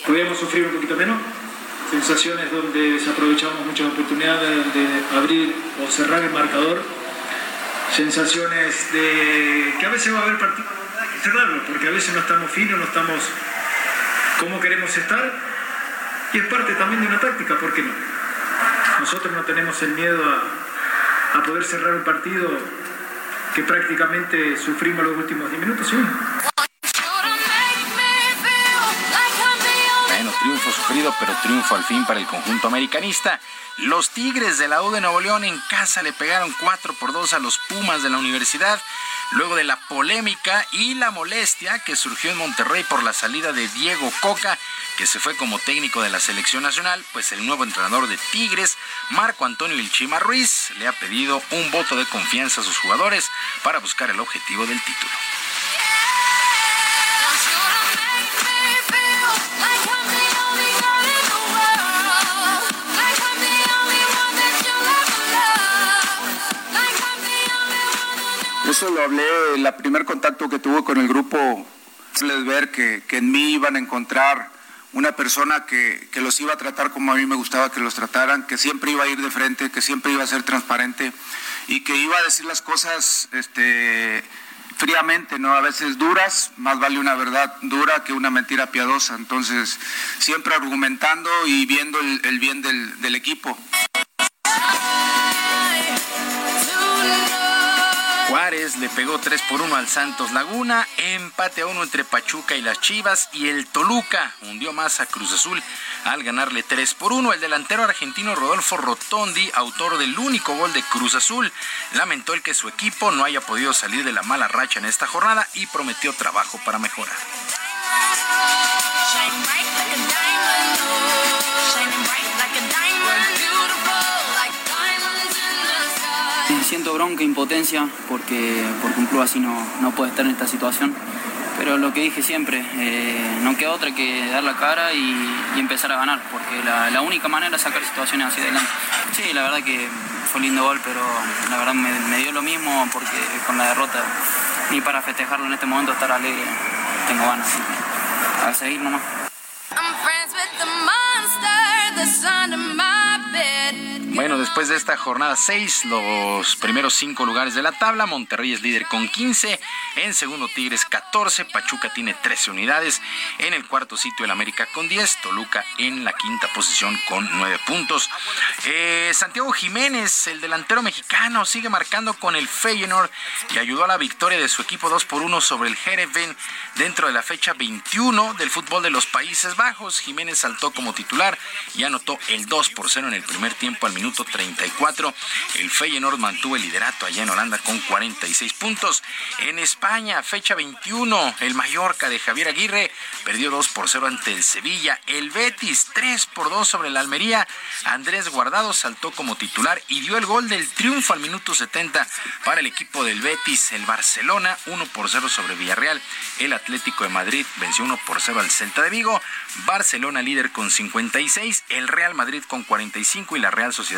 Podríamos sufrir un poquito menos, sensaciones donde desaprovechamos muchas oportunidades de abrir o cerrar el marcador, sensaciones de que a veces va a haber partidos donde cerrarlo, porque a veces no estamos finos, no estamos cómo queremos estar es parte también de una táctica, ¿por qué no? Nosotros no tenemos el miedo a, poder cerrar un partido que prácticamente sufrimos los últimos 10 minutos, ¿sí? Sufrido, pero triunfo al fin para el conjunto americanista. Los Tigres de la U de Nuevo León en casa le pegaron 4 por 2 a los Pumas de la Universidad luego de la polémica y la molestia que surgió en Monterrey por la salida de Diego Coca, que se fue como técnico de la selección nacional, pues el nuevo entrenador de Tigres, Marco Antonio Ilchima Ruiz, le ha pedido un voto de confianza a sus jugadores para buscar el objetivo del título. Eso lo hablé, el primer contacto que tuvo con el grupo, es ver que, en mí iban a encontrar una persona que, los iba a tratar como a mí me gustaba que los trataran, que siempre iba a ir de frente, que siempre iba a ser transparente y que iba a decir las cosas este, fríamente, ¿no? A veces duras, más vale una verdad dura que una mentira piadosa. Entonces, siempre argumentando y viendo el, bien del, del equipo. Juárez le pegó 3 por 1 al Santos Laguna, empate a 1 entre Pachuca y las Chivas y el Toluca hundió más a Cruz Azul al ganarle 3 por 1. El delantero argentino Rodolfo Rotondi, autor del único gol de Cruz Azul, lamentó el que su equipo no haya podido salir de la mala racha en esta jornada y prometió trabajo para mejorar. Siento bronca, impotencia, porque, porque un club así no, no puede estar en esta situación. Pero lo que dije siempre, eh, no queda otra que dar la cara y, empezar a ganar, porque la, la, única manera es sacar situaciones hacia adelante. Sí, la verdad que fue lindo gol, pero la verdad me, me dio lo mismo porque con la derrota, ni para festejarlo en este momento, estar alegre, tengo ganas. A seguir nomás. Bueno, después de esta jornada 6, los primeros 5 lugares de la tabla, Monterrey es líder con 15, en segundo Tigres 14, Pachuca tiene 13 unidades, en el cuarto sitio el América con 10, Toluca en la quinta posición con 9 puntos. Eh, Santiago Jiménez, el delantero mexicano, sigue marcando con el Feyenoord y ayudó a la victoria de su equipo 2 por 1 sobre el Hereven dentro de la fecha 21 del fútbol de los Países Bajos. Jiménez saltó como titular y anotó el 2 por 0 en el primer tiempo al minuto 34. El Feyenoord mantuvo el liderato allá en Holanda con 46 puntos. En España, fecha 21, el Mallorca de Javier Aguirre perdió 2 por 0 ante el Sevilla. El Betis 3 por 2 sobre el Almería. Andrés Guardado saltó como titular y dio el gol del triunfo al minuto 70 para el equipo del Betis. El Barcelona 1 por 0 sobre Villarreal. El Atlético de Madrid venció 1 por 0 al Celta de Vigo. Barcelona líder con 56. El Real Madrid con 45 y la Real Sociedad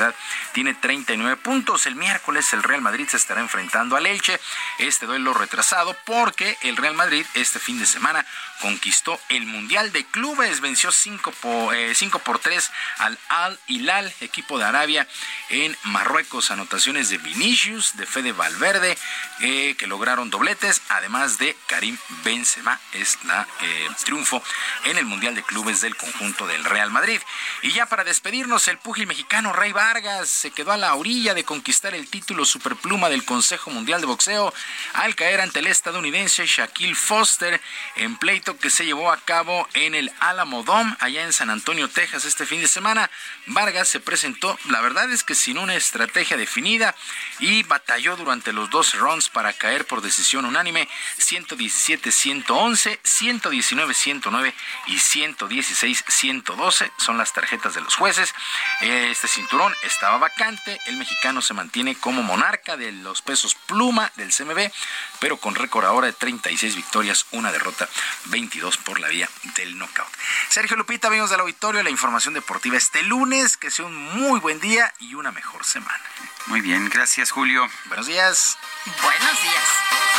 tiene 39 puntos. El miércoles el Real Madrid se estará enfrentando al Elche. Este duelo retrasado porque el Real Madrid este fin de semana conquistó el Mundial de Clubes. Venció 5 por, eh, por 3 al Al Hilal, equipo de Arabia, en Marruecos. Anotaciones de Vinicius, de Fede Valverde, eh, que lograron dobletes, además de Karim Benzema. Es la eh, triunfo en el Mundial de Clubes del conjunto del Real Madrid. Y ya para despedirnos, el púgil mexicano Rey Vargas se quedó a la orilla de conquistar el título superpluma del Consejo Mundial de Boxeo al caer ante el estadounidense Shaquille Foster en pleito que se llevó a cabo en el Alamo Dome allá en San Antonio, Texas este fin de semana. Vargas se presentó, la verdad es que sin una estrategia definida y batalló durante los dos rounds para caer por decisión unánime 117-111, 119-109 y 116-112 son las tarjetas de los jueces. Este cinturón estaba vacante. El mexicano se mantiene como monarca de los pesos pluma del CMB, pero con récord ahora de 36 victorias, una derrota, 22 por la vía del knockout. Sergio Lupita, amigos del auditorio, la información deportiva este lunes. Que sea un muy buen día y una mejor semana. Muy bien, gracias Julio. Buenos días. Buenos días.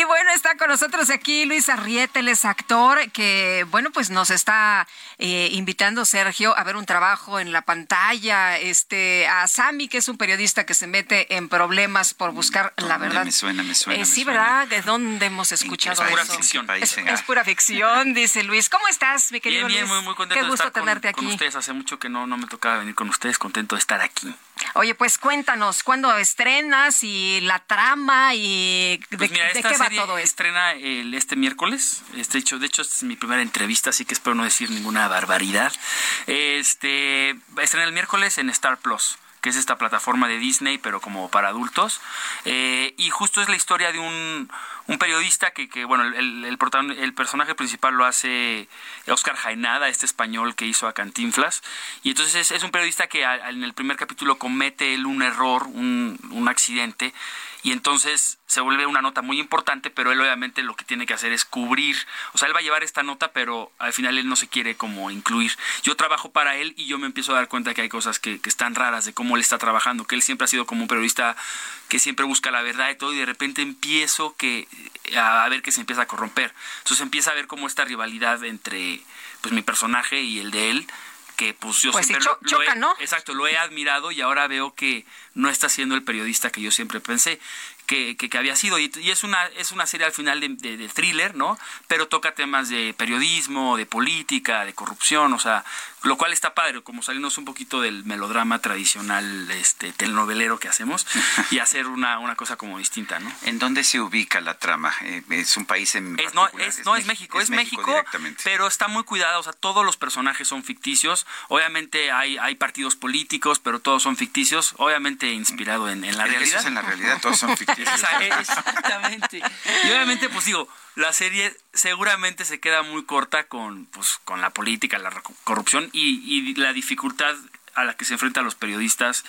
Y bueno, está con nosotros aquí Luis Arrieta, él es actor que, bueno, pues nos está eh, invitando Sergio a ver un trabajo en la pantalla, este, a Sami, que es un periodista que se mete en problemas por buscar la verdad. Me suena, me suena. Eh, me sí, suena. ¿verdad? ¿De dónde hemos escuchado Es pura eso? ficción. Es, es pura ficción, dice Luis. ¿Cómo estás, mi querido Bien, bien, Luis? muy, muy contento Qué de gusto estar con- tenerte con, aquí. ustedes. Hace mucho que no, no me tocaba venir con ustedes, contento de estar aquí. Oye, pues cuéntanos, ¿cuándo estrenas y la trama y de, Pues mira, de esta qué va todo esto? estrena el, este miércoles. Este hecho, de hecho, esta es mi primera entrevista, así que espero no decir ninguna barbaridad. Este va a estrenar el miércoles en Star Plus que es esta plataforma de Disney, pero como para adultos. Eh, y justo es la historia de un, un periodista que, que, bueno, el, el, personaje principal lo hace Oscar Jaenada, este español que hizo a Cantinflas. Y entonces es, es un periodista que a- en el primer capítulo comete él un error, un, un accidente, y entonces se vuelve una nota muy importante, pero él obviamente lo que tiene que hacer es cubrir, o sea, él va a llevar esta nota, pero al final él no se quiere como incluir. Yo trabajo para él y yo me empiezo a dar cuenta que hay cosas que, que están raras de cómo él está trabajando, que él siempre ha sido como un periodista que siempre busca la verdad y todo, y de repente empiezo que, a ver que se empieza a corromper. Entonces empieza a ver como esta rivalidad entre pues mi personaje y el de él, que pues yo Pues siempre cho- lo, lo he- chocan, ¿no? exacto, lo he admirado y ahora veo que no está siendo el periodista que yo siempre pensé que, que, que había sido. Y, y es una es una serie al final de, de- de thriller, ¿no? Pero toca temas de periodismo, de política, de corrupción, o sea, lo cual está padre, como salirnos un poquito del melodrama tradicional este telenovelero que hacemos y hacer una, una cosa como distinta, ¿no? ¿En dónde se ubica la trama? Eh, ¿Es un país en Es, no, es, no, es México, es México, pero está muy cuidado, o sea, todos los personajes son ficticios, obviamente hay, hay partidos políticos, pero todos son ficticios, obviamente inspirado en, en la Eso realidad. es en la realidad, todos son ficticios. Esa- Exactamente. Y obviamente, pues digo, la serie seguramente se queda muy corta con, pues, con la política, la corrupción y, y la dificultad a la que se enfrentan los periodistas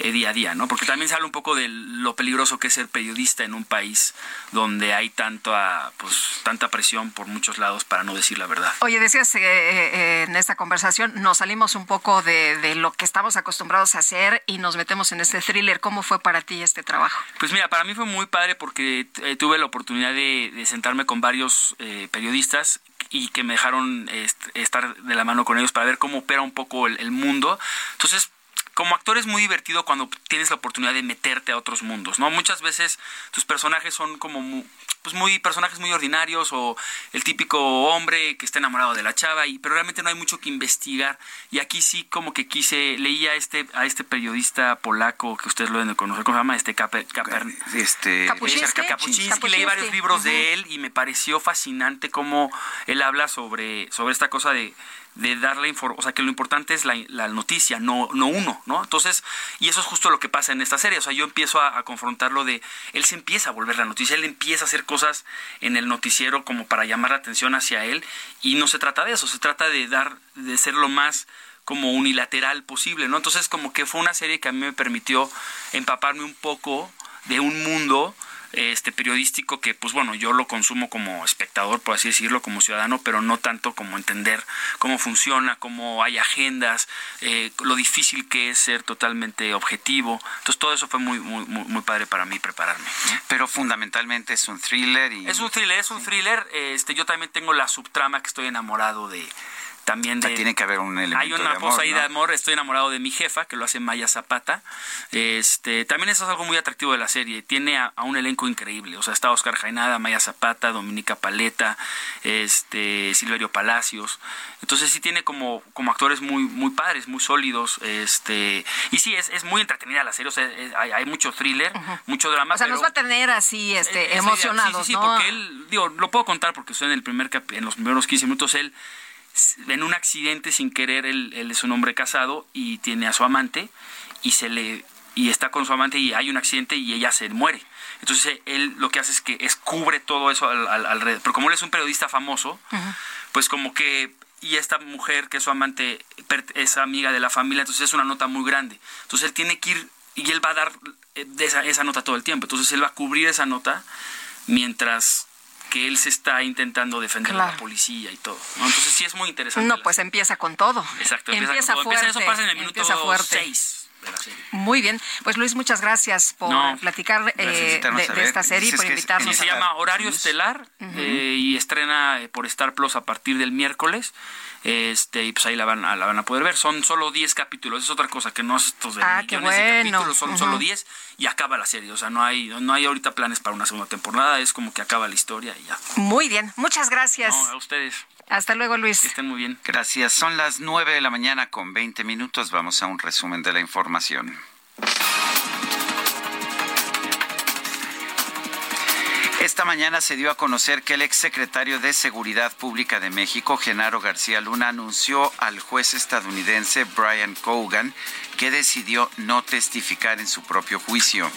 eh, día a día, ¿no? Porque también se habla un poco de lo peligroso que es ser periodista en un país donde hay tanta, pues, tanta presión por muchos lados para no decir la verdad. Oye, decías eh, eh, en esta conversación, nos salimos un poco de, de lo que estamos acostumbrados a hacer y nos metemos en este thriller. ¿Cómo fue para ti este trabajo? Pues mira, para mí fue muy padre porque eh, tuve la oportunidad de, de sentarme con varios periodistas y que me dejaron est- estar de la mano con ellos para ver cómo opera un poco el, el mundo. Entonces, como actor es muy divertido cuando tienes la oportunidad de meterte a otros mundos, ¿no? Muchas veces tus personajes son como mu- pues muy personajes muy ordinarios o el típico hombre que está enamorado de la chava y pero realmente no hay mucho que investigar. Y aquí sí como que quise leía a este a este periodista polaco que ustedes lo deben de conocer cómo se llama este Caper- este Kapuczynski. Kapuczynski, leí varios libros de él y me pareció fascinante cómo él habla sobre, sobre esta cosa de, de darle información, o sea, que lo importante es la, la noticia, no, no uno, ¿no? Entonces, y eso es justo lo que pasa en esta serie, o sea, yo empiezo a, a confrontarlo de, él se empieza a volver la noticia, él empieza a hacer cosas en el noticiero como para llamar la atención hacia él, y no se trata de eso, se trata de dar, de ser lo más como unilateral posible, ¿no? Entonces como que fue una serie que a mí me permitió empaparme un poco de un mundo este periodístico que pues bueno yo lo consumo como espectador por así decirlo como ciudadano pero no tanto como entender cómo funciona cómo hay agendas eh, lo difícil que es ser totalmente objetivo entonces todo eso fue muy muy muy, muy padre para mí prepararme ¿no? Pero fundamentalmente es un thriller y es un thriller es un thriller este yo también tengo la subtrama que estoy enamorado de también de tiene que haber un elemento hay una de amor, ahí ¿no? de amor, estoy enamorado de mi jefa, que lo hace Maya Zapata. Este, también eso es algo muy atractivo de la serie. Tiene a, a un elenco increíble. O sea, está Oscar Jainada, Maya Zapata, Dominica Paleta, este, Silverio Palacios. Entonces sí tiene como, como actores muy, muy padres, muy sólidos. Este, y sí, es, es muy entretenida la serie. O sea, es- hay, hay mucho thriller, mucho drama. O sea, pero- nos va a tener así este, idea. emocionados, Sí, sí, sí, ¿no? porque él, digo, lo puedo contar porque estoy en el primer en los primeros 15 minutos, él en un accidente sin querer, él, él es un hombre casado y tiene a su amante y se le y está con su amante y hay un accidente y ella se muere. Entonces él lo que hace es que descubre todo eso al- al- alrededor. Pero como él es un periodista famoso, pues como que y esta mujer que es su amante es amiga de la familia, entonces es una nota muy grande. Entonces él tiene que ir y él va a dar eh, esa, esa nota todo el tiempo. Entonces él va a cubrir esa nota mientras que él se está intentando defender de Claro. la policía y todo. ¿no? Entonces sí es muy interesante. No, pues empieza con todo. Exacto, empieza, con todo. fuerte. Empieza- eso pasa en el minuto empieza fuerte. 6 de la serie. Muy bien. Pues Luis, muchas gracias por No, platicar eh, de, esta serie y Dices por invitarnos. Se llama Horario. Estelar eh, y estrena eh, por Star Plus a partir del miércoles. Este, y pues ahí la van, a, la van a poder ver. Son solo 10 capítulos. Es otra cosa que no es estos de Ah, qué millones de bueno. capítulos. Son solo 10 y acaba la serie. O sea, no hay, no hay ahorita planes para una segunda temporada. Es como que acaba la historia y ya. Muy bien. Muchas gracias. No, a ustedes. Hasta luego, Luis. Estén muy bien. Gracias. Son las 9 de la mañana con 20 minutos. Vamos a un resumen de la información. Esta mañana se dio a conocer que el exsecretario de Seguridad Pública de México, Genaro García Luna, anunció al juez estadounidense Brian Cogan que decidió no testificar en su propio juicio.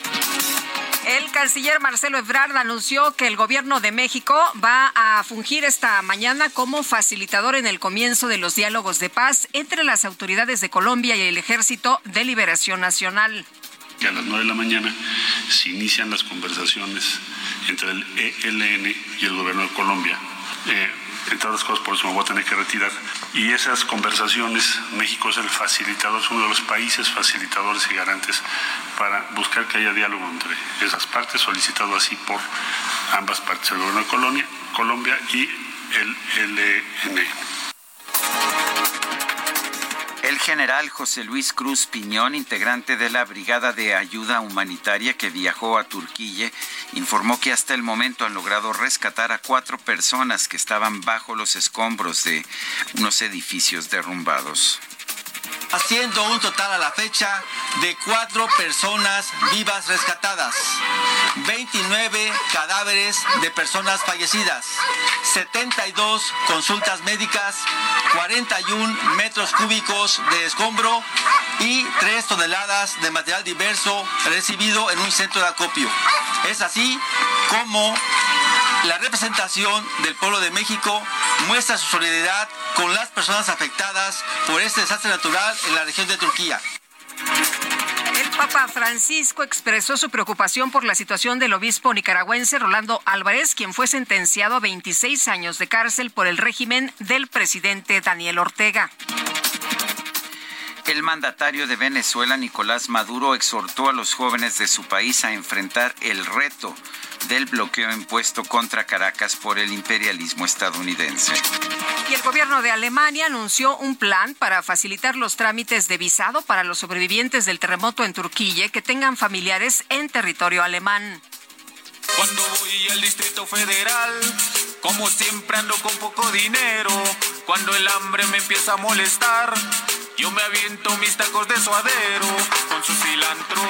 El canciller Marcelo Ebrard anunció que el gobierno de México va a fungir esta mañana como facilitador en el comienzo de los diálogos de paz entre las autoridades de Colombia y el Ejército de Liberación Nacional. a las 9 de la mañana se inician las conversaciones entre el ELN y el gobierno de Colombia. Eh, entre otras cosas, por eso me voy a tener que retirar. Y esas conversaciones, México es el facilitador, es uno de los países facilitadores y garantes para buscar que haya diálogo entre esas partes, solicitado así por ambas partes, el gobierno de Colombia, Colombia y el ELN. El general José Luis Cruz Piñón, integrante de la Brigada de Ayuda Humanitaria que viajó a Turquía, informó que hasta el momento han logrado rescatar a cuatro personas que estaban bajo los escombros de unos edificios derrumbados haciendo un total a la fecha de cuatro personas vivas rescatadas, 29 cadáveres de personas fallecidas, 72 consultas médicas, 41 metros cúbicos de escombro y 3 toneladas de material diverso recibido en un centro de acopio. Es así como la representación del pueblo de México muestra su solidaridad con las personas afectadas por este desastre natural en la región de Turquía. El Papa Francisco expresó su preocupación por la situación del obispo nicaragüense Rolando Álvarez, quien fue sentenciado a 26 años de cárcel por el régimen del presidente Daniel Ortega. El mandatario de Venezuela, Nicolás Maduro, exhortó a los jóvenes de su país a enfrentar el reto del bloqueo impuesto contra Caracas por el imperialismo estadounidense. Y el gobierno de Alemania anunció un plan para facilitar los trámites de visado para los sobrevivientes del terremoto en Turquía que tengan familiares en territorio alemán. Cuando voy al Distrito Federal, como siempre ando con poco dinero, cuando el hambre me empieza a molestar, yo me aviento mis tacos de suadero con su cilantro.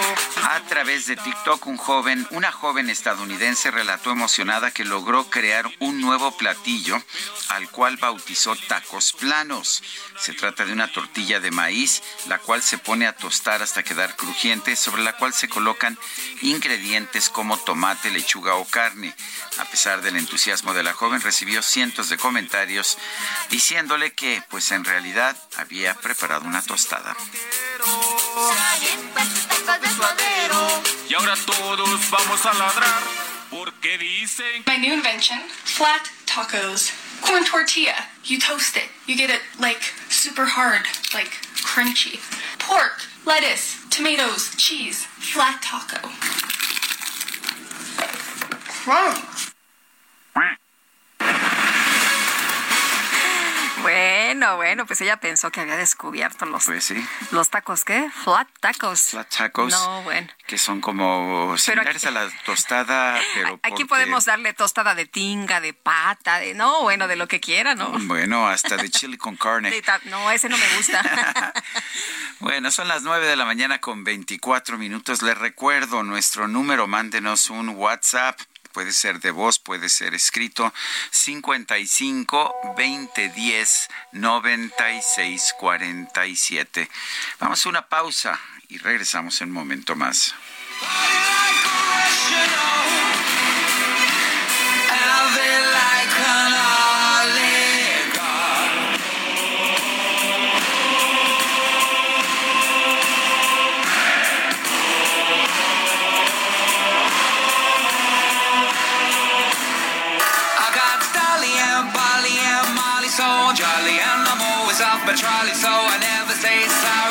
A través de TikTok, un joven, una joven estadounidense relató emocionada que logró crear un nuevo platillo al cual bautizó tacos planos. Se trata de una tortilla de maíz, la cual se pone a tostar hasta quedar crujiente, sobre la cual se colocan ingredientes como tomate, lechuga o carne. A pesar del entusiasmo de la joven, recibió cientos de comentarios diciéndole que, pues en realidad, había preparado una tostada. Y ahora todos vamos a ladrar porque dicen My new invention, flat tacos. Corn tortilla. You toast it. You get it like super hard, like crunchy. Pork, lettuce, tomatoes, cheese. Flat taco. Crunch. Bueno, bueno, pues ella pensó que había descubierto los, Pues sí. los tacos, ¿qué? Flat tacos. Flat tacos. No, bueno. Que son como similares a la tostada, pero Aquí porque- podemos darle tostada de tinga, de pata, de no, bueno, de lo que quiera, ¿no? Bueno, hasta de chili con carne. No, ese no me gusta. Bueno, son las 9 de la mañana con 24 minutos. Les recuerdo nuestro número, mándenos un WhatsApp. Puede ser de voz, puede ser escrito. 55 20 10 96 47. Vamos a una pausa y regresamos en un momento más. Trolley, so I never say sorry.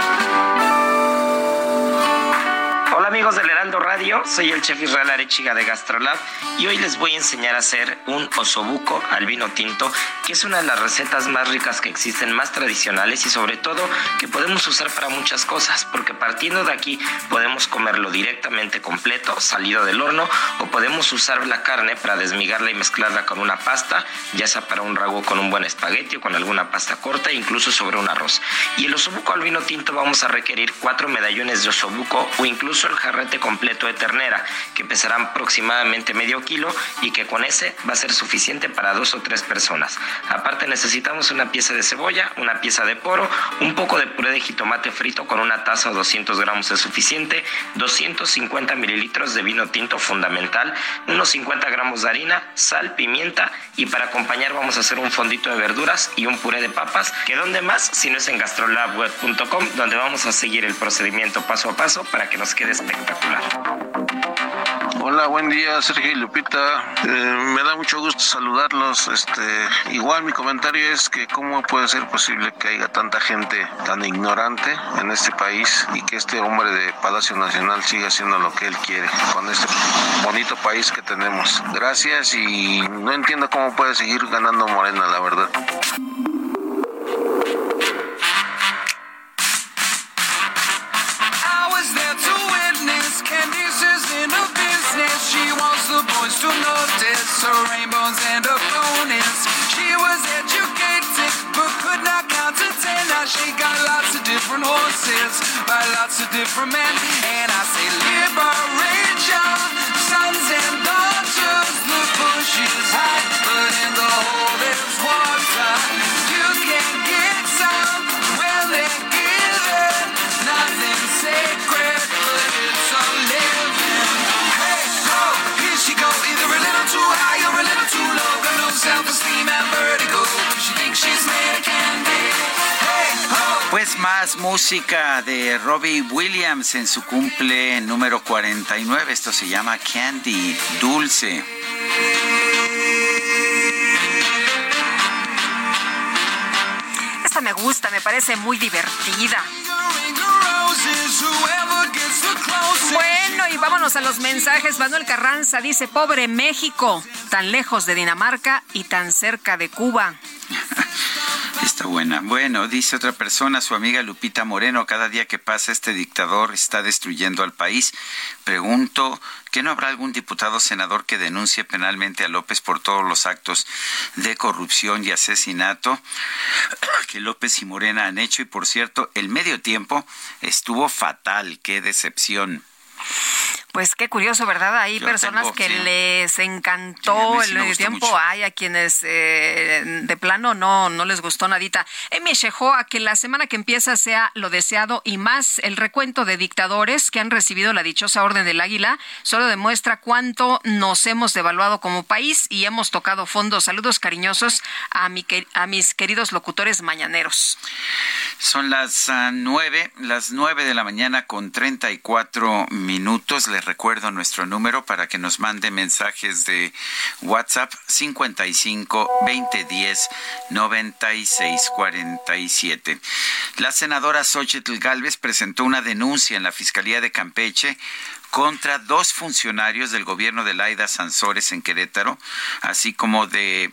Amigos del Heraldo Radio, soy el chef Israel Arechiga de Gastrolab y hoy les voy a enseñar a hacer un osobuco al vino tinto, que es una de las recetas más ricas que existen, más tradicionales y sobre todo que podemos usar para muchas cosas, porque partiendo de aquí podemos comerlo directamente completo, salido del horno, o podemos usar la carne para desmigarla y mezclarla con una pasta, ya sea para un rago con un buen espagueti o con alguna pasta corta, incluso sobre un arroz. Y el osobuco al vino tinto vamos a requerir cuatro medallones de osobuco o incluso el jarrete completo de ternera, que pesarán aproximadamente medio kilo y que con ese va a ser suficiente para dos o tres personas. Aparte necesitamos una pieza de cebolla, una pieza de poro, un poco de puré de jitomate frito con una taza o 200 gramos es suficiente, 250 mililitros de vino tinto fundamental, unos 50 gramos de harina, sal, pimienta y para acompañar vamos a hacer un fondito de verduras y un puré de papas, que donde más si no es en gastrolabweb.com donde vamos a seguir el procedimiento paso a paso para que nos quede espectacular. Hola, buen día, Sergio y Lupita. Eh, me da mucho gusto saludarlos. Este, igual mi comentario es que cómo puede ser posible que haya tanta gente tan ignorante en este país y que este hombre de Palacio Nacional siga haciendo lo que él quiere con este bonito país que tenemos. Gracias y no entiendo cómo puede seguir ganando Morena, la verdad. Rainbows and bonus. She was educated but could not count to ten. Now she got lots of different horses by lots of different men. And I say liberation, más música de Robbie Williams en su cumple número 49. Esto se llama Candy, dulce. Esta me gusta, me parece muy divertida. Bueno, y vámonos a los mensajes. Manuel Carranza dice, pobre México, tan lejos de Dinamarca y tan cerca de Cuba. Bueno, dice otra persona, su amiga Lupita Moreno, cada día que pasa este dictador está destruyendo al país. Pregunto, ¿que no habrá algún diputado o senador que denuncie penalmente a López por todos los actos de corrupción y asesinato que López y Morena han hecho? Y por cierto, el medio tiempo estuvo fatal, qué decepción. Pues qué curioso, ¿verdad? Hay Yo personas tengo, que sí. les Sí, encantó mí sí el tiempo, mucho. hay a quienes eh, de plano no, no les gustó nadita. Emi a que la semana que empieza sea lo deseado y más el recuento de dictadores que han recibido la dichosa Orden del Águila solo demuestra cuánto nos hemos devaluado como país y hemos tocado fondo. Saludos cariñosos a, mi, a mis queridos locutores mañaneros. Son las ah, nueve, las nueve de la mañana con treinta y cuatro minutos. Les recuerdo nuestro número para que nos mande mensajes de WhatsApp 55 2010 96 47. La senadora Xochitl Galvez presentó una denuncia en la Fiscalía de Campeche contra dos funcionarios del gobierno de Laida Sansores en Querétaro, así como de,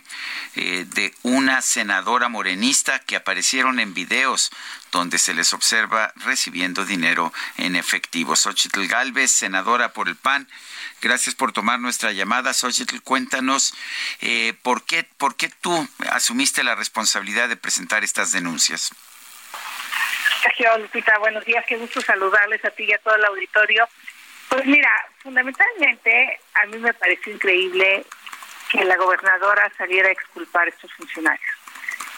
eh, de una senadora morenista que aparecieron en videos donde se les observa recibiendo dinero en efectivo. Xochitl Galvez, senadora por el PAN, gracias por tomar nuestra llamada. Xochitl, cuéntanos eh, ¿por, qué, por qué tú asumiste la responsabilidad de presentar estas denuncias. Sergio Lupita, buenos días, qué gusto saludarles a ti y a todo el auditorio. Pues mira, fundamentalmente a mí me pareció increíble que la gobernadora saliera a exculpar a estos funcionarios.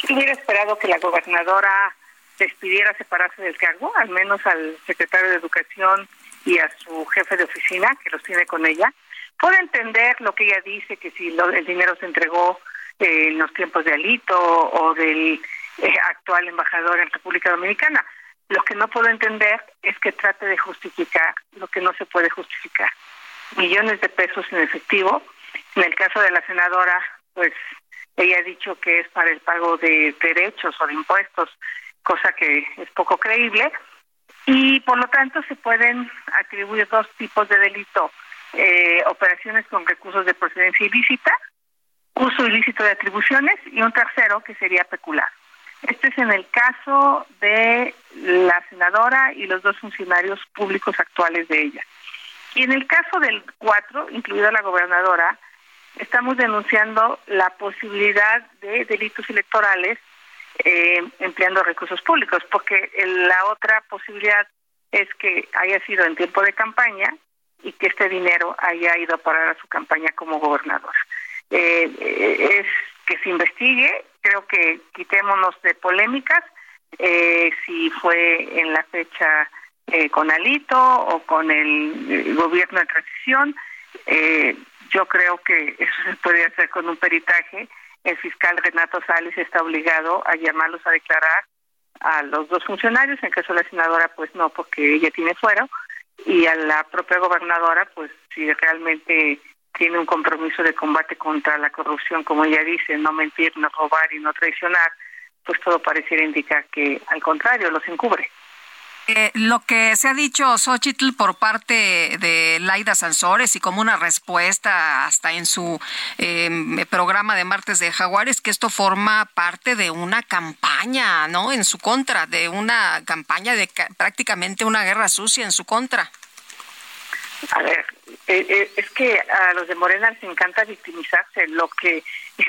Yo hubiera esperado que la gobernadora despidiera separarse del cargo, al menos al secretario de Educación y a su jefe de oficina, que los tiene con ella. Puedo entender lo que ella dice, que si lo- el dinero se entregó eh, en los tiempos de Alito o del eh, actual embajador en República Dominicana. Lo que no puedo entender es que trate de justificar lo que no se puede justificar. Millones de pesos en efectivo. En el caso de la senadora, pues ella ha dicho que es para el pago de derechos o de impuestos, cosa que es poco creíble. y por lo tanto se pueden atribuir dos tipos de delito, eh, operaciones con recursos de procedencia ilícita, uso ilícito de atribuciones y un tercero que sería pecular. Este es en el caso de la senadora y los dos funcionarios públicos actuales de ella. Y en el caso del cuatro, incluida la gobernadora, estamos denunciando la posibilidad de delitos electorales eh, empleando recursos públicos, porque la otra posibilidad es que haya sido en tiempo de campaña y que este dinero haya ido a parar a su campaña como gobernador. Eh, eh, es que se investigue, creo que quitémonos de polémicas, eh, si fue en la fecha eh, con Alito o con el, gobierno de transición, eh, yo creo que eso se puede hacer con un peritaje. El fiscal Renato Sales está obligado a llamarlos a declarar a los dos funcionarios, en caso de la senadora, pues no, porque ella tiene fuero, y a la propia gobernadora, pues si realmente tiene un compromiso de combate contra la corrupción, como ella dice, no mentir, no robar y no traicionar, pues todo pareciera indicar que al contrario, los encubre. Eh, lo que se ha dicho, Xochitl, por parte de Laida Sansores y como una respuesta hasta en su eh, programa de martes de Jaguares, que esto forma parte de una campaña, ¿no? En su contra, de una campaña de ca prácticamente una guerra sucia en su contra. A ver, eh, eh, es que a los de Morena les encanta victimizarse. Lo que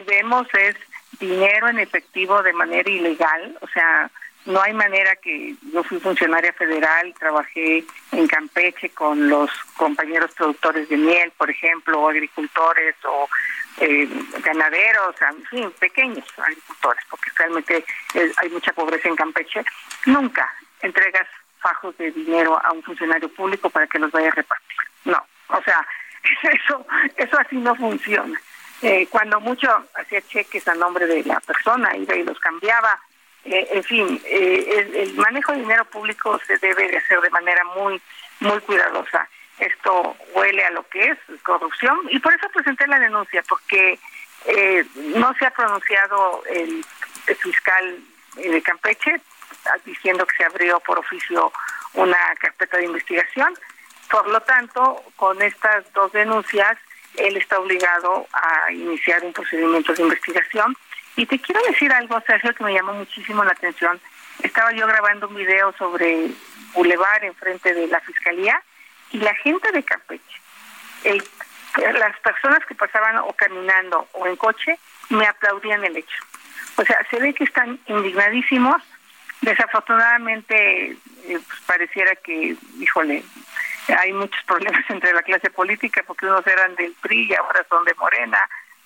vemos es dinero en efectivo de manera ilegal, o sea, no hay manera que yo fui funcionaria federal, trabajé en Campeche con los compañeros productores de miel, por ejemplo, o agricultores o eh, ganaderos, en fin, pequeños agricultores, porque realmente eh, hay mucha pobreza en Campeche. Nunca entregas fajos de dinero a un funcionario público para que los vaya a repartir. No, o sea, eso, eso así no funciona. Eh, cuando mucho hacía cheques a nombre de la persona y los cambiaba, eh, en fin, eh, el, el, manejo de dinero público se debe de hacer de manera muy, muy cuidadosa. Esto huele a lo que es corrupción y por eso presenté la denuncia, porque eh, no se ha pronunciado el, el fiscal de Campeche diciendo que se abrió por oficio una carpeta de investigación. Por lo tanto, con estas dos denuncias, él está obligado a iniciar un procedimiento de investigación y te quiero decir algo, Sergio, que me llamó muchísimo la atención. Estaba yo grabando un video sobre Boulevard enfrente de la Fiscalía y la gente de Campeche, las personas que pasaban o caminando o en coche, me aplaudían el hecho. O sea, se ve que están indignadísimos. Desafortunadamente, eh, pues pareciera que, híjole, hay muchos problemas entre la clase política porque unos eran del PRI y ahora son de Morena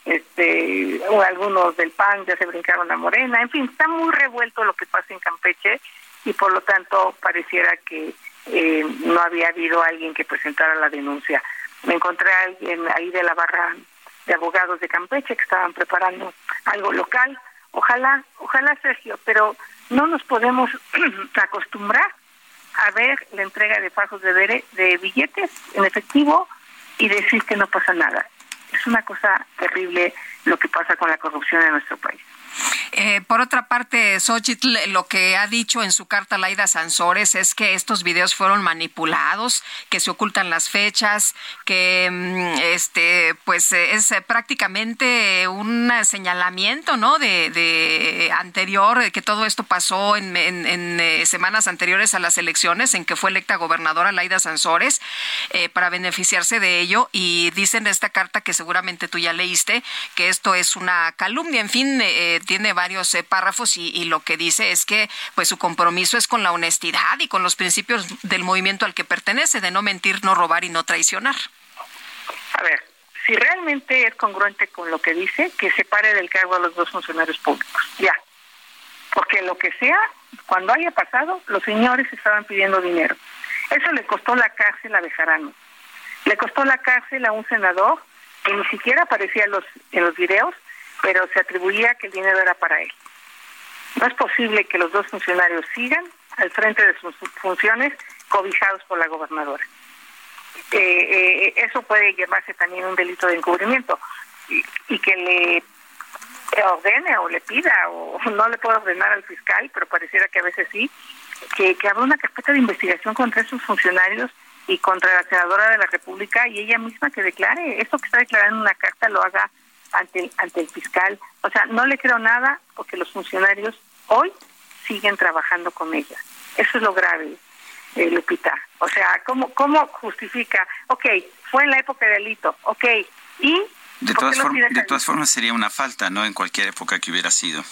este o algunos del PAN ya se brincaron a Morena, en fin, está muy revuelto lo que pasa en Campeche y por lo tanto pareciera que eh, no había habido alguien que presentara la denuncia. Me encontré a alguien ahí de la barra de abogados de Campeche que estaban preparando algo local. Ojalá, ojalá Sergio, pero no nos podemos acostumbrar a ver la entrega de fajos de, de billetes en efectivo y decir que no pasa nada es una cosa terrible lo que pasa con la corrupción en nuestro país. Eh, por otra parte, Xochitl lo que ha dicho en su carta Laida Sansores es que estos videos fueron manipulados, que se ocultan las fechas, que mm, este pues es prácticamente un señalamiento, ¿no? De, de anterior, que todo esto pasó en eh, semanas anteriores a las elecciones, en que fue electa gobernadora Laida Sansores, eh, para beneficiarse de ello. Y dicen en esta carta que seguramente tú ya leíste que esto es una calumnia. En fin, eh, tiene varios eh, párrafos y, y, lo que dice es que pues su compromiso es con la honestidad y con los principios del movimiento al que pertenece, de no mentir, no robar y no traicionar. A ver, si realmente es congruente con lo que dice, que se pare del cargo a los dos funcionarios públicos, ya. Porque lo que sea, cuando haya pasado, los señores estaban pidiendo dinero. Eso le costó la cárcel a Bejarano. Le costó la cárcel a un senador que ni siquiera aparecía en los, en los videos pero se atribuía que el dinero era para él. No es posible que los dos funcionarios sigan al frente de sus funciones cobijados por la gobernadora. Eh, eh, eso puede llamarse también un delito de encubrimiento y, que le ordene o le pida o no le puede ordenar al fiscal, pero pareciera que a veces sí, que, que habrá una carpeta de investigación contra esos funcionarios y contra la senadora de la República y ella misma que declare esto que está declarando en una carta lo haga ante el, ante el fiscal. O sea, no le creo nada porque los funcionarios hoy siguen trabajando con ella. Eso es lo grave, eh, Lupita. O sea, ¿cómo, ¿cómo justifica? Ok, fue en la época de delito, ok, y... De todas formas sería una falta, ¿no? En cualquier época que hubiera sido.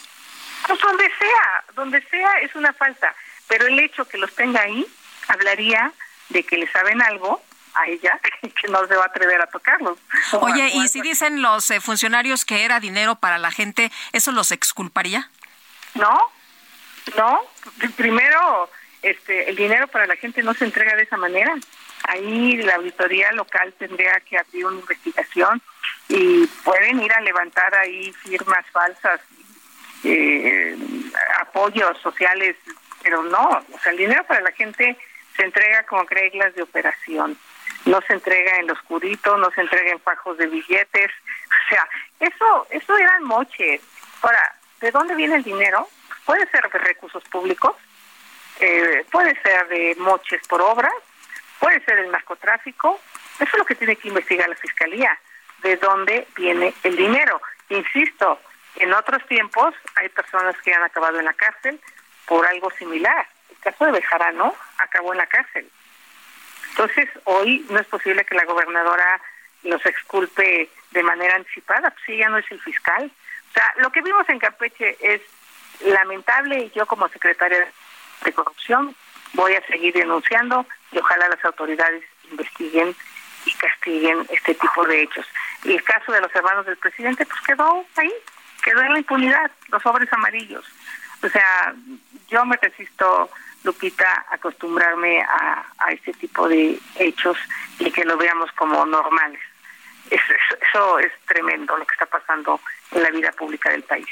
Pues donde sea, donde sea es una falta. Pero el hecho que los tenga ahí hablaría de que le saben algo a ella que no se va a atrever a tocarlos. Oye, y si dicen los eh, funcionarios que era dinero para la gente, ¿eso los exculparía? No, no. Primero, este, el dinero para la gente no se entrega de esa manera. Ahí la auditoría local tendría que abrir una investigación y pueden ir a levantar ahí firmas falsas, eh, apoyos sociales, pero no. O sea, el dinero para la gente se entrega con reglas de operación. No se entrega en los curitos, no se entrega en fajos de billetes. O sea, eso, eso eran moches. Ahora, ¿de dónde viene el dinero? Puede ser de recursos públicos, eh, puede ser de moches por obras, puede ser del narcotráfico. Eso es lo que tiene que investigar la fiscalía. ¿De dónde viene el dinero? Insisto, en otros tiempos hay personas que han acabado en la cárcel por algo similar. El caso de Bejarano acabó en la cárcel. Entonces, hoy no es posible que la gobernadora los exculpe de manera anticipada, pues ella no es el fiscal. O sea, lo que vimos en Campeche es lamentable y yo como secretaria de corrupción voy a seguir denunciando y ojalá las autoridades investiguen y castiguen este tipo de hechos. Y el caso de los hermanos del presidente, pues quedó ahí, quedó en la impunidad, los sobres amarillos. O sea, yo me resisto, Lupita, acostumbrarme a, a este tipo de hechos y que lo veamos como normales. Es- es- eso es tremendo lo que está pasando en la vida pública del país.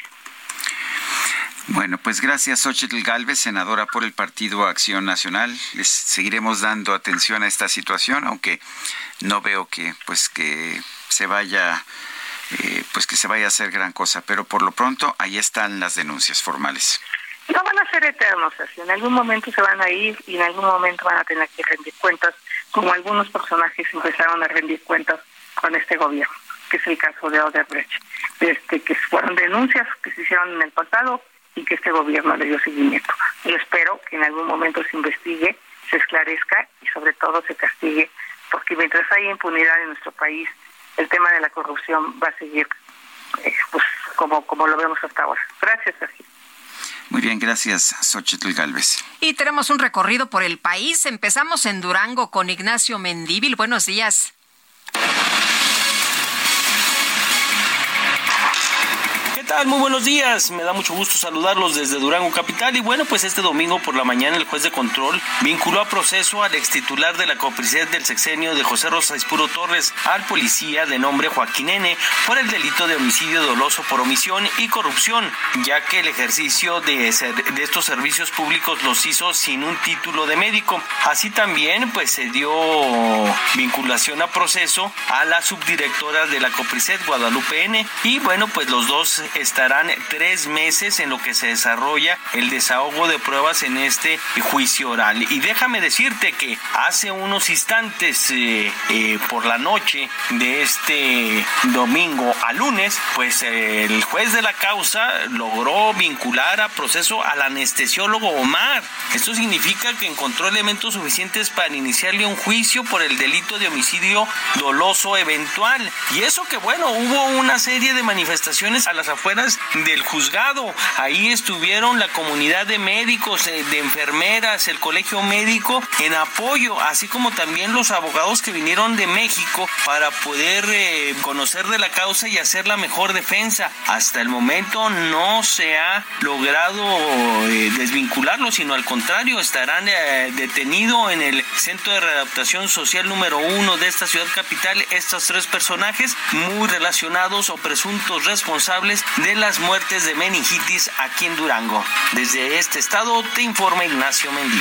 Bueno, pues gracias, Xochitl Galvez, senadora por el Partido Acción Nacional. Les seguiremos dando atención a esta situación, aunque no veo que, pues, que se vaya, eh, pues, que se vaya a hacer gran cosa. Pero por lo pronto, ahí están las denuncias formales. No van a ser eternos, así. En algún momento se van a ir y en algún momento van a tener que rendir cuentas, como algunos personajes empezaron a rendir cuentas con este gobierno, que es el caso de Odebrecht, este, que fueron denuncias que se hicieron en el pasado y que este gobierno le dio seguimiento. Yo espero que en algún momento se investigue, se esclarezca y sobre todo se castigue, porque mientras haya impunidad en nuestro país, el tema de la corrupción va a seguir eh, pues, como, como lo vemos hasta ahora. Gracias, Sergio. Muy bien, gracias, Xochitl Galvez. Y tenemos un recorrido por el país. Empezamos en Durango con Ignacio Mendíbil. Buenos días. Muy buenos días. Me da mucho gusto saludarlos desde Durango Capital. Y bueno, pues este domingo por la mañana el juez de control vinculó a proceso al extitular de la copricidad del sexenio de José Rosa Espuro Torres al policía de nombre Joaquín N por el delito de homicidio doloso por omisión y corrupción, ya que el ejercicio de, estos servicios públicos los hizo sin un título de médico. Así también pues se dio vinculación a proceso a la subdirectora de la COPRICET, Guadalupe N. Y bueno, pues los dos estarán tres meses en lo que se desarrolla el desahogo de pruebas en este juicio oral. Y déjame decirte que hace unos instantes eh, eh, por la noche de este domingo a lunes, pues eh, el juez de la causa logró vincular a proceso al anestesiólogo Omar. Esto significa que encontró elementos suficientes para iniciarle un juicio por el delito de homicidio doloso eventual. Y eso que bueno, hubo una serie de manifestaciones a las afueras del juzgado. Ahí estuvieron la comunidad de médicos, eh, de enfermeras, el colegio médico en apoyo, así como también los abogados que vinieron de México para poder eh, conocer de la causa y hacer la mejor defensa. Hasta el momento no se ha logrado eh, desvincularlo, sino al contrario, estarán eh, detenidos en el Centro de Readaptación Social número uno de esta ciudad capital estos tres personajes muy relacionados o presuntos responsables de las muertes de meningitis aquí en Durango. Desde este estado te informa Ignacio Mendívil.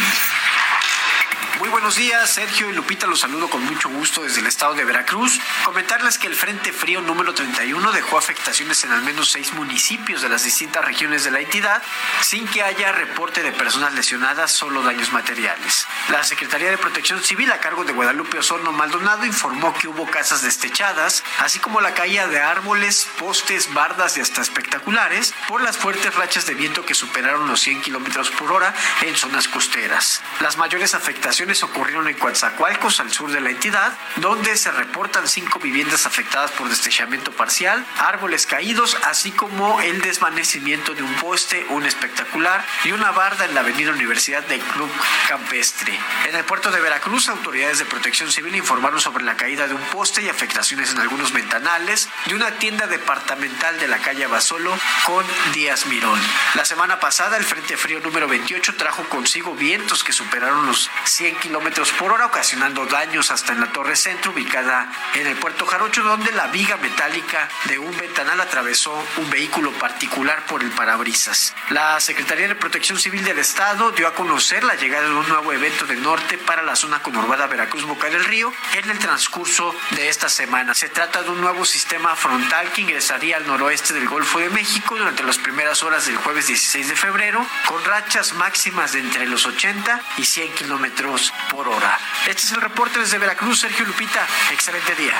Muy buenos días, Sergio y Lupita, los saludo con mucho gusto desde el estado de Veracruz. Comentarles que el Frente Frío número 31 dejó afectaciones en al menos seis municipios de las distintas regiones de la entidad, sin que haya reporte de personas lesionadas, solo daños materiales. La Secretaría de Protección Civil, a cargo de Guadalupe Osorno Maldonado, informó que hubo casas destechadas, así como la caída de árboles, postes, bardas y hasta espectaculares por las fuertes rachas de viento que superaron los 100 kilómetros por hora en zonas costeras. Las mayores afectaciones ocurrieron en Coatzacoalcos, al sur de la entidad, donde se reportan cinco viviendas afectadas por destechamiento parcial, árboles caídos, así como el desvanecimiento de un poste, un espectacular y una barda en la avenida Universidad del Club Campestre. En el puerto de Veracruz, autoridades de protección civil informaron sobre la caída de un poste y afectaciones en algunos ventanales de una tienda departamental de la calle Basolo con Díaz Mirón. La semana pasada, el Frente Frío número 28 trajo consigo vientos que superaron los 100 kilómetros por hora, ocasionando daños hasta en la Torre Centro, ubicada en el puerto Jarocho, donde la viga metálica de un ventanal atravesó un vehículo particular por el parabrisas. La Secretaría de Protección Civil del Estado dio a conocer la llegada de un nuevo evento del norte para la zona conurbada Veracruz-Boca del Río en el transcurso de esta semana. Se trata de un nuevo sistema frontal que ingresaría al noroeste del Golfo de México durante las primeras horas del jueves 16 de febrero, con rachas máximas de entre los 80 y 100 kilómetros por hora. Este es el reporte desde Veracruz, Sergio Lupita. Excelente día.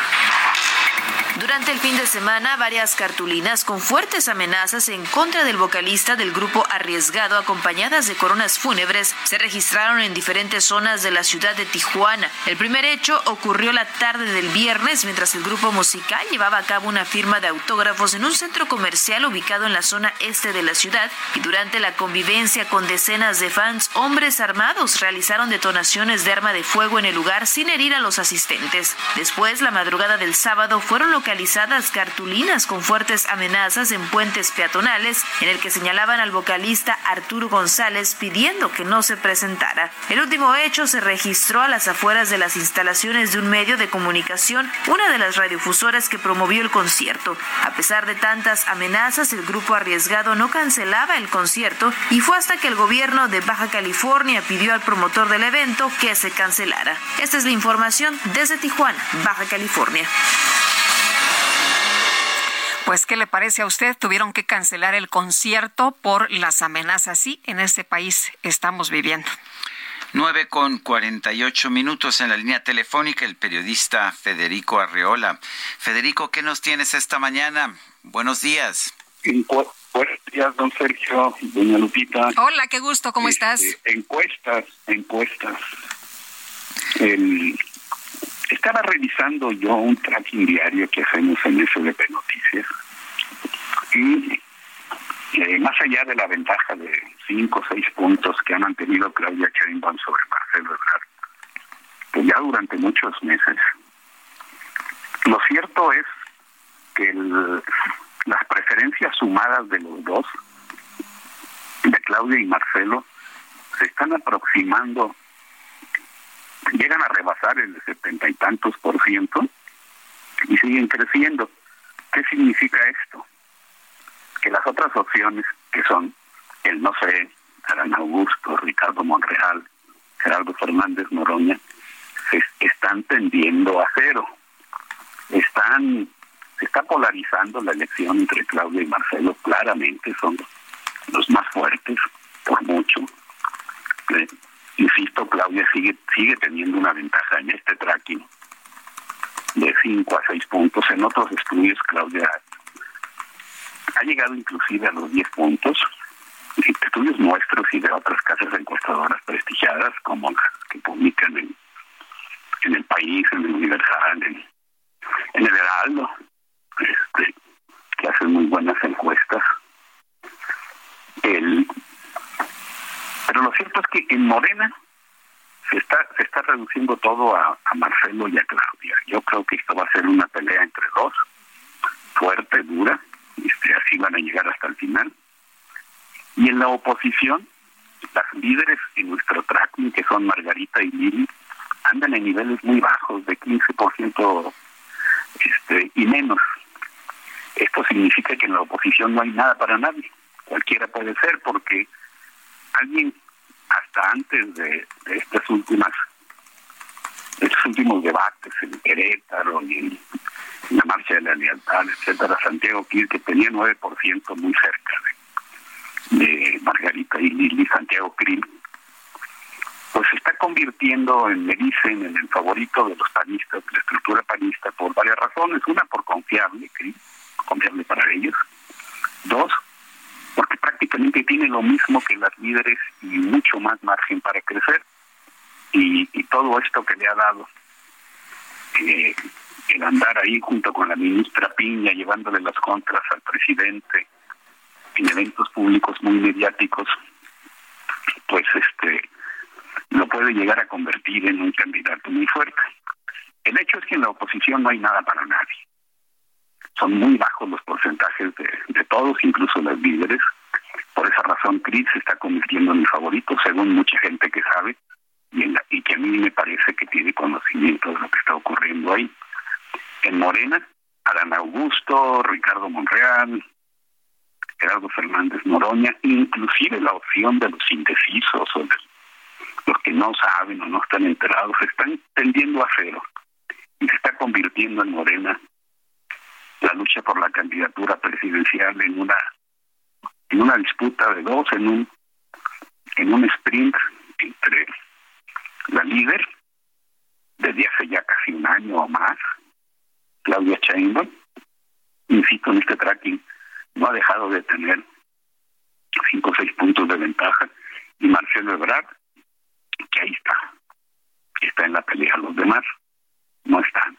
Durante el fin de semana, varias cartulinas con fuertes amenazas en contra del vocalista del grupo Arriesgado, acompañadas de coronas fúnebres, se registraron en diferentes zonas de la ciudad de Tijuana. El primer hecho ocurrió la tarde del viernes mientras el grupo musical llevaba a cabo una firma de autógrafos en un centro comercial ubicado en la zona este de la ciudad y durante la convivencia con decenas de fans, hombres armados realizaron detonaciones de arma de fuego en el lugar sin herir a los asistentes. Después, la madrugada del sábado, fueron localizadas cartulinas con fuertes amenazas en puentes peatonales en el que señalaban al vocalista Arturo González pidiendo que no se presentara. El último hecho se registró a las afueras de las instalaciones de un medio de comunicación, una de las radiofusoras que promovió el concierto. A pesar de tantas amenazas, el grupo arriesgado no cancelaba el concierto y fue hasta que el gobierno de Baja California pidió al promotor del evento que se cancelara. Esta es la información desde Tijuana, Baja California. Pues, ¿qué le parece a usted? Tuvieron que cancelar el concierto por las amenazas. Sí, en este país estamos viviendo. 9 con 48 minutos en la línea telefónica, el periodista Federico Arreola. Federico, ¿qué nos tienes esta mañana? Buenos días. Buenos días, don Sergio, doña Lupita. Hola, qué gusto, ¿cómo Este, estás? Encuestas, encuestas. El- estaba revisando yo un tracking diario que hacemos en SDP Noticias. Y eh, más allá de la ventaja de cinco o seis puntos que ha mantenido Claudia Sheinbaum sobre Marcelo Ebrard, pues ya durante muchos meses, lo cierto es que el- las preferencias sumadas de los dos, de Claudia y Marcelo, se están aproximando, llegan a rebasar el setenta y tantos por ciento y siguen creciendo. ¿Qué significa esto? Que las otras opciones, que son el no sé, Adán Augusto, Ricardo Monreal, Gerardo Fernández Noroña, se están tendiendo a cero. Están, se está polarizando la elección entre Claudia y Marcelo, claramente son los más fuertes, por mucho. Insisto, Claudia sigue sigue teniendo una ventaja en este tracking de 5 a 6 puntos. En otros estudios, Claudia ha llegado inclusive a los 10 puntos. Estudios nuestros y de otras casas encuestadoras prestigiadas, como las que publican en, el país, en el Universal, en, en el Heraldo, este, que hacen muy buenas encuestas. El, pero lo cierto es que en Morena se está se está reduciendo todo a, a Marcelo y a Claudia. Yo creo que esto va a ser una pelea entre dos, fuerte, dura, este, así van a llegar hasta el final. Y en la oposición, las líderes en nuestro tracking, que son Margarita y Lili, andan en niveles muy bajos, de 15% este, y menos. Esto significa que en la oposición no hay nada para nadie. Cualquiera puede ser, porque alguien hasta antes de, estas últimas estos últimos debates en Querétaro y en la marcha de la lealtad, etcétera, Santiago que tenía 9% muy cerca de, Margarita y Lili Santiago Krill, pues se está convirtiendo en, me dicen, en el favorito de los panistas, de la estructura panista, por varias razones. Una, por confiable, Krill, confiable para ellos. Dos, prácticamente tiene lo mismo que las líderes y mucho más margen para crecer. Y, todo esto que le ha dado eh, el andar ahí junto con la ministra Piña, llevándole las contras al presidente en eventos públicos muy mediáticos, pues este lo puede llegar a convertir en un candidato muy fuerte. El hecho es que en la oposición no hay nada para nadie. Son muy bajos los porcentajes de, de todos, incluso las líderes. Razón, Cris se está convirtiendo en mi favorito, según mucha gente que sabe y, en la- que a mí me parece que tiene conocimiento de lo que está ocurriendo ahí. En Morena, Adán Augusto, Ricardo Monreal, Gerardo Fernández Noroña, inclusive la opción de los indecisos o de los que no saben o no están enterados, están tendiendo a cero y se está convirtiendo en Morena la lucha por la candidatura presidencial en una en una disputa de dos, en un en un sprint entre la líder desde hace ya casi un año o más, Claudia Sheinbaum, insisto en este tracking, no ha dejado de tener cinco o seis puntos de ventaja, y Marcelo Ebrard, que ahí está, está en la pelea, los demás no están.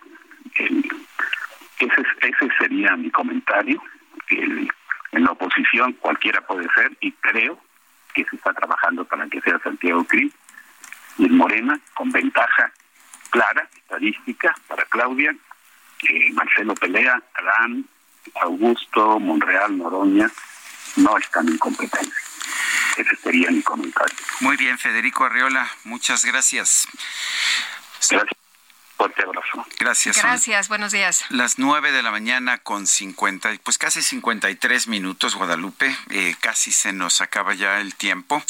El- ese, es- ese sería mi comentario. El- en la oposición cualquiera puede ser, y creo que se está trabajando para que sea Santiago Cris, y en Morena, con ventaja clara, estadística, para Claudia, eh, Marcelo Pelea, Adán, Augusto, Monreal, Noroña, no están en competencia. Ese sería mi comentario. Muy bien, Federico Arriola, muchas gracias. Gracias. Fuerte abrazo. Gracias. son Gracias, buenos días. Las nueve de la mañana con 50, pues casi 53 minutos, Guadalupe. Eh, casi se nos acaba ya el tiempo.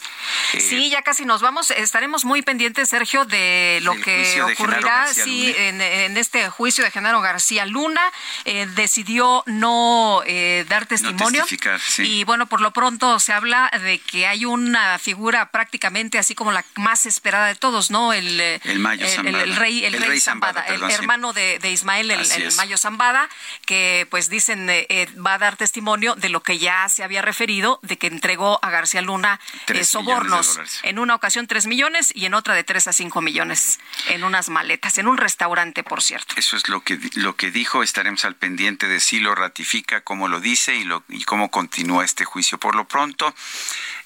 Eh, Sí, ya casi nos vamos. Estaremos muy pendientes, Sergio, de lo que ocurrirá sí, en, en este juicio de Genaro García Luna. Eh, decidió no eh, dar testimonio. sí. Y bueno, por lo pronto se habla de que hay una figura prácticamente así como la más esperada de todos, ¿no? El, El Mayo el, Zambada. el rey, el El rey rey Zambada, Zambada, el hermano de, de Ismael, el. Mayo Zambada, que pues dicen eh, eh, va a dar testimonio de lo que ya se había referido, de que entregó a García Luna Tres eh, sobornos. En una ocasión 3 millones y en otra de 3 a 5 millones en unas maletas, en un restaurante, por cierto. Eso es lo que lo que dijo. Estaremos al pendiente de si lo ratifica, cómo lo dice y, lo, y cómo continúa este juicio. Por lo pronto,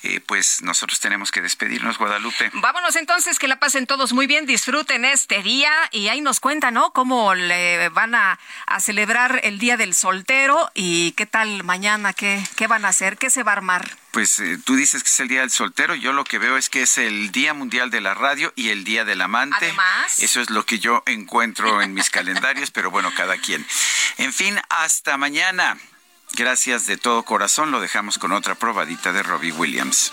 eh, pues nosotros tenemos que despedirnos, Guadalupe. Vámonos entonces, que la pasen todos muy bien, disfruten este día y ahí nos cuentan, ¿no? Cómo le van a, a celebrar el Día del Soltero y qué tal mañana, qué, qué van a hacer, qué se va a armar. Pues eh, tú dices que es el Día del Soltero, yo lo que veo es que es el Día Mundial de la Radio y el Día del Amante. Además. Eso es lo que yo encuentro en mis calendarios, pero bueno, cada quien. En fin, hasta mañana. Gracias de todo corazón, lo dejamos con otra probadita de Robbie Williams.